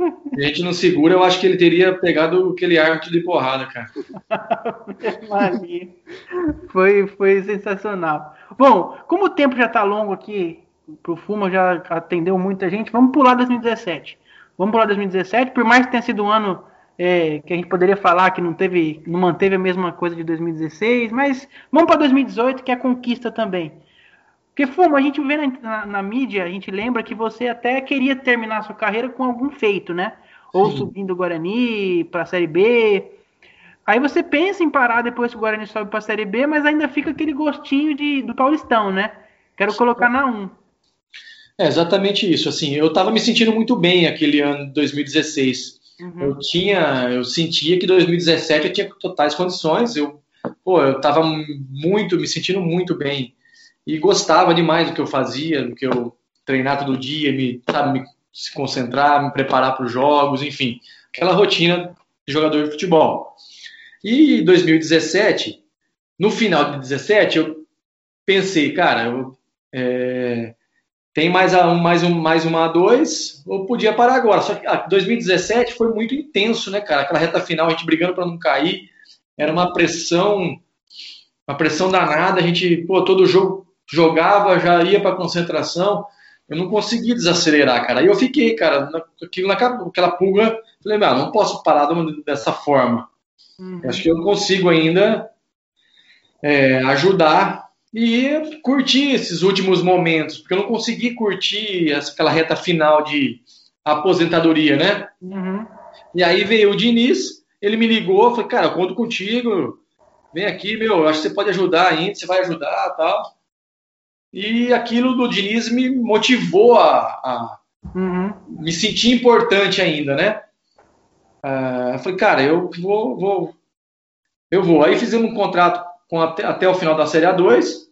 A gente não segura, eu acho que ele teria pegado aquele árbitro de porrada, cara. foi, foi sensacional. Bom, como o tempo já tá longo aqui, pro Fuma já atendeu muita gente. Vamos pular 2017. Vamos pular 2017, por mais que tenha sido um ano é, que a gente poderia falar que não teve, não manteve a mesma coisa de 2016, mas vamos para 2018, que é a conquista também. Porque Fuma, a gente vê na, na, na, mídia, a gente lembra que você até queria terminar a sua carreira com algum feito, né? Ou Sim. subindo o Guarani para a Série B. Aí você pensa em parar depois que o Guarani sobe para a Série B, mas ainda fica aquele gostinho de, do Paulistão, né? Quero colocar na 1. É exatamente isso. Assim, eu estava me sentindo muito bem aquele ano de 2016. Uhum. Eu tinha, eu sentia que 2017 eu tinha totais condições. Eu, pô, eu estava muito, me sentindo muito bem e gostava demais do que eu fazia, do que eu treinar todo dia, me, sabe, me se concentrar, me preparar para os jogos, enfim, aquela rotina de jogador de futebol. E 2017, no final de 17, eu pensei, cara, eu, é, tem mais, a, mais, um, mais uma A2, ou podia parar agora. Só que ah, 2017 foi muito intenso, né, cara? Aquela reta final, a gente brigando para não cair, era uma pressão, uma pressão danada. A gente, pô, todo jogo jogava, já ia para concentração. Eu não consegui desacelerar, cara. Aí eu fiquei, cara, naquilo, naquela pulga. Falei, não, não posso parar dessa forma. Uhum. Acho que eu consigo ainda é, ajudar e curtir esses últimos momentos, porque eu não consegui curtir aquela reta final de aposentadoria, né? Uhum. E aí veio o Diniz, ele me ligou, falei, cara, conto contigo, vem aqui, meu, acho que você pode ajudar ainda, você vai ajudar tal. E aquilo do Diniz me motivou a, a uhum. me sentir importante ainda, né? Uh, eu falei, cara, eu vou, vou, eu vou. Aí fizemos um contrato com até, até o final da Série A2.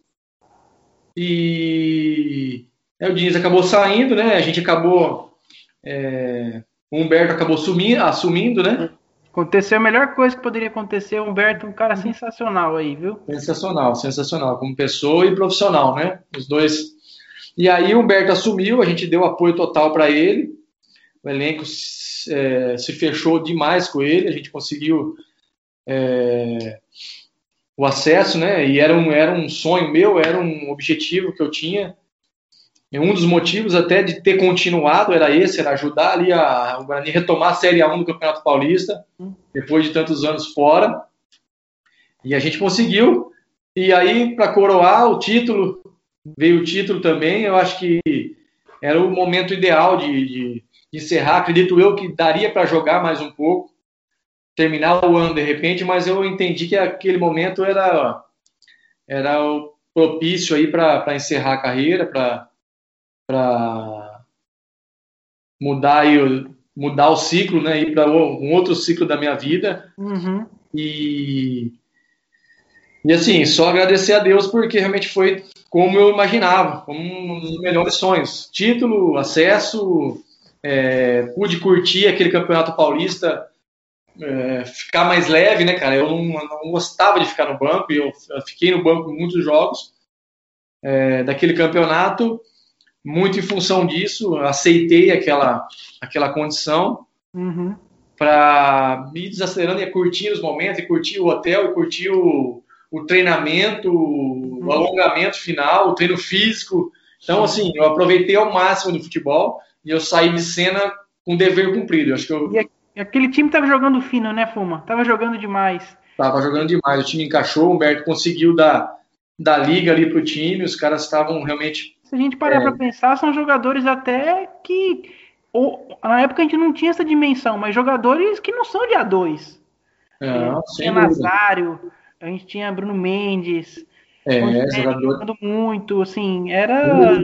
E aí o Diniz acabou saindo, né? A gente acabou. É, o Humberto acabou sumindo, assumindo, né? Aconteceu a melhor coisa que poderia acontecer. Humberto, um cara sensacional aí, viu? Sensacional, sensacional. Como pessoa e profissional, né? Os dois. E aí o Humberto assumiu, a gente deu apoio total para ele. O elenco é, se fechou demais com ele, a gente conseguiu. É, o acesso, né? E era um, era um sonho meu, era um objetivo que eu tinha. E um dos motivos até de ter continuado era esse, era ajudar ali a, o Guarani retomar a Série A1 do Campeonato Paulista, depois de tantos anos fora. E a gente conseguiu. E aí, para coroar o título, veio o título também. Eu acho que era o momento ideal de, de, de encerrar. Acredito eu que daria para jogar mais um pouco. terminar o ano de repente, mas eu entendi que aquele momento era era o propício aí para encerrar a carreira, para mudar aí o, mudar o ciclo, né, ir para um outro ciclo da minha vida. Uhum. E e assim, só agradecer a Deus porque realmente foi como eu imaginava, como um dos melhores sonhos. Título, acesso, é, pude curtir aquele campeonato paulista, é, ficar mais leve, né, cara? Eu não, não, gostava de ficar no banco, e eu, fiquei no banco em muitos jogos é, daquele campeonato, muito em função disso, aceitei aquela, aquela condição uhum. para me desacelerando e curtir os momentos, e curtir o hotel, e curtir o, o treinamento, uhum. o alongamento final, o treino físico. Então, assim, eu aproveitei ao máximo do futebol e eu saí de cena com dever cumprido. Eu acho que eu... E aquele time tava jogando fino, né, Fuma? Tava jogando demais. Tava jogando demais. O time encaixou, o Humberto conseguiu dar, dar liga ali pro time, os caras estavam realmente. Se a gente parar é... para pensar, são jogadores até que. Ou, na época a gente não tinha essa dimensão, mas jogadores que não são de A2. É, a gente tinha Nazário, a gente tinha Bruno Mendes. É, jogador. Jogando muito, assim, era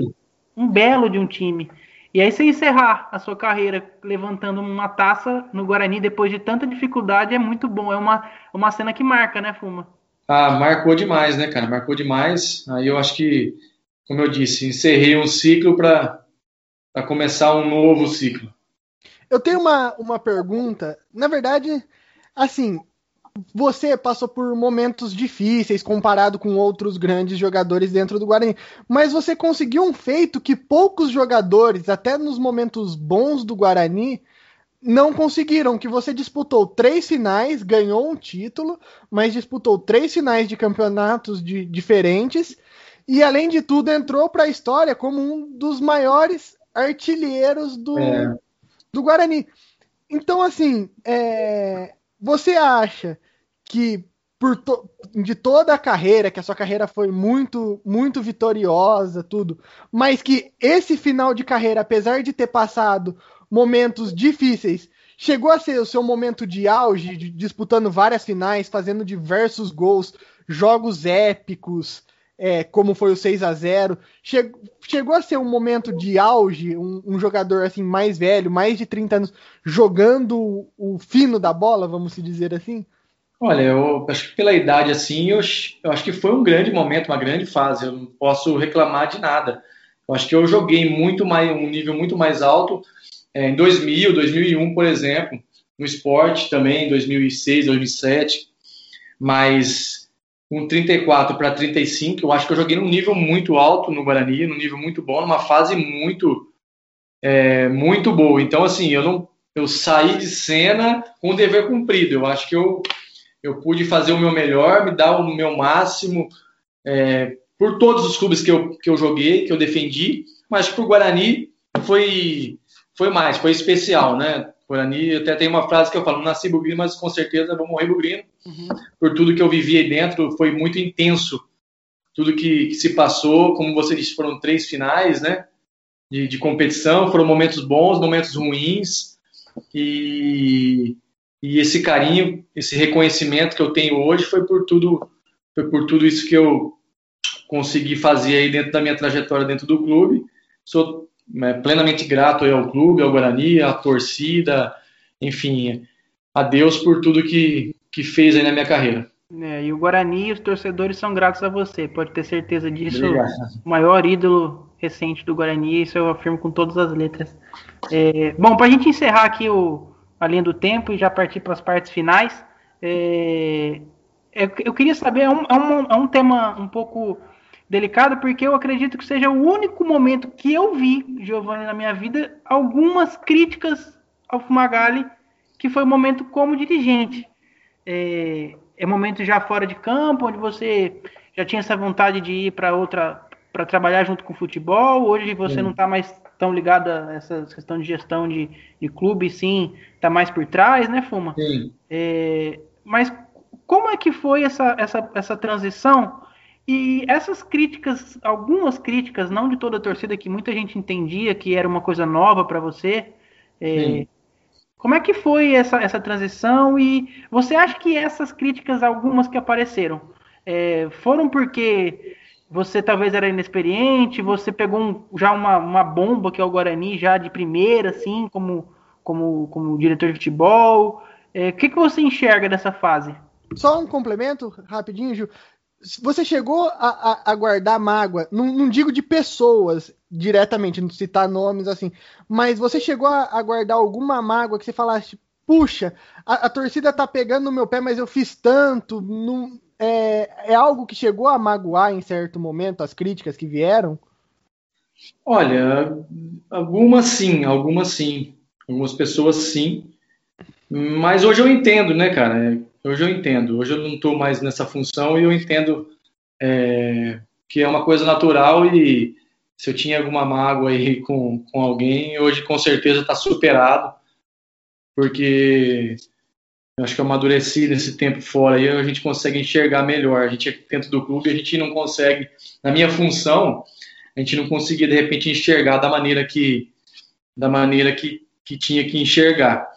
um belo de um time. E aí você encerrar a sua carreira levantando uma taça no Guarani depois de tanta dificuldade é muito bom. É uma, uma cena que marca, né, Fuma? Ah, marcou demais, né, cara? Marcou demais. Aí eu acho que, como eu disse, encerrei um ciclo para começar um novo ciclo. Eu tenho uma, uma pergunta. Na verdade, assim, você passou por momentos difíceis comparado com outros grandes jogadores dentro do Guarani, mas você conseguiu um feito que poucos jogadores, até nos momentos bons do Guarani, não conseguiram, que você disputou três finais, ganhou um título, mas disputou três finais de campeonatos de, diferentes e além de tudo entrou para a história como um dos maiores artilheiros do, é. do Guarani. Então, assim, é, você acha que por to de toda a carreira, que a sua carreira foi muito, muito vitoriosa, tudo, mas que esse final de carreira, apesar de ter passado momentos difíceis, chegou a ser o seu momento de auge, de, disputando várias finais, fazendo diversos gols, jogos épicos, é, como foi o 6 a 0 che Chegou a ser um momento de auge, um, um, jogador assim mais velho, mais de 30 anos, jogando o, fino da bola, vamos dizer assim? Olha, eu acho que pela idade assim, eu, eu, acho que foi um grande momento, uma grande fase. Eu não posso reclamar de nada. Eu acho que eu joguei muito mais, um nível muito mais alto é, em 2000, 2001, por exemplo, no esporte também, em 2006, 2007. Mas com 34 para 35, eu acho que eu joguei num nível muito alto no Guarani, num nível muito bom, numa fase muito é, muito boa. Então, assim, eu não eu saí de cena com o dever cumprido. Eu acho que eu eu pude fazer o meu melhor, me dar o meu máximo é, por todos os clubes que eu, que eu joguei, que eu defendi, mas para o Guarani foi, foi mais, foi especial, né? Guarani, até tem uma frase que eu falo, nasci bugrino, mas com certeza vou morrer bugrino, uhum. por tudo que eu vivi aí dentro, foi muito intenso, tudo que, que, se passou, como você disse, foram três finais, né, de, de competição, foram momentos bons, momentos ruins, e, e esse carinho, esse reconhecimento que eu tenho hoje foi por tudo, foi por tudo isso que eu consegui fazer aí dentro da minha trajetória dentro do clube. Sou plenamente grato ao clube, ao Guarani, à torcida, enfim, a Deus por tudo que, que fez aí na minha carreira. É, e o Guarani e os torcedores são gratos a você, pode ter certeza disso. Obrigado. O maior ídolo recente do Guarani, isso eu afirmo com todas as letras. É, bom, para a gente encerrar aqui o, a linha do tempo e já partir para as partes finais. É, é, eu queria saber, é um, é, um, é um tema um pouco delicado, porque eu acredito que seja o único momento que eu vi, Giovanni, na minha vida, algumas críticas ao Fumagalli, que foi o um momento como dirigente. É, é momento já fora de campo, onde você já tinha essa vontade de ir para outra, para trabalhar junto com o futebol, hoje você não está mais tão ligado a essa questão de gestão de, de clube, sim, tá mais por trás, né, Fuma? Sim. É, mas como é que foi essa, essa, essa transição? E essas críticas, algumas críticas, não de toda a torcida, que muita gente entendia que era uma coisa nova para você. É, Como é que foi essa, essa transição e você acha que essas críticas, algumas que apareceram, é, foram porque você talvez era inexperiente, você pegou um, já uma, uma bomba que é o Guarani já de primeira, assim, como, como, como diretor de futebol? É, o que, que você enxerga dessa fase? Só um complemento, rapidinho, Ju. Você chegou a, a, a guardar mágoa, não, não, digo de pessoas diretamente, não citar nomes assim, mas você chegou a, a guardar alguma mágoa que você falasse, puxa, a, a, torcida tá pegando no meu pé, mas eu fiz tanto, não, é, é algo que chegou a magoar em certo momento, as críticas que vieram? Olha, algumas sim, algumas sim, algumas pessoas sim, mas hoje eu entendo, né, cara? Hoje eu entendo. Hoje eu não estou mais nessa função e eu entendo é, que é uma coisa natural e se eu tinha alguma mágoa aí com, com alguém, hoje com certeza está superado, porque eu acho que eu amadureci nesse tempo fora e a gente consegue enxergar melhor. A gente é dentro do clube, a gente não consegue, na minha função, a gente não conseguia de repente enxergar da maneira que da maneira que, que tinha que enxergar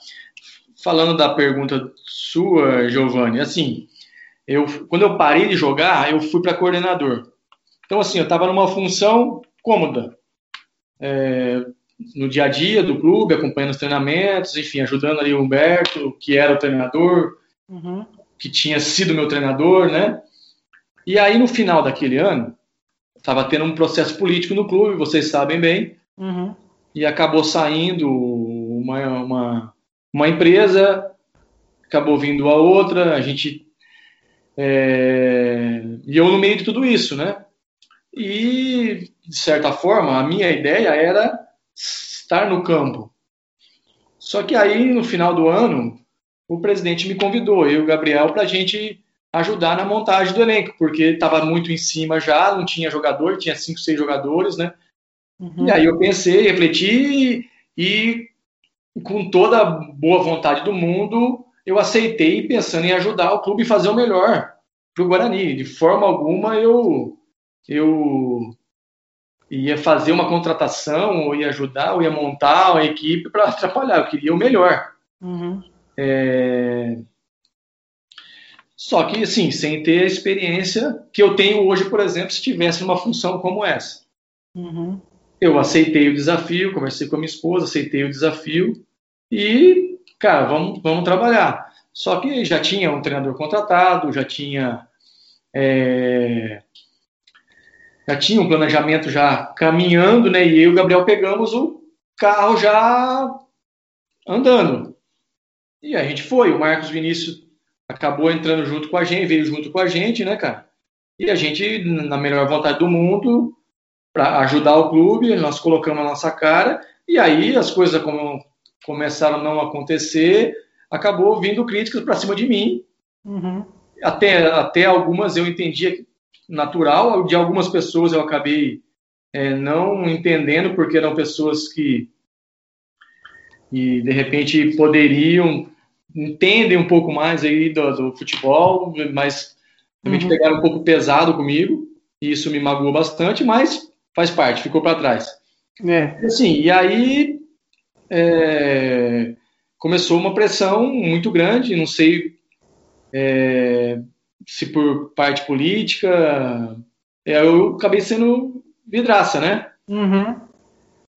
falando da pergunta sua, Giovanni, assim, eu, quando eu parei de jogar, eu fui para coordenador. Então, assim, eu estava numa função cômoda. É, no dia a dia do clube, acompanhando os treinamentos, enfim, ajudando ali o Humberto, que era o treinador, uhum. que tinha sido meu treinador, né? E aí, no final daquele ano, estava tendo um processo político no clube, vocês sabem bem, uhum. e acabou saindo uma, uma uma empresa, acabou vindo a outra, a gente. É, e eu no meio de tudo isso, né? E, de certa forma, a minha ideia era estar no campo. Só que aí, no final do ano, o presidente me convidou, eu e o Gabriel, para a gente ajudar na montagem do elenco, porque estava muito em cima já, não tinha jogador, tinha cinco, seis jogadores, né? Uhum. E aí eu pensei, refleti e com toda a boa vontade do mundo, eu aceitei pensando em ajudar o clube a fazer o melhor para o Guarani. De forma alguma eu, eu ia fazer uma contratação, ou ia ajudar, ou ia montar a equipe para atrapalhar. Eu queria o melhor. Uhum. É... Só que, assim, sem ter a experiência que eu tenho hoje, por exemplo, se tivesse uma função como essa. Uhum. Eu aceitei o desafio, conversei com a minha esposa, aceitei o desafio e, cara, vamos, vamos trabalhar. Só que já tinha um treinador contratado, já tinha. É, já tinha um planejamento já caminhando, né? E eu e o Gabriel pegamos o carro já andando. E a gente foi. O Marcos Vinícius acabou entrando junto com a gente, veio junto com a gente, né, cara? E a gente, na melhor vontade do mundo, para ajudar o clube, nós colocamos a nossa cara. E aí as coisas como começaram a não acontecer, acabou vindo críticas para cima de mim. Uhum. Até, até algumas eu entendia natural, de algumas pessoas eu acabei é, não entendendo, porque eram pessoas que, que de repente poderiam entendem um pouco mais aí do, do futebol, mas realmente uhum. pegaram um pouco pesado comigo, e isso me magoou bastante, mas faz parte, ficou para trás. É. Assim, e aí é, começou uma pressão muito grande, não sei é, se por parte política, é, eu acabei sendo vidraça, né? Uhum.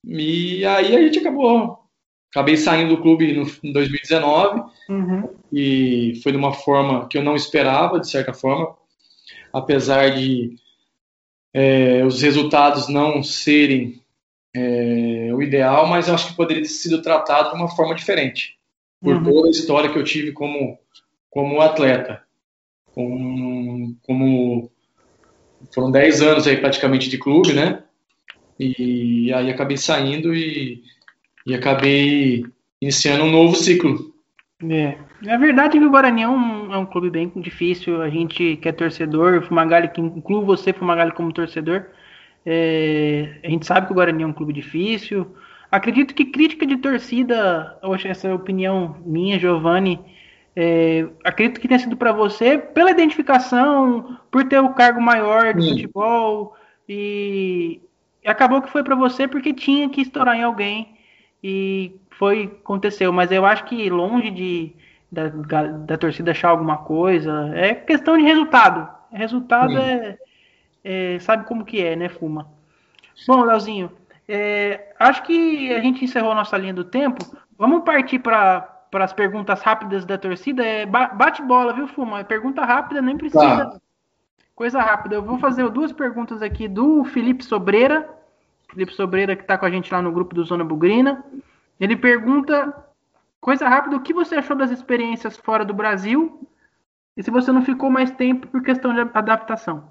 E aí a gente acabou. Acabei saindo do clube no, em 2019 uhum. e foi de uma forma que eu não esperava, de certa forma, apesar de é, os resultados não serem é, o ideal, mas eu acho que poderia ter sido tratado de uma forma diferente, por uhum. toda a história que eu tive como, como atleta. Como, como foram 10 anos aí praticamente de clube, né? E aí acabei saindo e, e acabei iniciando um novo ciclo. É. Na verdade o Guarani é um, é um clube bem difícil. A gente que é torcedor, Fumagalli, que inclui você, Fumagalli, como torcedor, é, a gente sabe que o Guarani é um clube difícil. Acredito que crítica de torcida, essa é a opinião minha, Giovanni, é, acredito que tenha sido para você pela identificação, por ter o cargo maior de Sim. futebol e acabou que foi para você porque tinha que estourar em alguém. e foi aconteceu. Mas eu acho que longe de da, da torcida achar alguma coisa, é questão de resultado. Resultado é, é, sabe como que é, né, Fuma? Bom, Leozinho, é, acho que a gente encerrou nossa linha do tempo. Vamos partir para as perguntas rápidas da torcida. É, bate bola, viu, Fuma? É pergunta rápida, nem precisa. Tá. Coisa rápida. Eu vou fazer duas perguntas aqui do Felipe Sobreira. Felipe Sobreira, que está com a gente lá no grupo do Zona Bugrina. Ele pergunta, coisa rápida, o que você achou das experiências fora do Brasil? E se você não ficou mais tempo por questão de adaptação?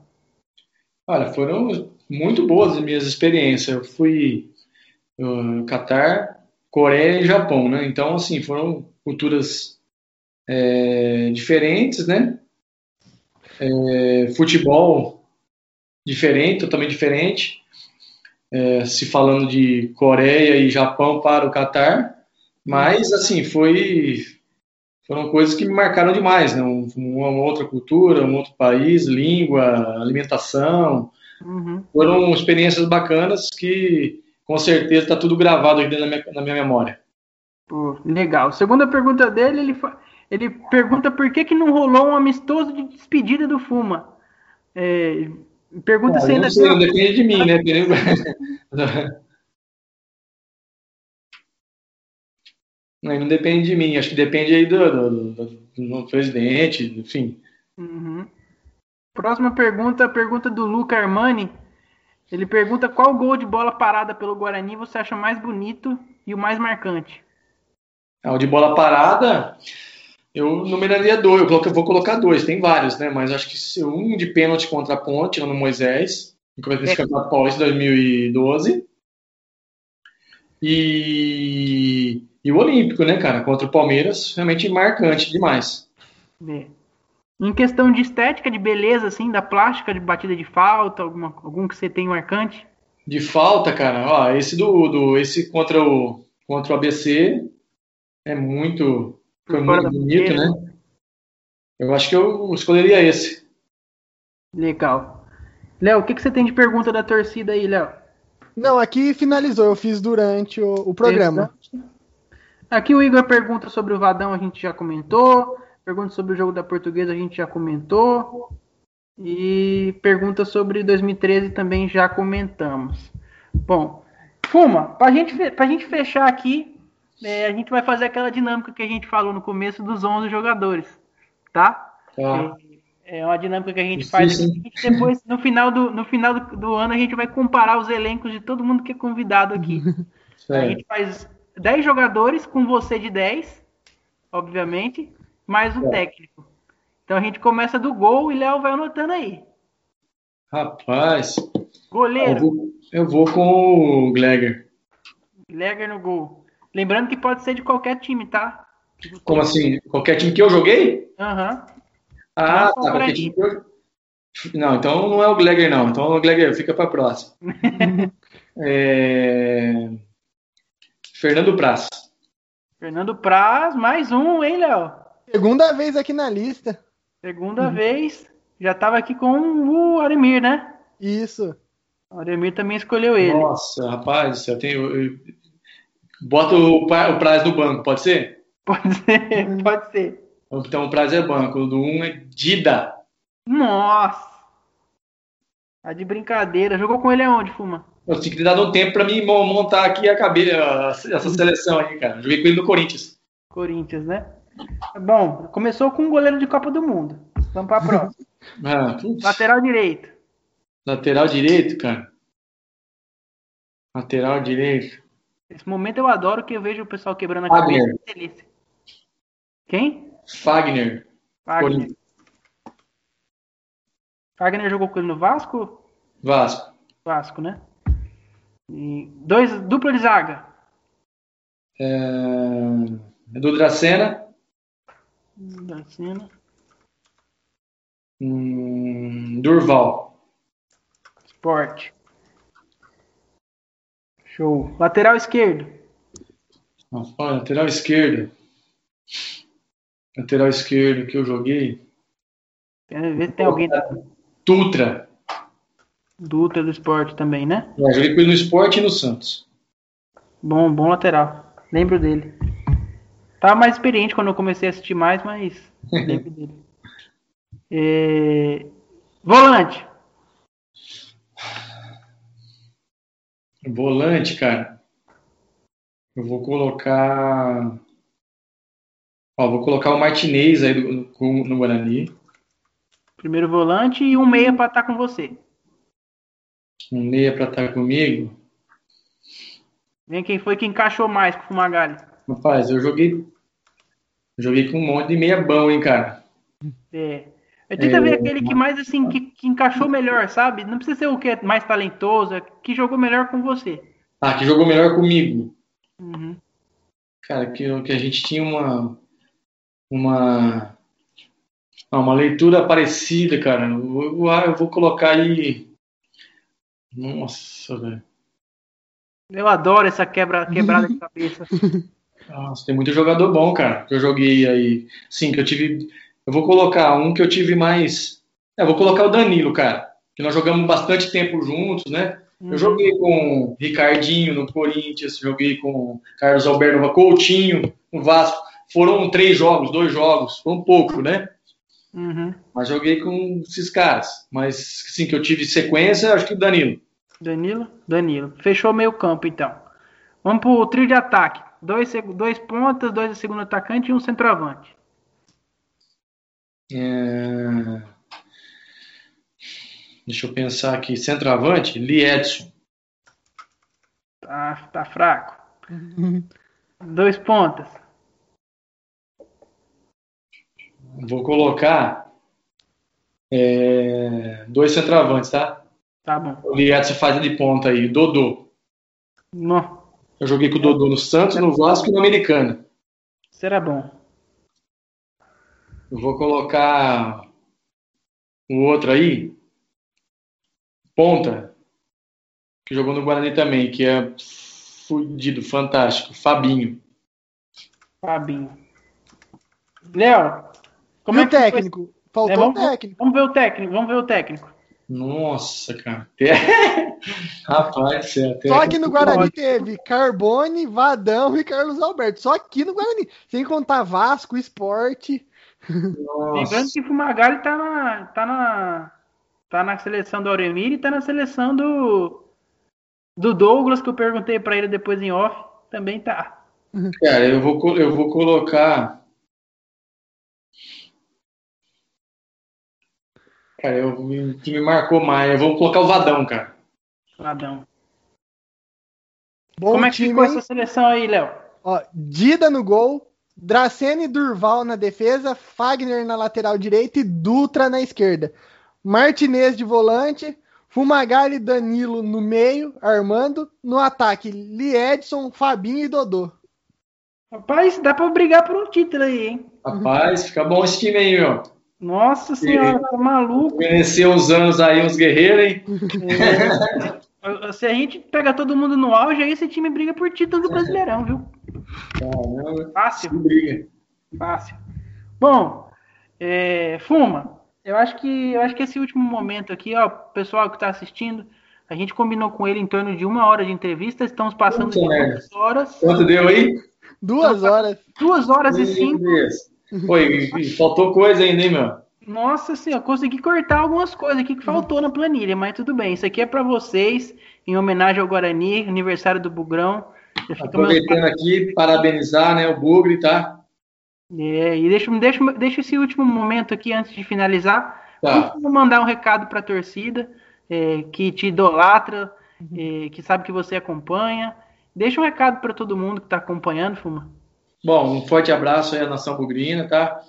Olha, foram muito boas as minhas experiências. Eu fui uh, Catar, Coreia e Japão, né? Então, assim, foram culturas é, diferentes, né? É, futebol diferente, totalmente diferente. É, se falando de Coreia e Japão para o Catar, mas assim foi foram coisas que me marcaram demais, né? Uma outra cultura, um outro país, língua, alimentação, uhum. foram experiências bacanas que com certeza está tudo gravado aqui dentro da minha, na minha memória. Pô, legal. Segunda pergunta dele, ele, ele pergunta por que, que não rolou um amistoso de despedida do Fuma. É, pergunta ah, se ainda. Não sei, tem... depende de mim, né? não, não depende de mim, acho que depende aí do, do, do, do presidente, enfim. Uhum. Próxima pergunta, pergunta do Luca Armani. Ele pergunta qual gol de bola parada pelo Guarani você acha mais bonito e o mais marcante? É, o de bola parada, eu numeraria dois. Eu vou colocar dois, tem vários, né? Mas acho que um de pênalti contra a Ponte, no Moisés, no é. Campeonato Paulista 2012. E, e o Olímpico, né, cara? Contra o Palmeiras, realmente marcante demais. É. Em questão de estética, de beleza, assim, da plástica, de batida de falta, alguma, algum que você tem marcante? De falta, cara, ó, esse do, do esse contra o contra o ABC é muito, foi muito bonito, né? Eu acho que eu escolheria esse. Legal. Léo, o que, que você tem de pergunta da torcida aí, Léo? Não, aqui finalizou, eu fiz durante o, o programa. Aqui o Igor pergunta sobre o Vadão, a gente já comentou. Pergunta sobre o jogo da Portuguesa, a gente já comentou. E pergunta sobre 2013 também já comentamos. Bom, Fuma, para gente, a gente fechar aqui, é, a gente vai fazer aquela dinâmica que a gente falou no começo dos 11 jogadores, tá? tá. É, é uma dinâmica que a gente Isso, faz. Aqui, depois, no final, do, no final do, do, ano, a gente vai comparar os elencos de todo mundo que é convidado aqui. A gente faz 10 jogadores com você de 10, obviamente mais o é. técnico. Então a gente começa do gol e Léo vai anotando aí. Rapaz. Goleiro. Eu vou, eu vou com o Gleger. Gleger no gol. Lembrando que pode ser de qualquer time, tá? Como assim? Qualquer time que eu joguei? Aham. Uhum. Ah, tá. Qualquer time que eu... Não, então não é o Gleger, não. Então o Gleger fica para próxima. é... Fernando Praz. Fernando Praz, mais um, hein, Léo? Segunda vez aqui na lista. Segunda uhum. vez. Já estava aqui com o Aremir, né? Isso. O Aremir também escolheu ele. Nossa, rapaz, eu tenho. Eu... Bota o, o prazo no banco, pode ser? Pode ser, pode ser. Então o prazo é banco. O do 1 um é Dida. Nossa! Tá de brincadeira. Jogou com ele aonde, Fuma? Eu tinha que ter dado um tempo pra mim montar aqui a cabeça, essa seleção aí, cara. Joguei com ele no Corinthians. Corinthians, né? Bom, começou com um goleiro de Copa do Mundo. Vamos para a próxima. ah, Lateral direito. Lateral direito, cara. Lateral direito. Esse momento eu adoro que eu vejo o pessoal quebrando a Fagner. cabeça. Quem? Fagner. Fagner. Fagner jogou com ele no Vasco? Vasco. Vasco, né? E dois, dupla de zaga. É... Do Dracena. Da cena. Hum, Durval. Esporte. Show. Lateral esquerdo. lateral esquerdo. Lateral esquerdo que eu joguei. Quero ver se tem alguém da. Do esporte também, né? Eu joguei com ele no esporte e no Santos. Bom, bom lateral. Lembro dele. Tava mais experiente quando eu comecei a assistir mais, mas lembro dele. É... Volante. Volante, cara. Eu vou colocar. Ó, vou colocar o Martinez aí do, no, no Guarani. Primeiro volante e um meia para estar com você. Um meia para estar comigo. Vem quem foi que encaixou mais com o Fumagalli. Rapaz, eu joguei. Joguei com um monte de meia bom, hein, cara. É. Eu tento é, ver aquele que mais assim, que, que, encaixou melhor, sabe? Não precisa ser o que é mais talentoso, é que jogou melhor com você. Ah, que jogou melhor comigo. Uhum. Cara, que, que a gente tinha uma. Uma. Ah, uma leitura parecida, cara. Eu, eu, eu vou colocar aí. Nossa, velho. Eu adoro essa quebra, quebrada de cabeça. Nossa, tem muito jogador bom, cara. Que eu joguei aí. Sim, que eu tive. Eu vou colocar um que eu tive mais. É, vou colocar o Danilo, cara. Que nós jogamos bastante tempo juntos, né? Uhum. Eu joguei com Ricardinho no Corinthians, joguei com Carlos Alberto Coutinho no Vasco. Foram três jogos, dois jogos, foi um pouco, né? Uhum. Mas joguei com esses caras. Mas, sim, que eu tive sequência, acho que o Danilo. Danilo? Danilo. Fechou meio campo, então. Vamos pro trio de ataque. Dois, dois pontas, dois de segundo atacante e um centroavante. É... Deixa eu pensar aqui. Centroavante, Lee Edson. Tá, tá fraco. dois pontas. Vou colocar é... dois centroavantes, tá? Tá bom. O Lietz faz de ponta aí. Dodô. Não. Eu joguei com o Dodô no Santos, no Vasco e no Americano. Será bom. Eu vou colocar o outro aí. Ponta. Que jogou no Guarani também, que é fudido, fantástico. Fabinho. Fabinho. Léo, como e é o técnico? Faltou é, vamos, o técnico. Vamos ver o técnico, vamos ver o técnico. Nossa, cara. Rapaz, até Só que no Guarani teve Carbone, Vadão e Carlos Alberto. Só aqui no Guarani. Sem contar Vasco, Esporte. Lembrando que Fumagalli tá na, tá na. Tá na seleção do Auremir e tá na seleção do. Do Douglas, que eu perguntei para ele depois em off. Também tá. Cara, eu vou, eu vou colocar. Cara, eu, o que me marcou mais, eu vou colocar o Vadão, cara. Vadão. Bom Como é que time, ficou hein? essa seleção aí, Léo? Ó, Dida no gol, Dracene e Durval na defesa, Fagner na lateral direita e Dutra na esquerda. Martinez de volante, Fumagalli e Danilo no meio, armando. No ataque, Liedson, Fabinho e Dodô. Rapaz, dá pra brigar por um título aí, hein? Rapaz, fica bom esse time aí, meu. Nossa senhora, tá maluco. Conheceu uns anos aí, uns guerreiros, hein? É. Se a gente pega todo mundo no auge, aí esse time briga por título do Brasileirão, viu? Caramba. Fácil. Briga. Fácil. Bom, é, Fuma, eu acho que eu acho que esse último momento aqui, ó, pessoal que está assistindo, a gente combinou com ele em torno de uma hora de entrevista, estamos passando de duas horas. Quanto deu aí? Duas horas. Duas horas e cinco. Deus. Foi, faltou coisa ainda, hein, meu? Nossa senhora, consegui cortar algumas coisas aqui que faltou na planilha, mas tudo bem. Isso aqui é para vocês, em homenagem ao Guarani, aniversário do Bugrão. Aproveitando meus... aqui, parabenizar né, o Bugre, tá? É, e deixa, deixa, deixa esse último momento aqui antes de finalizar. Tá. Vou mandar um recado para a torcida é, que te idolatra, é, que sabe que você acompanha. Deixa um recado para todo mundo que está acompanhando, Fuma. Bom, um forte abraço aí à Nação Bugrina, tá?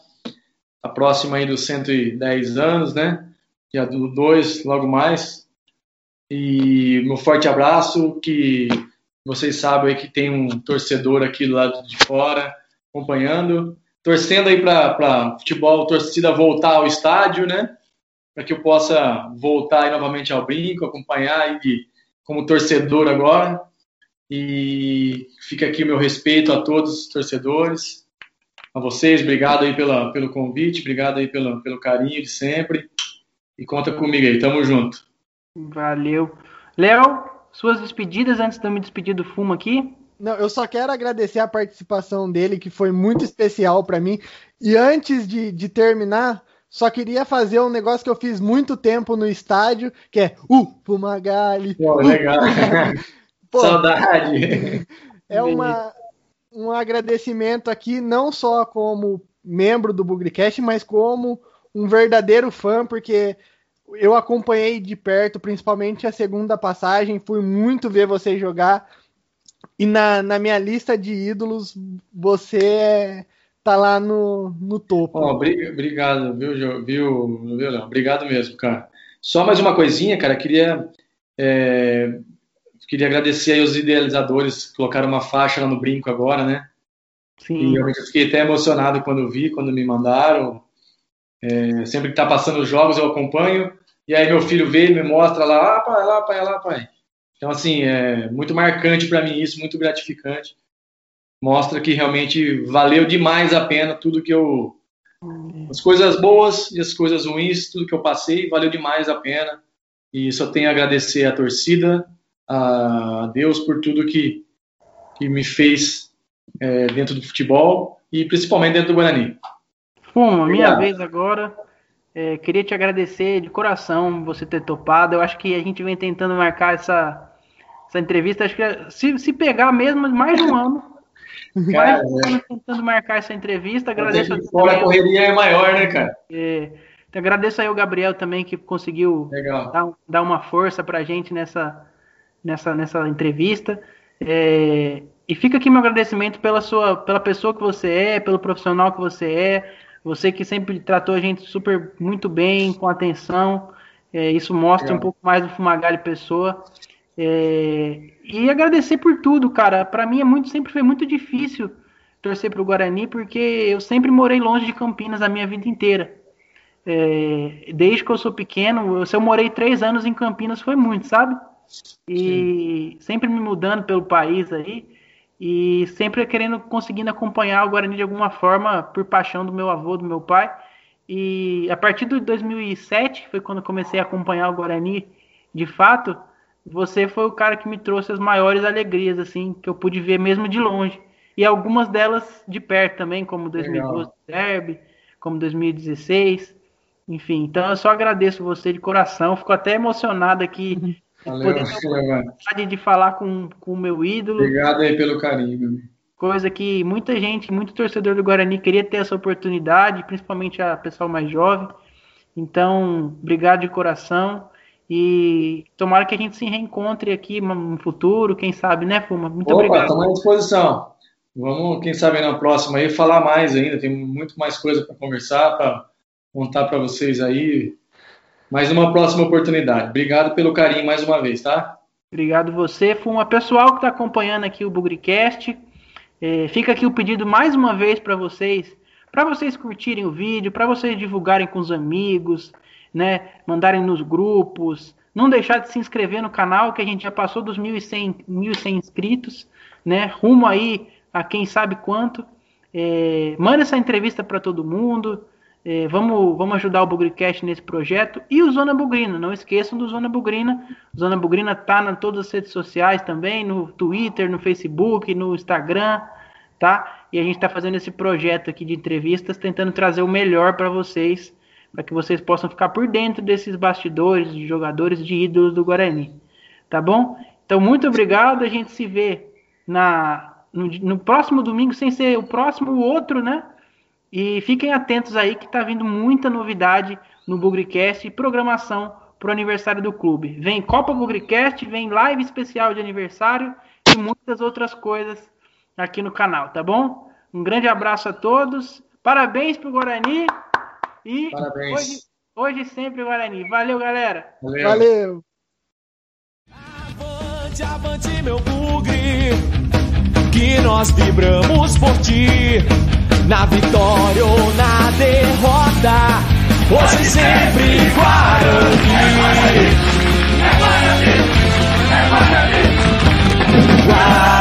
A próxima aí dos 110 anos, né? Dia do 2, logo mais. E um forte abraço, que vocês sabem aí que tem um torcedor aqui do lado de fora acompanhando, torcendo aí para futebol, torcida voltar ao estádio, né? Para que eu possa voltar novamente ao brinco, acompanhar aí como torcedor agora. E fica aqui o meu respeito a todos os torcedores, a vocês, obrigado aí pela, pelo convite, obrigado aí pelo, pelo carinho de sempre. E conta comigo aí, tamo junto. Valeu. Léo, suas despedidas antes de eu me despedir do Fumo aqui? Não, eu só quero agradecer a participação dele, que foi muito especial para mim. E antes de, de terminar, só queria fazer um negócio que eu fiz muito tempo no estádio, que é o uh, Fumagalli. Uh, legal. Pô, Saudade. É uma, um agradecimento aqui, não só como membro do Bugrecast, mas como um verdadeiro fã, porque eu acompanhei de perto, principalmente a segunda passagem, fui muito ver você jogar. E na, na minha lista de ídolos, você é, tá lá no, no topo. Oh, obrigado, viu, viu, viu, Léo? Obrigado mesmo, cara. Só mais uma coisinha, cara, queria é, queria agradecer aí os idealizadores que colocaram uma faixa lá no brinco agora, né? Sim. E eu fiquei até emocionado quando vi, quando me mandaram. É, sempre que tá passando os jogos eu acompanho. E aí meu filho veio e me mostra lá, ah, pai, lá, pai, lá, pai. Então, assim, é muito marcante para mim isso, muito gratificante. Mostra que realmente valeu demais a pena tudo que eu. As coisas boas e as coisas ruins, tudo que eu passei, valeu demais a pena. E só tenho a agradecer à torcida, a Deus por tudo que, que me fez é, dentro do futebol e principalmente dentro do Guarani. Fuma, minha vez agora. É, queria te agradecer de coração você ter topado. Eu acho que a gente vem tentando marcar essa, essa entrevista. Acho que se, se pegar mesmo mais um ano. Cara, mais é. tentando marcar essa entrevista. Agradeço a fora a correria é maior, né, cara? É, então agradeço aí ao Gabriel também que conseguiu dar, dar, uma força pra gente nessa, nessa, nessa entrevista. É, e fica aqui meu agradecimento pela sua, pela pessoa que você é, pelo profissional que você é, você que sempre tratou a gente super muito bem, com atenção. É, isso mostra é. um pouco mais do Fumagalli pessoa. É, e agradecer por tudo, cara. Para mim é muito, sempre foi muito difícil torcer para o Guarani, porque eu sempre morei longe de Campinas a minha vida inteira. É, desde que eu sou pequeno, se eu morei três anos em Campinas foi muito, sabe? E Sim. sempre me mudando pelo país aí e sempre querendo conseguindo acompanhar o Guarani de alguma forma por paixão do meu avô, do meu pai. E a partir de 2007 foi quando comecei a acompanhar o Guarani de fato. Você foi o cara que me trouxe as maiores alegrias assim que eu pude ver mesmo de longe e algumas delas de perto também, como 2012 Derby, como 2016. Enfim, então eu só agradeço você de coração. Fico até emocionado aqui uhum. Valeu, poder de falar com o meu ídolo. Obrigado aí pelo carinho. Coisa que muita gente, muito torcedor do Guarani queria ter essa oportunidade, principalmente a pessoal mais jovem. Então, obrigado de coração. E tomara que a gente se reencontre aqui no futuro, quem sabe, né, Fuma? Muito Opa, obrigado. Estamos à disposição. Vamos, quem sabe, na próxima aí falar mais ainda. Tem muito mais coisa para conversar, para contar para vocês aí mais uma próxima oportunidade. Obrigado pelo carinho mais uma vez, tá? Obrigado você. Foi uma pessoal que está acompanhando aqui o Bugricast. É, fica aqui o pedido mais uma vez para vocês, para vocês curtirem o vídeo, para vocês divulgarem com os amigos, né? Mandarem nos grupos. Não deixar de se inscrever no canal, que a gente já passou dos 1.100, 1.100 inscritos, né? Rumo aí a quem sabe quanto. É, manda essa entrevista para todo mundo. É, vamos, vamos ajudar o Bugricast nesse projeto. E o Zona Bugrina, não esqueçam do Zona Bugrina. Zona Bugrina tá em todas as redes sociais também, no Twitter, no Facebook, no Instagram, tá? E a gente está fazendo esse projeto aqui de entrevistas, tentando trazer o melhor para vocês, para que vocês possam ficar por dentro desses bastidores de jogadores, de ídolos do Guarani. Tá bom? Então, muito obrigado. A gente se vê na, no, no próximo domingo, sem ser o próximo, o outro, né? E fiquem atentos aí que está vindo muita novidade no Bugricast e programação para o aniversário do clube. Vem Copa Bugricast, vem live especial de aniversário e muitas outras coisas aqui no canal, tá bom? Um grande abraço a todos. Parabéns para o Guarani. E Parabéns. Hoje, hoje sempre Guarani. Valeu, galera. Valeu. Valeu. Avante, avante, meu bugre, que nós vibramos por ti na vitória ou na derrota. Hoje e sempre Guarani. É Guarani, é Guarani. Guarani.